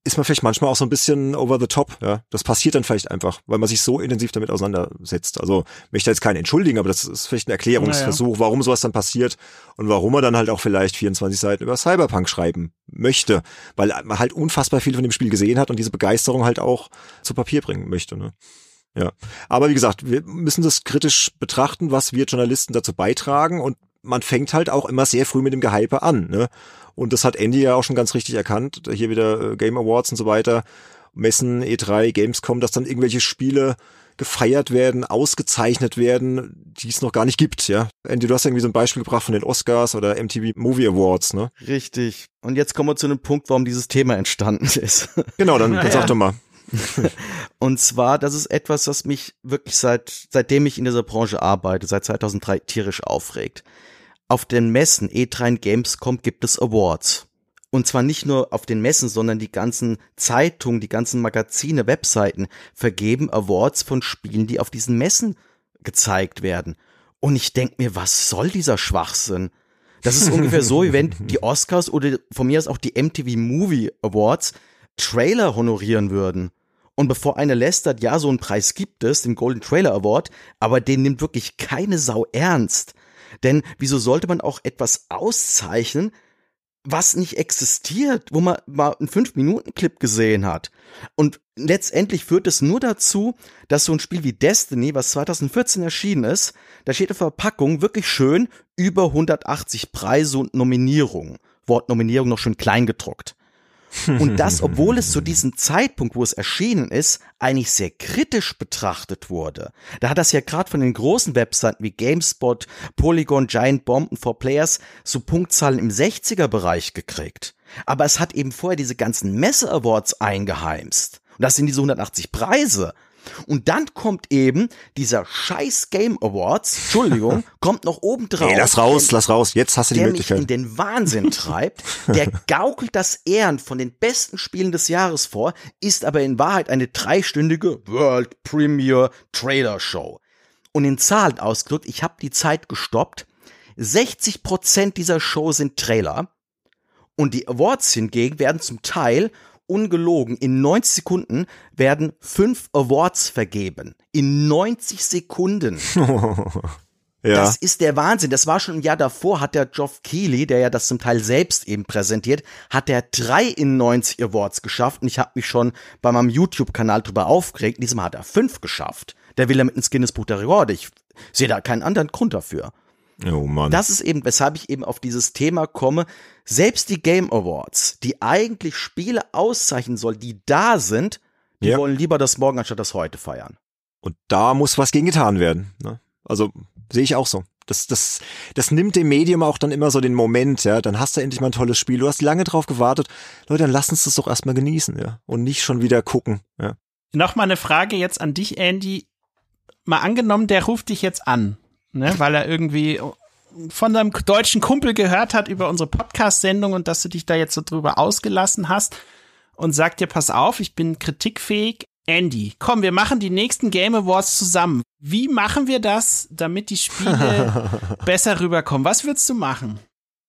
[SPEAKER 1] ist man vielleicht manchmal auch so ein bisschen over the top, ja. Das passiert dann vielleicht einfach, weil man sich so intensiv damit auseinandersetzt. Also möchte jetzt keinen entschuldigen, aber das ist vielleicht ein Erklärungsversuch, naja. warum sowas dann passiert und warum man dann halt auch vielleicht 24 Seiten über Cyberpunk schreiben möchte, weil man halt unfassbar viel von dem Spiel gesehen hat und diese Begeisterung halt auch zu Papier bringen möchte, ne. Ja. Aber wie gesagt, wir müssen das kritisch betrachten, was wir Journalisten dazu beitragen und man fängt halt auch immer sehr früh mit dem Gehype an. Ne? Und das hat Andy ja auch schon ganz richtig erkannt. Hier wieder äh, Game Awards und so weiter, Messen, E3, Gamescom, dass dann irgendwelche Spiele gefeiert werden, ausgezeichnet werden, die es noch gar nicht gibt, ja. Andy, du hast irgendwie so ein Beispiel gebracht von den Oscars oder MTV Movie Awards, ne?
[SPEAKER 3] Richtig. Und jetzt kommen wir zu einem Punkt, warum dieses Thema entstanden ist.
[SPEAKER 1] Genau, dann, dann sag doch mal.
[SPEAKER 3] und zwar, das ist etwas, was mich wirklich seit, seitdem ich in dieser Branche arbeite, seit 2003 tierisch aufregt. Auf den Messen E3 und Gamescom gibt es Awards. Und zwar nicht nur auf den Messen, sondern die ganzen Zeitungen, die ganzen Magazine, Webseiten vergeben Awards von Spielen, die auf diesen Messen gezeigt werden. Und ich denk mir, was soll dieser Schwachsinn? Das ist ungefähr so, wie wenn die Oscars oder von mir aus auch die MTV Movie Awards Trailer honorieren würden. Und bevor einer lästert, ja, so einen Preis gibt es, den Golden Trailer Award, aber den nimmt wirklich keine Sau ernst. Denn wieso sollte man auch etwas auszeichnen, was nicht existiert, wo man mal einen 5-Minuten-Clip gesehen hat? Und letztendlich führt es nur dazu, dass so ein Spiel wie Destiny, was 2014 erschienen ist, da steht auf Verpackung wirklich schön über 180 Preise und Nominierungen. Wort Nominierung noch schön klein gedruckt. Und das, obwohl es zu diesem Zeitpunkt, wo es erschienen ist, eigentlich sehr kritisch betrachtet wurde. Da hat das ja gerade von den großen Webseiten wie GameSpot, Polygon, Giant Bomb und 4Players so Punktzahlen im 60er-Bereich gekriegt. Aber es hat eben vorher diese ganzen Messe-Awards eingeheimst. Und das sind diese 180 Preise. Und dann kommt eben dieser scheiß Game Awards, Entschuldigung, kommt noch oben drauf.
[SPEAKER 1] Nee, lass raus, lass raus, jetzt hast du die
[SPEAKER 3] der
[SPEAKER 1] Möglichkeit.
[SPEAKER 3] Mich in den Wahnsinn treibt, der gaukelt das Ehren von den besten Spielen des Jahres vor, ist aber in Wahrheit eine dreistündige World Premiere Trailer Show. Und in Zahlen ausgedrückt, ich habe die Zeit gestoppt, 60 Prozent dieser Show sind Trailer und die Awards hingegen werden zum Teil ungelogen, in 90 Sekunden werden fünf Awards vergeben. In 90 Sekunden. Ja. Das ist der Wahnsinn. Das war schon ein Jahr davor, hat der Geoff Keighley, der ja das zum Teil selbst eben präsentiert, hat der drei in 90 Awards geschafft und ich habe mich schon bei meinem YouTube-Kanal drüber aufgeregt. Diesem hat er fünf geschafft. Der will ja mit ins Guinness Buch der Rekorde. Ich sehe da keinen anderen Grund dafür.
[SPEAKER 1] Oh Mann.
[SPEAKER 3] Das ist eben, weshalb ich eben auf dieses Thema komme. Selbst die Game Awards, die eigentlich Spiele auszeichnen soll, die da sind, die ja. wollen lieber das morgen anstatt das heute feiern.
[SPEAKER 1] Und da muss was gegen getan werden. Ne? Also sehe ich auch so. Das, das, das nimmt dem Medium auch dann immer so den Moment, ja. Dann hast du endlich mal ein tolles Spiel. Du hast lange drauf gewartet. Leute, dann lass uns das doch erstmal genießen, ja. Und nicht schon wieder gucken, ja.
[SPEAKER 2] Nochmal eine Frage jetzt an dich, Andy. Mal angenommen, der ruft dich jetzt an ne? weil er irgendwie von deinem deutschen Kumpel gehört hat über unsere Podcast-Sendung und dass du dich da jetzt so drüber ausgelassen hast und sagt dir, pass auf, ich bin kritikfähig. Andy, komm, wir machen die nächsten Game Awards zusammen. Wie machen wir das, damit die Spiele besser rüberkommen? Was würdest du machen?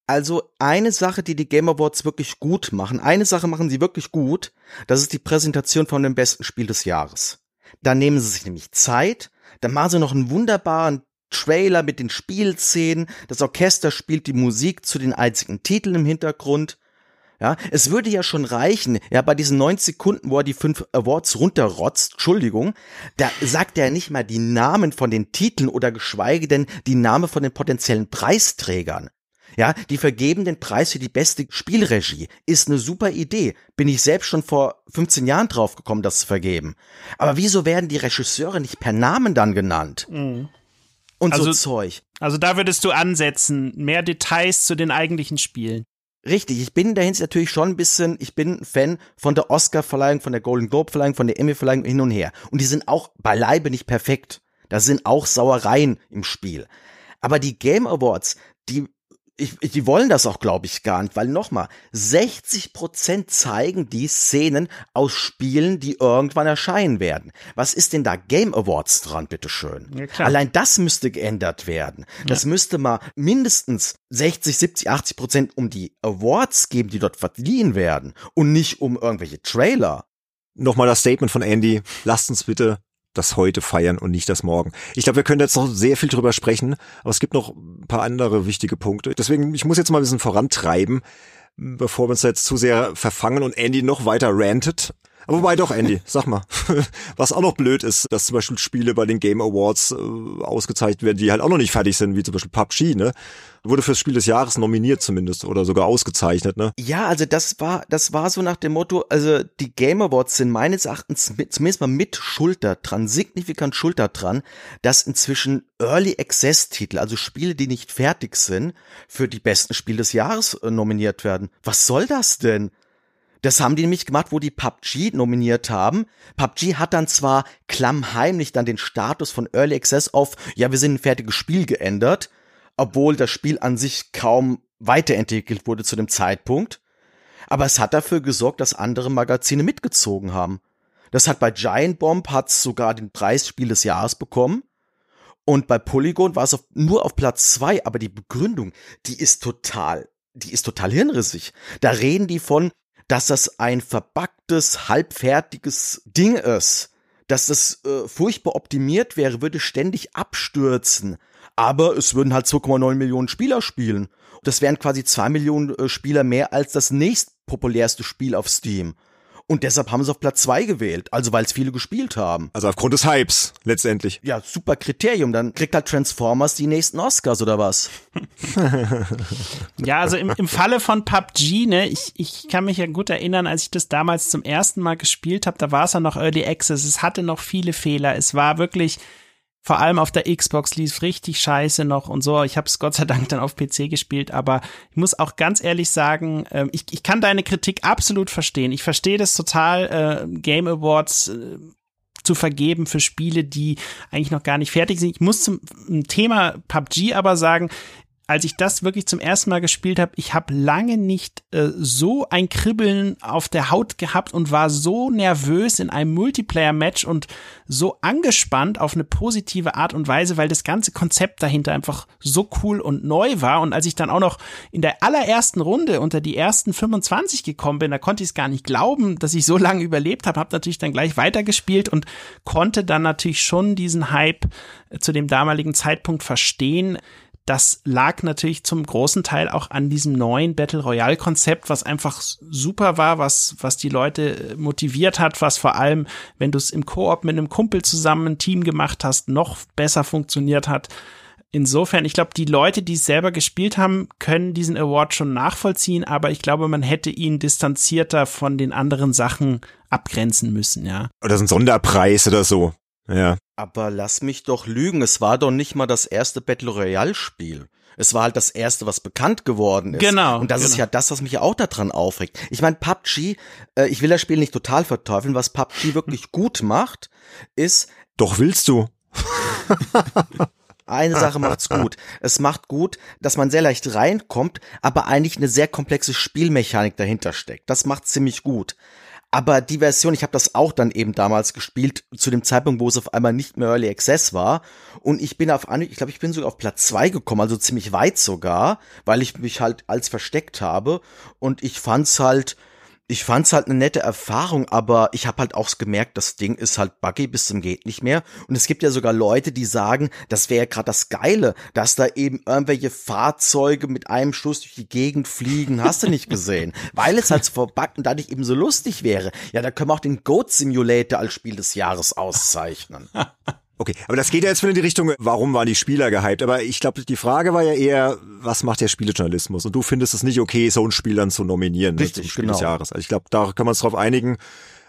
[SPEAKER 3] Also eine Sache, die die Game Awards wirklich gut machen, eine Sache machen sie wirklich gut, das ist die Präsentation von dem besten Spiel des Jahres. Da nehmen sie sich nämlich Zeit, dann machen sie noch einen wunderbaren Trailer mit den Spielszenen, das Orchester spielt die Musik zu den einzigen Titeln im Hintergrund. Ja, es würde ja schon reichen, ja, bei diesen 90 Sekunden, wo er die fünf Awards runterrotzt, Entschuldigung, da sagt er nicht mal die Namen von den Titeln oder geschweige denn die Namen von den potenziellen Preisträgern. Ja, die vergeben den Preis für die beste Spielregie. Ist eine super Idee. Bin ich selbst schon vor 15 Jahren drauf gekommen, das zu vergeben. Aber wieso werden die Regisseure nicht per Namen dann genannt? Mhm. Und also, so Zeug.
[SPEAKER 2] Also da würdest du ansetzen, mehr Details zu den eigentlichen Spielen.
[SPEAKER 3] Richtig, ich bin dahin natürlich schon ein bisschen, ich bin Fan von der Oscar-Verleihung, von der Golden Globe-Verleihung, von der Emmy-Verleihung hin und her. Und die sind auch beileibe nicht perfekt. Da sind auch Sauereien im Spiel. Aber die Game Awards, die ich, ich, die wollen das auch, glaube ich, gar nicht, weil nochmal, 60 Prozent zeigen die Szenen aus Spielen, die irgendwann erscheinen werden. Was ist denn da Game Awards dran, bitteschön? Ja, Allein das müsste geändert werden. Das ja. müsste mal mindestens 60, 70, 80 Prozent um die Awards geben, die dort verliehen werden und nicht um irgendwelche Trailer.
[SPEAKER 1] Nochmal das Statement von Andy. Lasst uns bitte das heute feiern und nicht das morgen. Ich glaube, wir können jetzt noch sehr viel drüber sprechen, aber es gibt noch ein paar andere wichtige Punkte. Deswegen, ich muss jetzt mal ein bisschen vorantreiben, bevor wir uns jetzt zu sehr verfangen und Andy noch weiter rantet. Wobei doch, Andy, sag mal. Was auch noch blöd ist, dass zum Beispiel Spiele bei den Game Awards äh, ausgezeichnet werden, die halt auch noch nicht fertig sind, wie zum Beispiel PUBG, ne? Wurde fürs Spiel des Jahres nominiert zumindest oder sogar ausgezeichnet, ne?
[SPEAKER 3] Ja, also das war, das war so nach dem Motto, also die Game Awards sind meines Erachtens mit, zumindest mal mit Schulter dran, signifikant Schulter dran, dass inzwischen Early Access Titel, also Spiele, die nicht fertig sind, für die besten Spiele des Jahres äh, nominiert werden. Was soll das denn? Das haben die nämlich gemacht, wo die PUBG nominiert haben. PUBG hat dann zwar klammheimlich dann den Status von Early Access auf, ja, wir sind ein fertiges Spiel geändert, obwohl das Spiel an sich kaum weiterentwickelt wurde zu dem Zeitpunkt. Aber es hat dafür gesorgt, dass andere Magazine mitgezogen haben. Das hat bei Giant Bomb hat's sogar den Preis Spiel des Jahres bekommen. Und bei Polygon war es auf, nur auf Platz zwei, aber die Begründung, die ist total, die ist total hirnrissig. Da reden die von, dass das ein verbacktes, halbfertiges Ding ist. Dass das äh, furchtbar optimiert wäre, würde ständig abstürzen. Aber es würden halt 2,9 Millionen Spieler spielen. Das wären quasi zwei Millionen äh, Spieler mehr als das nächstpopulärste Spiel auf Steam. Und deshalb haben sie auf Platz zwei gewählt, also weil es viele gespielt haben.
[SPEAKER 1] Also aufgrund des Hypes, letztendlich.
[SPEAKER 3] Ja, super Kriterium. Dann kriegt halt Transformers die nächsten Oscars oder was?
[SPEAKER 2] ja, also im, im Falle von PUBG, ne, ich, ich kann mich ja gut erinnern, als ich das damals zum ersten Mal gespielt habe, da war es ja noch Early Access, es hatte noch viele Fehler, es war wirklich vor allem auf der Xbox lief richtig scheiße noch und so. Ich habe es Gott sei Dank dann auf PC gespielt, aber ich muss auch ganz ehrlich sagen, äh, ich, ich kann deine Kritik absolut verstehen. Ich verstehe das total, äh, Game Awards äh, zu vergeben für Spiele, die eigentlich noch gar nicht fertig sind. Ich muss zum Thema PUBG aber sagen, als ich das wirklich zum ersten Mal gespielt habe, ich habe lange nicht äh, so ein Kribbeln auf der Haut gehabt und war so nervös in einem Multiplayer-Match und so angespannt auf eine positive Art und Weise, weil das ganze Konzept dahinter einfach so cool und neu war. Und als ich dann auch noch in der allerersten Runde unter die ersten 25 gekommen bin, da konnte ich es gar nicht glauben, dass ich so lange überlebt habe, habe natürlich dann gleich weitergespielt und konnte dann natürlich schon diesen Hype äh, zu dem damaligen Zeitpunkt verstehen das lag natürlich zum großen Teil auch an diesem neuen Battle Royale Konzept, was einfach super war, was, was die Leute motiviert hat, was vor allem, wenn du es im Koop mit einem Kumpel zusammen ein Team gemacht hast, noch besser funktioniert hat. Insofern, ich glaube, die Leute, die es selber gespielt haben, können diesen Award schon nachvollziehen, aber ich glaube, man hätte ihn distanzierter von den anderen Sachen abgrenzen müssen, ja.
[SPEAKER 1] Oder so ein Sonderpreis oder so. Ja.
[SPEAKER 3] Aber lass mich doch lügen, es war doch nicht mal das erste Battle Royale Spiel. Es war halt das erste, was bekannt geworden ist.
[SPEAKER 2] Genau.
[SPEAKER 3] Und das
[SPEAKER 2] genau.
[SPEAKER 3] ist ja das, was mich auch daran aufregt. Ich meine, PUBG, äh, ich will das Spiel nicht total verteufeln, was PUBG wirklich gut macht, ist.
[SPEAKER 1] Doch willst du.
[SPEAKER 3] eine Sache macht's gut. Es macht gut, dass man sehr leicht reinkommt, aber eigentlich eine sehr komplexe Spielmechanik dahinter steckt. Das macht ziemlich gut. Aber die Version, ich habe das auch dann eben damals gespielt, zu dem Zeitpunkt, wo es auf einmal nicht mehr Early Access war. Und ich bin auf, ich glaube, ich bin sogar auf Platz zwei gekommen, also ziemlich weit sogar, weil ich mich halt als versteckt habe. Und ich fand's halt, ich fand's halt eine nette Erfahrung, aber ich habe halt auch gemerkt, das Ding ist halt buggy bis zum geht nicht mehr. Und es gibt ja sogar Leute, die sagen, das wäre ja gerade das Geile, dass da eben irgendwelche Fahrzeuge mit einem Schuss durch die Gegend fliegen, hast du nicht gesehen, weil es halt verbuggt und dadurch eben so lustig wäre. Ja, da können wir auch den Goat Simulator als Spiel des Jahres auszeichnen.
[SPEAKER 1] Okay, aber das geht ja jetzt wieder in die Richtung, warum waren die Spieler gehypt? Aber ich glaube, die Frage war ja eher, was macht der Spielejournalismus? Und du findest es nicht okay, so ein Spiel dann zu nominieren
[SPEAKER 3] Richtig,
[SPEAKER 1] ne, zum Spiel
[SPEAKER 3] genau.
[SPEAKER 1] des Jahres. Also ich glaube, da können wir uns drauf einigen.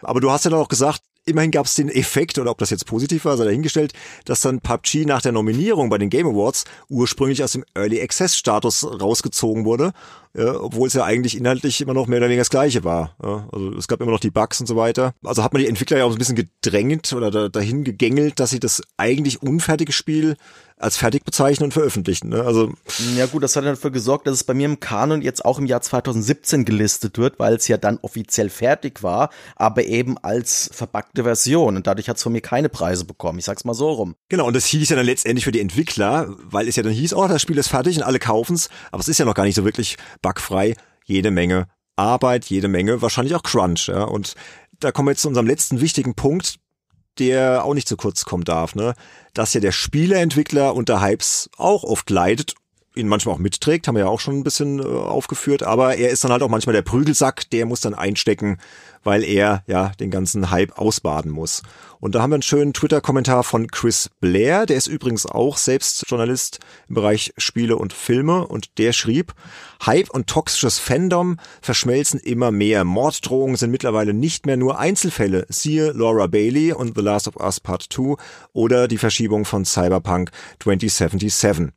[SPEAKER 1] Aber du hast ja dann auch gesagt, immerhin gab es den Effekt, oder ob das jetzt positiv war, sei dahingestellt, dass dann PUBG nach der Nominierung bei den Game Awards ursprünglich aus dem Early Access Status rausgezogen wurde, ja, obwohl es ja eigentlich inhaltlich immer noch mehr oder weniger das Gleiche war. Ja, also es gab immer noch die Bugs und so weiter. Also hat man die Entwickler ja auch so ein bisschen gedrängt oder da, dahin gegängelt, dass sie das eigentlich unfertige Spiel als fertig bezeichnen und veröffentlichen. Ne? Also
[SPEAKER 3] Ja gut, das hat dafür gesorgt, dass es bei mir im Kanon jetzt auch im Jahr 2017 gelistet wird, weil es ja dann offiziell fertig war, aber eben als verpackte Version. Und dadurch hat es von mir keine Preise bekommen. Ich sag's mal so rum.
[SPEAKER 1] Genau, und das hieß ja dann letztendlich für die Entwickler, weil es ja dann hieß, oh, das Spiel ist fertig und alle kaufen's, aber es ist ja noch gar nicht so wirklich bugfrei. Jede Menge Arbeit, jede Menge, wahrscheinlich auch Crunch. Ja? Und da kommen wir jetzt zu unserem letzten wichtigen Punkt, der auch nicht zu kurz kommen darf, ne? Dass ja der Spieleentwickler unter Hypes auch oft leidet, ihn manchmal auch mitträgt, haben wir ja auch schon ein bisschen äh, aufgeführt, aber er ist dann halt auch manchmal der Prügelsack, der muss dann einstecken, weil er ja den ganzen Hype ausbaden muss. Und da haben wir einen schönen Twitter-Kommentar von Chris Blair, der ist übrigens auch selbst Journalist im Bereich Spiele und Filme und der schrieb, Hype und toxisches Fandom verschmelzen immer mehr. Morddrohungen sind mittlerweile nicht mehr nur Einzelfälle. Siehe Laura Bailey und The Last of Us Part 2 oder die Verschiebung von Cyberpunk 2077.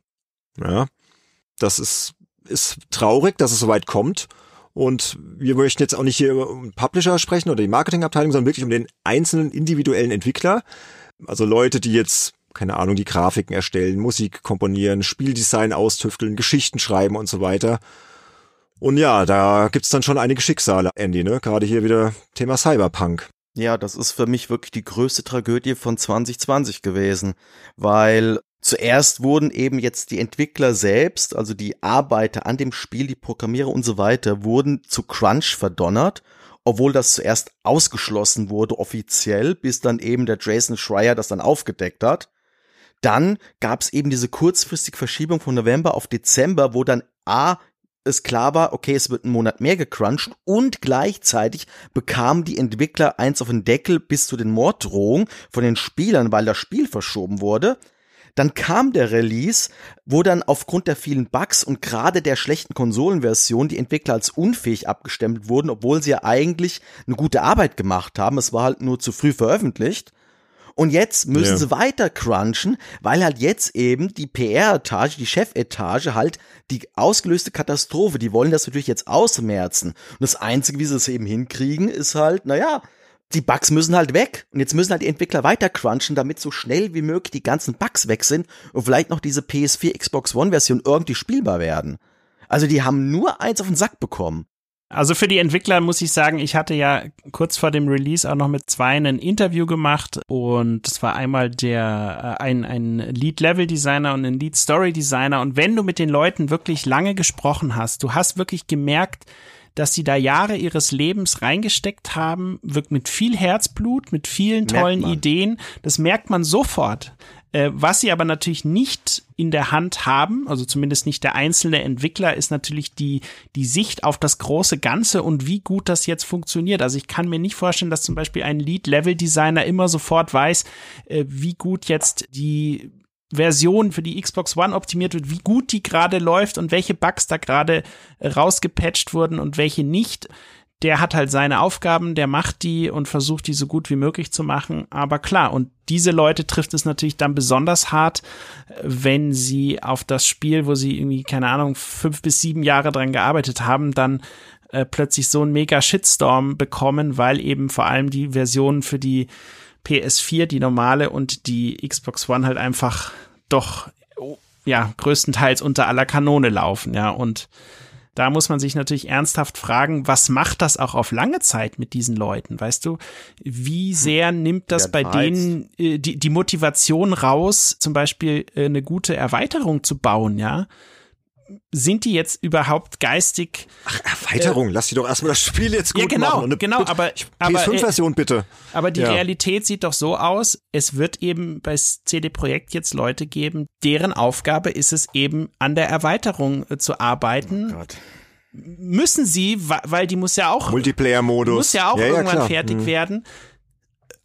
[SPEAKER 1] Ja, das ist, ist traurig, dass es so weit kommt. Und wir möchten jetzt auch nicht hier über Publisher sprechen oder die Marketingabteilung, sondern wirklich um den einzelnen individuellen Entwickler. Also Leute, die jetzt, keine Ahnung, die Grafiken erstellen, Musik komponieren, Spieldesign austüfteln, Geschichten schreiben und so weiter. Und ja, da gibt's dann schon einige Schicksale, Andy, ne? Gerade hier wieder Thema Cyberpunk.
[SPEAKER 3] Ja, das ist für mich wirklich die größte Tragödie von 2020 gewesen, weil zuerst wurden eben jetzt die Entwickler selbst, also die Arbeiter an dem Spiel, die Programmierer und so weiter, wurden zu Crunch verdonnert, obwohl das zuerst ausgeschlossen wurde offiziell, bis dann eben der Jason Schreier das dann aufgedeckt hat. Dann gab es eben diese kurzfristige Verschiebung von November auf Dezember, wo dann A es klar war, okay, es wird einen Monat mehr gecrunched und gleichzeitig bekamen die Entwickler eins auf den Deckel bis zu den Morddrohungen von den Spielern, weil das Spiel verschoben wurde. Dann kam der Release, wo dann aufgrund der vielen Bugs und gerade der schlechten Konsolenversion die Entwickler als unfähig abgestempelt wurden, obwohl sie ja eigentlich eine gute Arbeit gemacht haben. Es war halt nur zu früh veröffentlicht. Und jetzt müssen
[SPEAKER 1] Ja.
[SPEAKER 3] sie weiter crunchen, weil halt jetzt eben die PR-Etage, die Chefetage halt die ausgelöste Katastrophe, die wollen das natürlich jetzt ausmerzen. Und das Einzige, wie sie es eben hinkriegen, ist halt, naja, die Bugs müssen halt weg. Und jetzt müssen halt die Entwickler weiter crunchen, damit so schnell wie möglich die ganzen Bugs weg sind und vielleicht noch diese PS4 Xbox One Version irgendwie spielbar werden. Also die haben nur eins auf den Sack bekommen.
[SPEAKER 2] Also für die Entwickler muss ich sagen, ich hatte ja kurz vor dem Release auch noch mit zwei ein Interview gemacht und das war einmal der äh, ein, ein Lead-Level-Designer und ein Lead-Story-Designer und wenn du mit den Leuten wirklich lange gesprochen hast, du hast wirklich gemerkt, dass sie da Jahre ihres Lebens reingesteckt haben, wirkt mit viel Herzblut, mit vielen tollen. Ideen. Das merkt man sofort. Äh, was sie aber natürlich nicht in der Hand haben, also zumindest nicht der einzelne Entwickler, ist natürlich die, die Sicht auf das große Ganze und wie gut das jetzt funktioniert. Also ich kann mir nicht vorstellen, dass zum Beispiel ein Lead-Level-Designer immer sofort weiß, äh, wie gut jetzt die Version für die Xbox One optimiert wird, wie gut die gerade läuft und welche Bugs da gerade rausgepatcht wurden und welche nicht. Der hat halt seine Aufgaben, der macht die und versucht die so gut wie möglich zu machen. Aber klar, und diese Leute trifft es natürlich dann besonders hart, wenn sie auf das Spiel, wo sie irgendwie, keine Ahnung, fünf bis sieben Jahre dran gearbeitet haben, dann äh, plötzlich so einen mega Shitstorm bekommen, weil eben vor allem die Versionen für die PS4, die normale und die Xbox One halt einfach doch ja größtenteils unter aller Kanone laufen, ja und da muss man sich natürlich ernsthaft fragen, was macht das auch auf lange Zeit mit diesen Leuten? Weißt du, wie sehr nimmt das bei denen äh, die, die Motivation raus, zum Beispiel äh, eine gute Erweiterung zu bauen, ja? Sind die jetzt überhaupt geistig?
[SPEAKER 1] Ach, Erweiterung, äh, lass die doch erstmal das Spiel jetzt gut
[SPEAKER 2] ja, genau,
[SPEAKER 1] machen.
[SPEAKER 2] genau, aber
[SPEAKER 1] PS5-Version
[SPEAKER 2] äh,
[SPEAKER 1] bitte.
[SPEAKER 2] Aber die ja. Realität sieht doch so aus, es wird eben bei CD Projekt jetzt Leute geben, deren Aufgabe ist es eben an der Erweiterung äh, zu arbeiten. Oh Gott. Müssen sie, weil die muss ja auch
[SPEAKER 1] Multiplayer-Modus
[SPEAKER 2] muss ja auch ja, irgendwann fertig mhm. werden.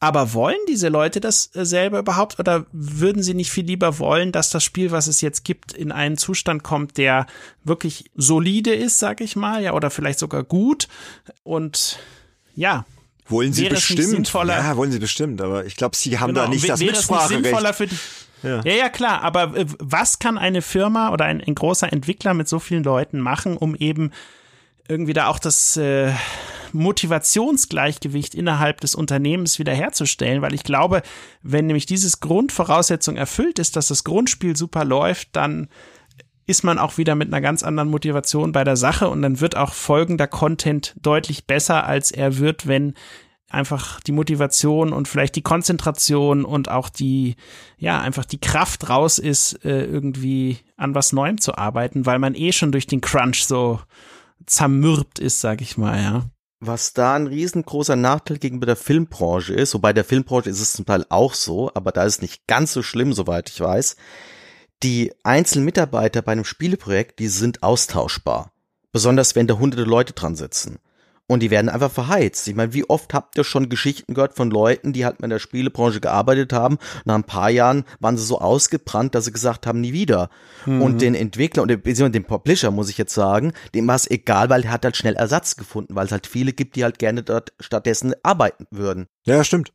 [SPEAKER 2] Aber wollen diese Leute das äh, selber überhaupt oder würden sie nicht viel lieber wollen, dass das Spiel, was es jetzt gibt, in einen Zustand kommt, der wirklich solide ist, sag ich mal, ja, oder vielleicht sogar gut und ja.
[SPEAKER 1] Wollen sie bestimmt. Ja, wollen sie bestimmt, aber ich glaube, sie haben genau. da nicht das Mitspracherecht.
[SPEAKER 2] Sinnvoller für die ja. ja, ja, klar, aber äh, was kann eine Firma oder ein, ein großer Entwickler mit so vielen Leuten machen, um eben irgendwie da auch das äh, Motivationsgleichgewicht innerhalb des Unternehmens wiederherzustellen, weil ich glaube, wenn nämlich dieses Grundvoraussetzung erfüllt ist, dass das Grundspiel super läuft, dann ist man auch wieder mit einer ganz anderen Motivation bei der Sache und dann wird auch folgender Content deutlich besser, als er wird, wenn einfach die Motivation und vielleicht die Konzentration und auch die, ja, einfach die Kraft raus ist, äh, irgendwie an was Neuem zu arbeiten, weil man eh schon durch den Crunch so zermürbt ist, sag ich mal, ja.
[SPEAKER 3] Was da ein riesengroßer Nachteil gegenüber der Filmbranche ist, wobei der Filmbranche ist es zum Teil auch so, aber da ist es nicht ganz so schlimm, soweit ich weiß. Die einzelnen Mitarbeiter bei einem Spieleprojekt, die sind austauschbar. Besonders wenn da hunderte Leute dran sitzen. Und die werden einfach verheizt. Ich meine, wie oft habt ihr schon Geschichten gehört von Leuten, die halt in der Spielebranche gearbeitet haben? Nach ein paar Jahren waren sie so ausgebrannt, dass sie gesagt haben, nie wieder. Mhm. Und den Entwickler und den, den Publisher, muss ich jetzt sagen, dem war es egal, weil er hat halt schnell Ersatz gefunden, weil es halt viele gibt, die halt gerne dort stattdessen arbeiten würden.
[SPEAKER 1] Ja, stimmt.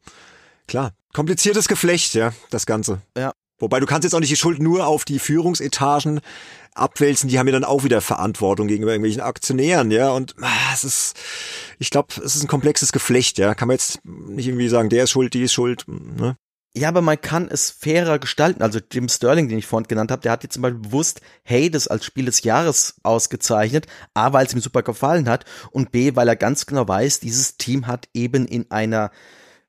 [SPEAKER 1] Klar. Kompliziertes Geflecht, ja, das Ganze.
[SPEAKER 3] Ja.
[SPEAKER 1] Wobei du kannst jetzt auch nicht die Schuld nur auf die Führungsetagen abwälzen, die haben ja dann auch wieder Verantwortung gegenüber irgendwelchen Aktionären, ja, und ah, es ist, ich glaube, es ist ein komplexes Geflecht, ja, kann man jetzt nicht irgendwie sagen, der ist schuld, die ist schuld, ne?
[SPEAKER 3] Ja, aber man kann es fairer gestalten. Also Jim Sterling, den ich vorhin genannt habe, der hat jetzt zum Beispiel bewusst Hades als Spiel des Jahres ausgezeichnet. A, weil es ihm super gefallen hat und B, weil er ganz genau weiß, dieses Team hat eben in einer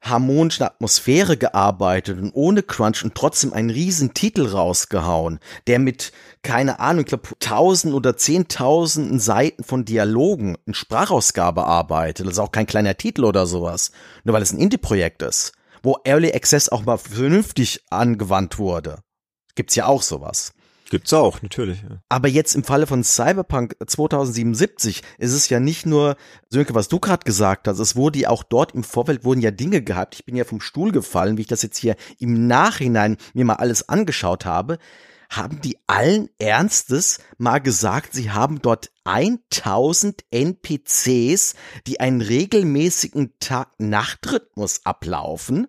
[SPEAKER 3] harmonischen Atmosphäre gearbeitet und ohne Crunch und trotzdem einen riesen Titel rausgehauen, der mit, keine Ahnung, ich glaube, tausend oder zehntausenden Seiten von Dialogen in Sprachausgabe arbeitet. Das ist auch kein kleiner Titel oder sowas. Nur weil es ein Indie-Projekt ist, wo Early Access auch mal vernünftig angewandt wurde. Gibt's ja auch sowas.
[SPEAKER 1] Gibt's auch, natürlich. Ja.
[SPEAKER 3] Aber jetzt im Falle von Cyberpunk 2077 ist es ja nicht nur, Sönke, was du gerade gesagt hast, es wurde ja auch dort im Vorfeld wurden ja Dinge gehabt. Ich bin ja vom Stuhl gefallen, wie ich das jetzt hier im Nachhinein mir mal alles angeschaut habe. Haben die allen Ernstes mal gesagt, sie haben dort 1000 NPCs, die einen regelmäßigen Tag-Nacht-Rhythmus ablaufen?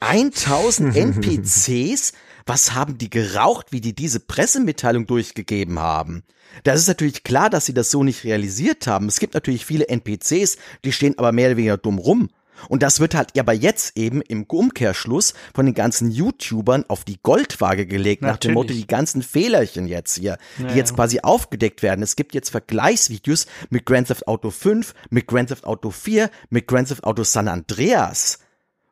[SPEAKER 3] 1000 NPCs? Was haben die geraucht, wie die diese Pressemitteilung durchgegeben haben? Das ist natürlich klar, dass sie das so nicht realisiert haben. Es gibt natürlich viele NPCs, die stehen aber mehr oder weniger dumm rum. Und das wird halt aber jetzt eben im Umkehrschluss von den ganzen YouTubern auf die Goldwaage gelegt, Natürlich. nach dem Motto, die ganzen Fehlerchen jetzt hier, die ja, jetzt quasi aufgedeckt werden. Es gibt jetzt Vergleichsvideos mit Grand Theft Auto 5, mit Grand Theft Auto 4, mit Grand Theft Auto San Andreas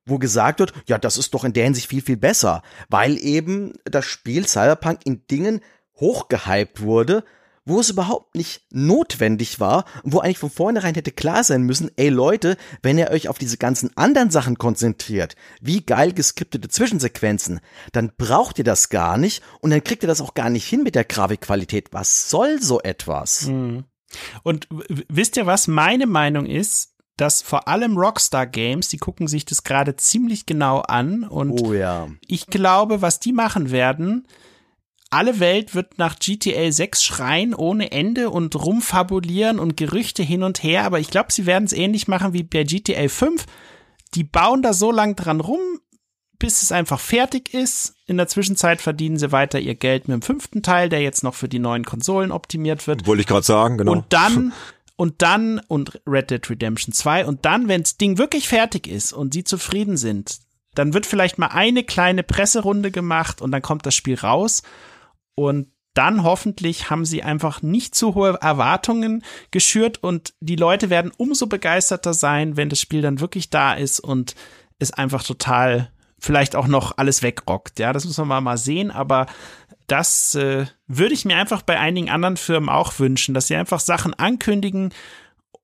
[SPEAKER 3] wo gesagt wird, ja, das ist doch in der Hinsicht viel, viel besser, weil eben das Spiel Cyberpunk in Dingen hochgehypt wurde, wo es überhaupt nicht notwendig war, wo eigentlich von vornherein hätte klar sein müssen, ey Leute, wenn ihr euch auf diese ganzen anderen Sachen konzentriert, wie geil geskriptete Zwischensequenzen, dann braucht ihr das gar nicht und dann kriegt ihr das auch gar nicht hin mit der Grafikqualität. Was soll so etwas?
[SPEAKER 2] Mhm. Und wisst ihr, was meine Meinung ist? Dass vor allem Rockstar Games, die gucken sich das gerade ziemlich genau an und
[SPEAKER 3] oh ja.
[SPEAKER 2] ich glaube, was die machen werden, alle Welt wird nach GTA 6 schreien ohne Ende und rumfabulieren und Gerüchte hin und her, aber ich glaube, sie werden es ähnlich machen wie bei GTA 5. Die bauen da so lang dran rum, bis es einfach fertig ist. In der Zwischenzeit verdienen sie weiter ihr Geld mit dem fünften Teil, der jetzt noch für die neuen Konsolen optimiert wird.
[SPEAKER 1] Wollte ich gerade sagen, genau.
[SPEAKER 2] Und dann und dann und Red Dead Redemption 2 und dann, wenn das Ding wirklich fertig ist und sie zufrieden sind, dann wird vielleicht mal eine kleine Presserunde gemacht und dann kommt das Spiel raus Und dann hoffentlich haben sie einfach nicht zu hohe Erwartungen geschürt und die Leute werden umso begeisterter sein, wenn das Spiel dann wirklich da ist und es einfach total vielleicht auch noch alles wegrockt. Ja, das müssen wir mal sehen, aber das äh, würde ich mir einfach bei einigen anderen Firmen auch wünschen, dass sie einfach Sachen ankündigen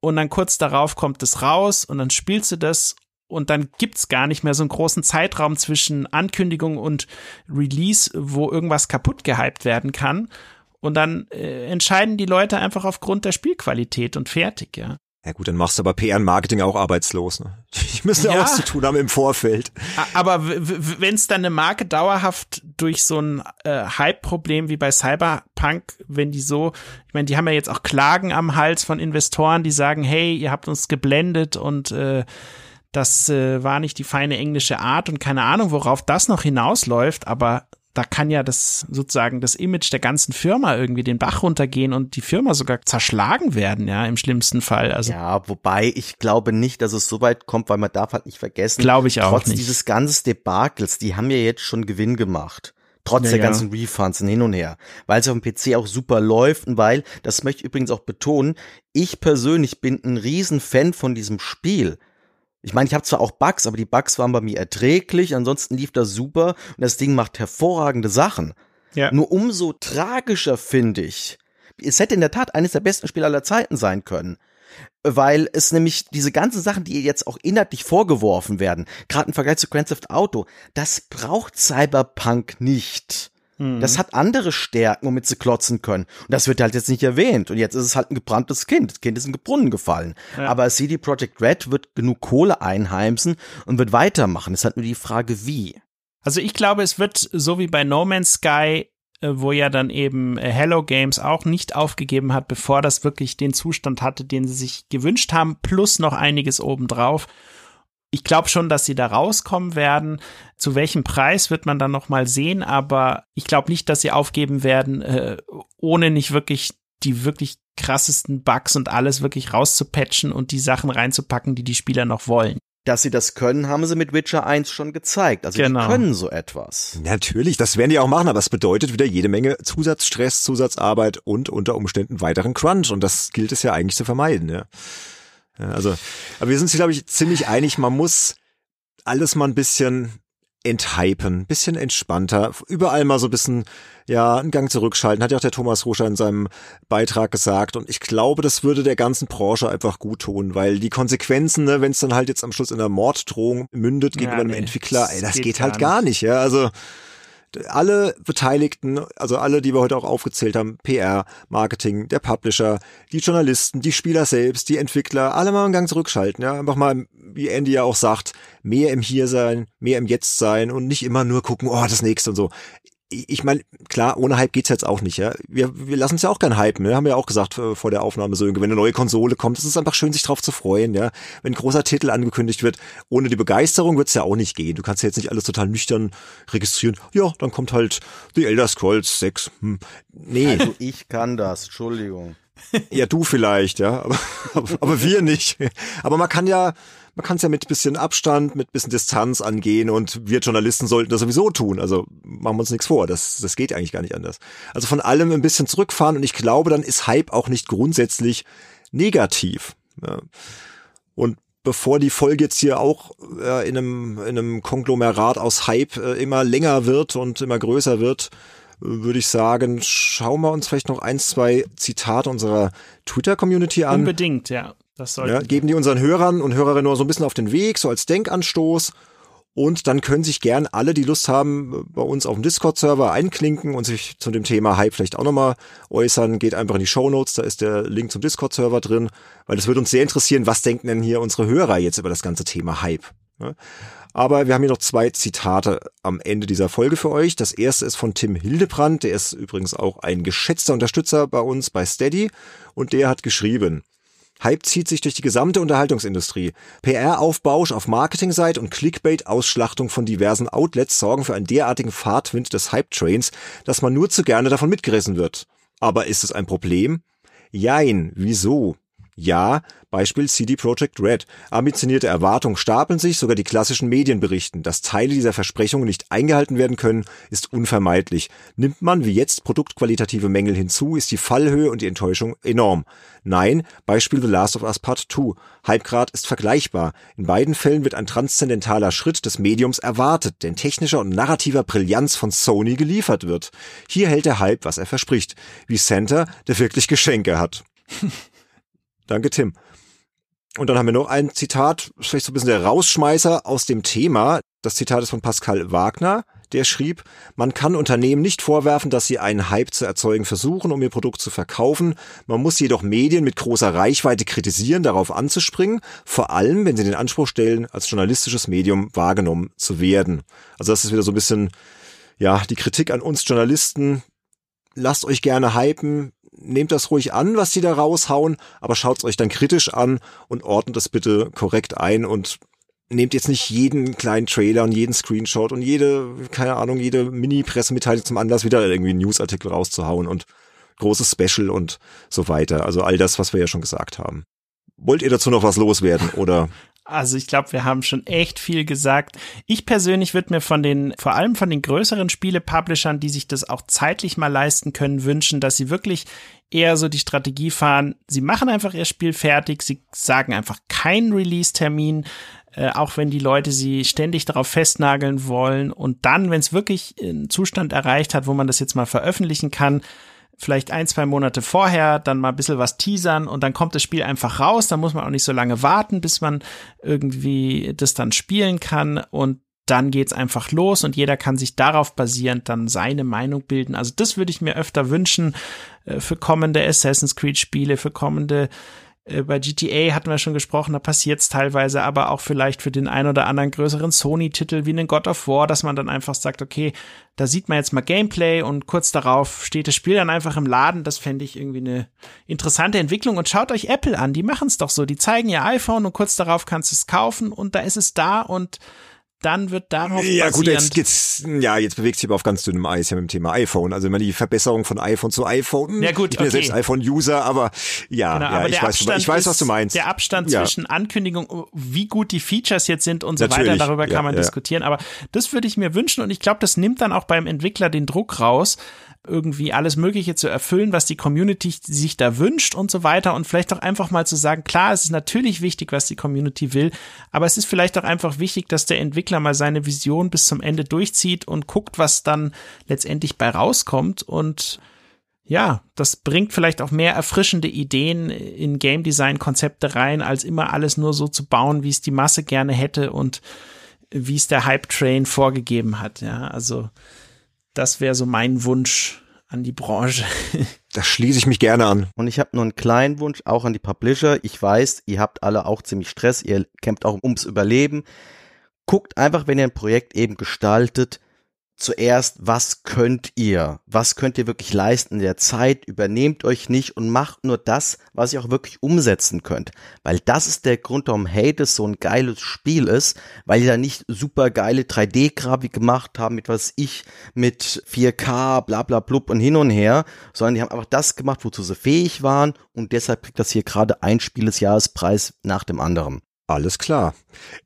[SPEAKER 2] und dann kurz darauf kommt es raus und dann spielst du das und dann gibt's gar nicht mehr so einen großen Zeitraum zwischen Ankündigung und Release, wo irgendwas kaputt gehypt werden kann. Und dann äh, entscheiden die Leute einfach aufgrund der Spielqualität und fertig, ja.
[SPEAKER 1] Ja gut, dann machst du aber PR und Marketing auch arbeitslos. Ne? Die müssen ja auch was zu tun haben im Vorfeld.
[SPEAKER 2] Aber wenn es dann eine Marke dauerhaft durch so ein äh, Hype-Problem wie bei Cyberpunk, wenn die so, ich meine, die haben ja jetzt auch Klagen am Hals von Investoren, die sagen, hey, ihr habt uns geblendet und äh, das äh, war nicht die feine englische Art und keine Ahnung, worauf das noch hinausläuft, aber da kann ja das sozusagen das Image der ganzen Firma irgendwie den Bach runtergehen und die Firma sogar zerschlagen werden, ja, im schlimmsten Fall. Also
[SPEAKER 3] ja, wobei ich glaube nicht, dass es so weit kommt, weil man darf halt nicht vergessen,
[SPEAKER 2] glaube ich auch
[SPEAKER 3] trotz
[SPEAKER 2] nicht.
[SPEAKER 3] dieses ganzen Debakels, die haben ja jetzt schon Gewinn gemacht. Trotz ja, der ganzen ja. Refunds und hin und her. Weil es auf dem PC auch super läuft und weil, das möchte ich übrigens auch betonen, ich persönlich bin ein Riesenfan von diesem Spiel. Ich meine, ich habe zwar auch Bugs, aber die Bugs waren bei mir erträglich, ansonsten lief das super und das Ding macht hervorragende Sachen. Ja. Nur umso tragischer finde ich, es hätte in der Tat eines der besten Spiele aller Zeiten sein können. Weil es nämlich diese ganzen Sachen, die jetzt auch inhaltlich vorgeworfen werden, gerade im Vergleich zu Grand Theft Auto, das braucht Cyberpunk nicht. Mhm. Das hat andere Stärken, womit sie klotzen können. Und das wird halt jetzt nicht erwähnt. Und jetzt ist es halt ein gebranntes Kind. Das Kind ist in den Brunnen gefallen. Ja. Aber CD Projekt Red wird genug Kohle einheimsen und wird weitermachen. Es hat nur die Frage, wie.
[SPEAKER 2] Also ich glaube, es wird so wie bei No Man's Sky äh, wo ja dann eben äh, Hello Games auch nicht aufgegeben hat, bevor das wirklich den Zustand hatte, den sie sich gewünscht haben, plus noch einiges obendrauf ich glaube schon, dass sie da rauskommen werden. Zu welchem Preis wird man dann noch mal sehen, aber ich glaube nicht, dass sie aufgeben werden, äh, ohne nicht wirklich die wirklich krassesten Bugs und alles wirklich rauszupatchen und die Sachen reinzupacken, die die Spieler noch wollen.
[SPEAKER 3] Dass sie das können, haben sie mit Witcher 1 schon gezeigt. Also genau. die können so etwas.
[SPEAKER 1] Natürlich, das werden die auch machen, aber es bedeutet wieder jede Menge Zusatzstress, Zusatzarbeit und unter Umständen weiteren Crunch. Und das gilt es ja eigentlich zu vermeiden, ja. Also, aber wir sind uns, glaube ich, ziemlich einig, man muss alles mal ein bisschen enthypen, bisschen entspannter, überall mal so ein bisschen, ja, einen Gang zurückschalten, hat ja auch der Thomas Ruscher in seinem Beitrag gesagt. Und ich glaube, das würde der ganzen Branche einfach gut tun, weil die Konsequenzen, ne, wenn es dann halt jetzt am Schluss in einer Morddrohung mündet gegenüber ja, nee, einem Entwickler, ey, das geht, geht halt gar nicht, ja, also alle Beteiligten, also alle, die wir heute auch aufgezählt haben, PR, Marketing, der Publisher, die Journalisten, die Spieler selbst, die Entwickler, alle mal einen Gang zurückschalten, ja, einfach mal, wie Andy ja auch sagt, mehr im Hier sein, mehr im Jetzt sein und nicht immer nur gucken, oh, das nächste und so ich meine, klar, ohne Hype geht's jetzt auch nicht, ja. Wir, wir lassen es ja auch gern hypen, ne? haben wir ja auch gesagt äh, vor der Aufnahme so, wenn eine neue Konsole kommt, es ist einfach schön, sich drauf zu freuen, ja. Wenn ein großer Titel angekündigt wird, ohne die Begeisterung wird's ja auch nicht gehen. Du kannst ja jetzt nicht alles total nüchtern registrieren. Ja, dann kommt halt The Elder Scrolls 6. Hm.
[SPEAKER 3] Nee. Also ich kann das, Entschuldigung.
[SPEAKER 1] Ja, du vielleicht, ja, aber, aber, aber wir nicht. Aber man kann ja, man kann es ja mit bisschen Abstand, mit bisschen Distanz angehen und wir Journalisten sollten das sowieso tun. Also machen wir uns nichts vor, das, das geht eigentlich gar nicht anders. Also von allem ein bisschen zurückfahren und ich glaube, dann ist Hype auch nicht grundsätzlich negativ. Ja. Und bevor die Folge jetzt hier auch äh, in, einem, in einem Konglomerat aus Hype äh, immer länger wird und immer größer wird, würde ich sagen, schauen wir uns vielleicht noch ein, zwei Zitate unserer Twitter-Community an.
[SPEAKER 2] Unbedingt, ja.
[SPEAKER 1] Das ja, geben die unseren Hörern und Hörerinnen nur so ein bisschen auf den Weg, so als Denkanstoß. Und dann können sich gern alle, die Lust haben, bei uns auf dem Discord-Server einklinken und sich zu dem Thema Hype vielleicht auch nochmal äußern. Geht einfach in die Show Notes, da ist der Link zum Discord-Server drin, weil es würde uns sehr interessieren, was denken denn hier unsere Hörer jetzt über das ganze Thema Hype. Aber wir haben hier noch zwei Zitate am Ende dieser Folge für euch. Das erste ist von Tim Hildebrand, der ist übrigens auch ein geschätzter Unterstützer bei uns bei Steady und der hat geschrieben, Hype zieht sich durch die gesamte Unterhaltungsindustrie. PR-Aufbausch auf Marketingseite und Clickbait-Ausschlachtung von diversen Outlets sorgen für einen derartigen Fahrtwind des Hype-Trains, dass man nur zu gerne davon mitgerissen wird. Aber ist es ein Problem? Jein, wieso? Ja, Beispiel CD Projekt Red. Ambitionierte Erwartungen stapeln sich, sogar die klassischen Medien berichten. Dass Teile dieser Versprechungen nicht eingehalten werden können, ist unvermeidlich. Nimmt man wie jetzt produktqualitative Mängel hinzu, ist die Fallhöhe und die Enttäuschung enorm. Nein, Beispiel The Last of Us Part 2. Hypegrad ist vergleichbar. In beiden Fällen wird ein transzendentaler Schritt des Mediums erwartet, der in technischer und narrativer Brillanz von Sony geliefert wird. Hier hält der Hype, was er verspricht. Wie Santa, der wirklich Geschenke hat. Danke, Tim. Und dann haben wir noch ein Zitat, vielleicht so ein bisschen der Rausschmeißer aus dem Thema. Das Zitat ist von Pascal Wagner. Der schrieb, man kann Unternehmen nicht vorwerfen, dass sie einen Hype zu erzeugen versuchen, um ihr Produkt zu verkaufen. Man muss jedoch Medien mit großer Reichweite kritisieren, darauf anzuspringen, vor allem, wenn sie den Anspruch stellen, als journalistisches Medium wahrgenommen zu werden. Also das ist wieder so ein bisschen, ja, die Kritik an uns Journalisten. Lasst euch gerne hypen, nehmt das ruhig an, was die da raushauen, aber schaut es euch dann kritisch an und ordnet es bitte korrekt ein und nehmt jetzt nicht jeden kleinen Trailer und jeden Screenshot und jede, keine Ahnung, jede Mini-Pressemitteilung zum Anlass, wieder irgendwie einen Newsartikel rauszuhauen und großes Special und so weiter. Also all das, was wir ja schon gesagt haben. Wollt ihr dazu noch was loswerden oder?
[SPEAKER 2] Also ich glaube, wir haben schon echt viel gesagt. Ich persönlich würde mir von den, vor allem von den größeren Spiele-Publishern, die sich das auch zeitlich mal leisten können, wünschen, dass sie wirklich eher so die Strategie fahren. Sie machen einfach ihr Spiel fertig, sie sagen einfach keinen Release-Termin, äh, auch wenn die Leute sie ständig darauf festnageln wollen. Und dann, wenn es wirklich einen Zustand erreicht hat, wo man das jetzt mal veröffentlichen kann, vielleicht ein, zwei Monate vorher, dann mal ein bisschen was teasern und dann kommt das Spiel einfach raus. Da muss man auch nicht so lange warten, bis man irgendwie das dann spielen kann und dann geht's einfach los und jeder kann sich darauf basierend dann seine Meinung bilden. Also das würde ich mir öfter wünschen äh, für kommende Assassin's Creed Spiele, für kommende äh, bei GTA hatten wir schon gesprochen, da passiert es teilweise, aber auch vielleicht für den ein oder anderen größeren Sony-Titel wie einen God of War, dass man dann einfach sagt, okay, da sieht man jetzt mal Gameplay und kurz darauf steht das Spiel dann einfach im Laden. Das fände ich irgendwie eine interessante Entwicklung. Und schaut euch Apple an, die machen es doch so. Die zeigen ihr iPhone und kurz darauf kannst du es kaufen und da ist es da und dann wird darauf
[SPEAKER 1] Ja gut, jetzt, jetzt, ja, jetzt bewegt sich aber auf ganz dünnem Eis ja mit dem Thema iPhone. Also immer die Verbesserung von iPhone zu iPhone.
[SPEAKER 2] Ja gut,
[SPEAKER 1] ich bin
[SPEAKER 2] okay.
[SPEAKER 1] ja selbst iPhone-User, aber ja,
[SPEAKER 2] genau,
[SPEAKER 1] ja
[SPEAKER 2] aber
[SPEAKER 1] ich, weiß, ich weiß, was du meinst.
[SPEAKER 2] Der Abstand
[SPEAKER 1] ja.
[SPEAKER 2] zwischen Ankündigung, wie gut die Features jetzt sind und so
[SPEAKER 1] Natürlich,
[SPEAKER 2] weiter, darüber kann
[SPEAKER 1] ja,
[SPEAKER 2] man diskutieren. Aber das würde ich mir wünschen und ich glaube, das nimmt dann auch beim Entwickler den Druck raus, irgendwie alles Mögliche zu erfüllen, was die Community sich da wünscht und so weiter und vielleicht auch einfach mal zu sagen, klar, es ist natürlich wichtig, was die Community will, aber es ist vielleicht auch einfach wichtig, dass der Entwickler mal seine Vision bis zum Ende durchzieht und guckt, was dann letztendlich bei rauskommt und ja, das bringt vielleicht auch mehr erfrischende Ideen in Game Design Konzepte rein, als immer alles nur so zu bauen, wie es die Masse gerne hätte und wie es der Hype Train vorgegeben hat. Ja, also das wäre so mein Wunsch an die Branche.
[SPEAKER 1] Da schließe ich mich gerne an.
[SPEAKER 3] Und ich habe nur einen kleinen Wunsch auch an die Publisher. Ich weiß, ihr habt alle auch ziemlich Stress, ihr kämpft auch ums Überleben. Guckt einfach, wenn ihr ein Projekt eben gestaltet, zuerst, was könnt ihr? Was könnt ihr wirklich leisten in der Zeit? Übernehmt euch nicht und macht nur das, was ihr auch wirklich umsetzen könnt. Weil das ist der Grund, warum Hades so ein geiles Spiel ist, weil die da nicht super geile 3D-Grafik gemacht haben, mit was ich, mit 4K, bla bla blub und hin und her, sondern die haben einfach das gemacht, wozu sie fähig waren und deshalb kriegt das hier gerade ein Spiel des Jahrespreis nach dem anderen.
[SPEAKER 1] Alles klar.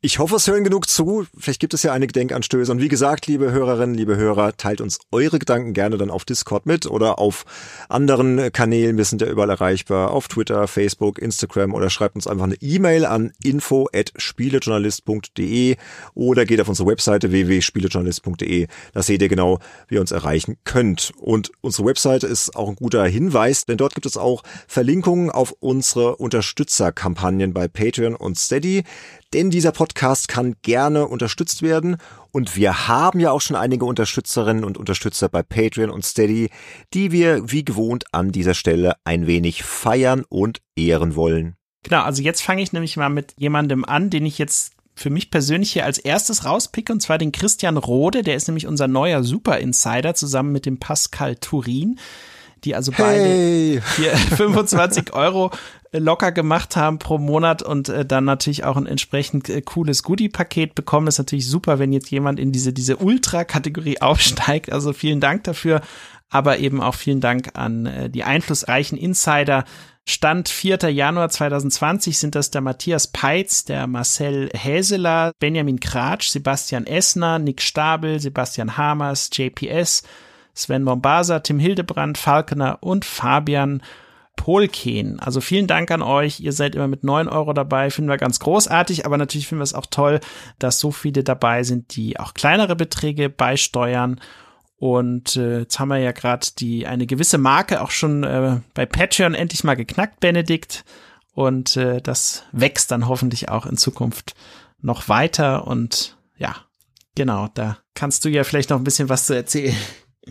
[SPEAKER 1] Ich hoffe, es hören genug zu. Vielleicht gibt es ja einige Denkanstöße. Und wie gesagt, liebe Hörerinnen, liebe Hörer, teilt uns eure Gedanken gerne dann auf Discord mit oder auf anderen Kanälen. Wir sind ja überall erreichbar. Auf Twitter, Facebook, Instagram oder schreibt uns einfach eine E-Mail an info.spielejournalist.de oder geht auf unsere Webseite www.spielejournalist.de. Da seht ihr genau, wie ihr uns erreichen könnt. Und unsere Webseite ist auch ein guter Hinweis, denn dort gibt es auch Verlinkungen auf unsere Unterstützerkampagnen bei Patreon und Steady. Denn dieser Podcast kann gerne unterstützt werden. Und wir haben ja auch schon einige Unterstützerinnen und Unterstützer bei Patreon und Steady, die wir wie gewohnt an dieser Stelle ein wenig feiern und ehren wollen.
[SPEAKER 2] Genau, also jetzt fange ich nämlich mal mit jemandem an, den ich jetzt für mich persönlich hier als erstes rauspicke, und zwar den Christian Rode, der ist nämlich unser neuer Super Insider zusammen mit dem Pascal Turin, die also beide
[SPEAKER 1] Hey!
[SPEAKER 2] hier 25 Euro locker gemacht haben pro Monat und äh, dann natürlich auch ein entsprechend äh, cooles Goodie-Paket bekommen. Das ist natürlich super, wenn jetzt jemand in diese, diese Ultra-Kategorie aufsteigt. Also vielen Dank dafür. Aber eben auch vielen Dank an äh, die einflussreichen Insider, Stand 4. Januar 2020 sind das der Matthias Peitz, der Marcel Häseler, Benjamin Kratsch, Sebastian Essner, Nick Stabel, Sebastian Hamers, JPS, Sven Mombasa, Tim Hildebrand, Falkener und Fabian Polken. Also vielen Dank an euch. Ihr seid immer mit neun Euro dabei. Finden wir ganz großartig, aber natürlich finden wir es auch toll, dass so viele dabei sind, die auch kleinere Beträge beisteuern. Und äh, jetzt haben wir ja gerade die eine gewisse Marke auch schon äh, bei Patreon endlich mal geknackt, Benedikt. Und äh, das wächst dann hoffentlich auch in Zukunft noch weiter. Und ja, genau, da kannst du ja vielleicht noch ein bisschen was zu erzählen.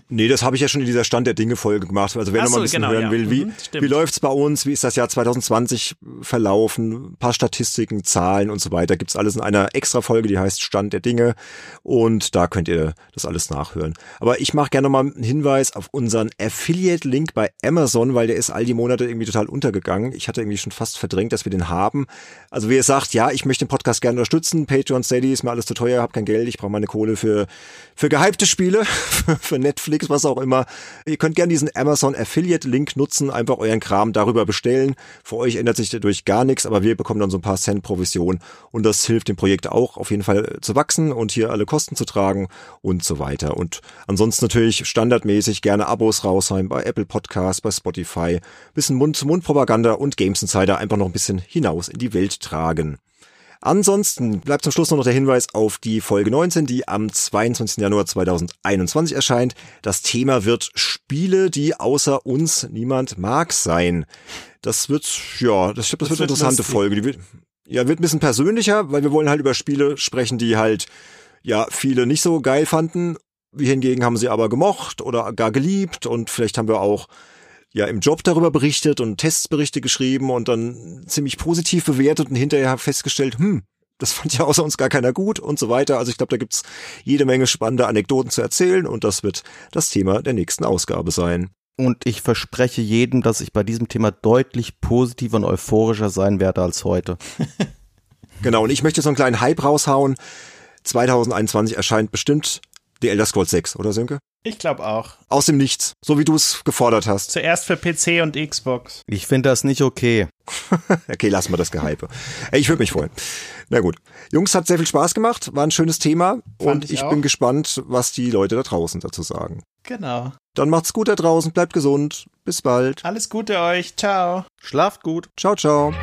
[SPEAKER 1] Nee, das habe ich ja schon in dieser Stand der Dinge Folge gemacht. Also wer
[SPEAKER 2] Ach
[SPEAKER 1] noch mal ein bisschen
[SPEAKER 2] genau,
[SPEAKER 1] hören
[SPEAKER 2] ja.
[SPEAKER 1] will, wie,
[SPEAKER 2] Mhm,
[SPEAKER 1] wie läuft's bei uns, wie ist das Jahr 2020 verlaufen, ein paar Statistiken, Zahlen und so weiter, gibt's alles in einer extra Folge, die heißt Stand der Dinge und da könnt ihr das alles nachhören. Aber ich mache gerne noch mal einen Hinweis auf unseren Affiliate-Link bei Amazon, weil der ist all die Monate irgendwie total untergegangen. Ich hatte irgendwie schon fast verdrängt, dass wir den haben. Also wie ihr sagt, ja, ich möchte den Podcast gerne unterstützen, Patreon, Steady ist mir alles zu teuer, habe kein Geld, ich brauche meine Kohle für, für gehypte Spiele, für Netflix, was auch immer. Ihr könnt gerne diesen Amazon Affiliate Link nutzen, einfach euren Kram darüber bestellen. Für euch ändert sich dadurch gar nichts, aber wir bekommen dann so ein paar Cent Provision und das hilft dem Projekt auch auf jeden Fall zu wachsen und hier alle Kosten zu tragen und so weiter. Und ansonsten natürlich standardmäßig gerne Abos raushauen bei Apple Podcasts, bei Spotify, bisschen Mund-zu-Mund-Propaganda und Games Insider einfach noch ein bisschen hinaus in die Welt tragen. Ansonsten bleibt zum Schluss nur noch der Hinweis auf die Folge 19, die am 22. Januar 2021 erscheint. Das Thema wird Spiele, die außer uns niemand mag sein. Das wird, ja, das, glaub, das, wird eine interessante
[SPEAKER 2] lustig.
[SPEAKER 1] Folge. Die wird, ja, wird ein bisschen persönlicher, weil wir wollen halt über Spiele sprechen, die halt, ja, viele nicht so geil fanden. Wir hingegen haben sie aber gemocht oder gar geliebt und vielleicht haben wir auch ja im Job darüber berichtet und Testberichte geschrieben und dann ziemlich positiv bewertet und hinterher festgestellt, hm, das fand ja außer uns gar keiner gut und so weiter. Also ich glaube, da gibt's jede Menge spannende Anekdoten zu erzählen und das wird das Thema der nächsten Ausgabe sein.
[SPEAKER 3] Und ich verspreche jedem, dass ich bei diesem Thema deutlich positiver und euphorischer sein werde als heute.
[SPEAKER 1] Genau, und ich möchte so einen kleinen Hype raushauen. 2021 erscheint bestimmt The Elder Scrolls 6, oder Sönke?
[SPEAKER 2] Ich glaube auch.
[SPEAKER 1] Aus dem Nichts, so wie du es gefordert hast.
[SPEAKER 2] Zuerst für PC und Xbox.
[SPEAKER 3] Ich finde das nicht okay.
[SPEAKER 1] Okay, lassen wir das Gehype. Ey, Ich würde mich freuen. Na gut. Jungs, hat sehr viel Spaß gemacht, war ein schönes Thema und
[SPEAKER 2] ich
[SPEAKER 1] ich bin gespannt, was die Leute da draußen dazu sagen.
[SPEAKER 2] Genau.
[SPEAKER 1] Dann macht's gut da draußen, bleibt gesund. Bis bald.
[SPEAKER 2] Alles Gute euch. Ciao.
[SPEAKER 3] Schlaft gut.
[SPEAKER 1] Ciao, ciao.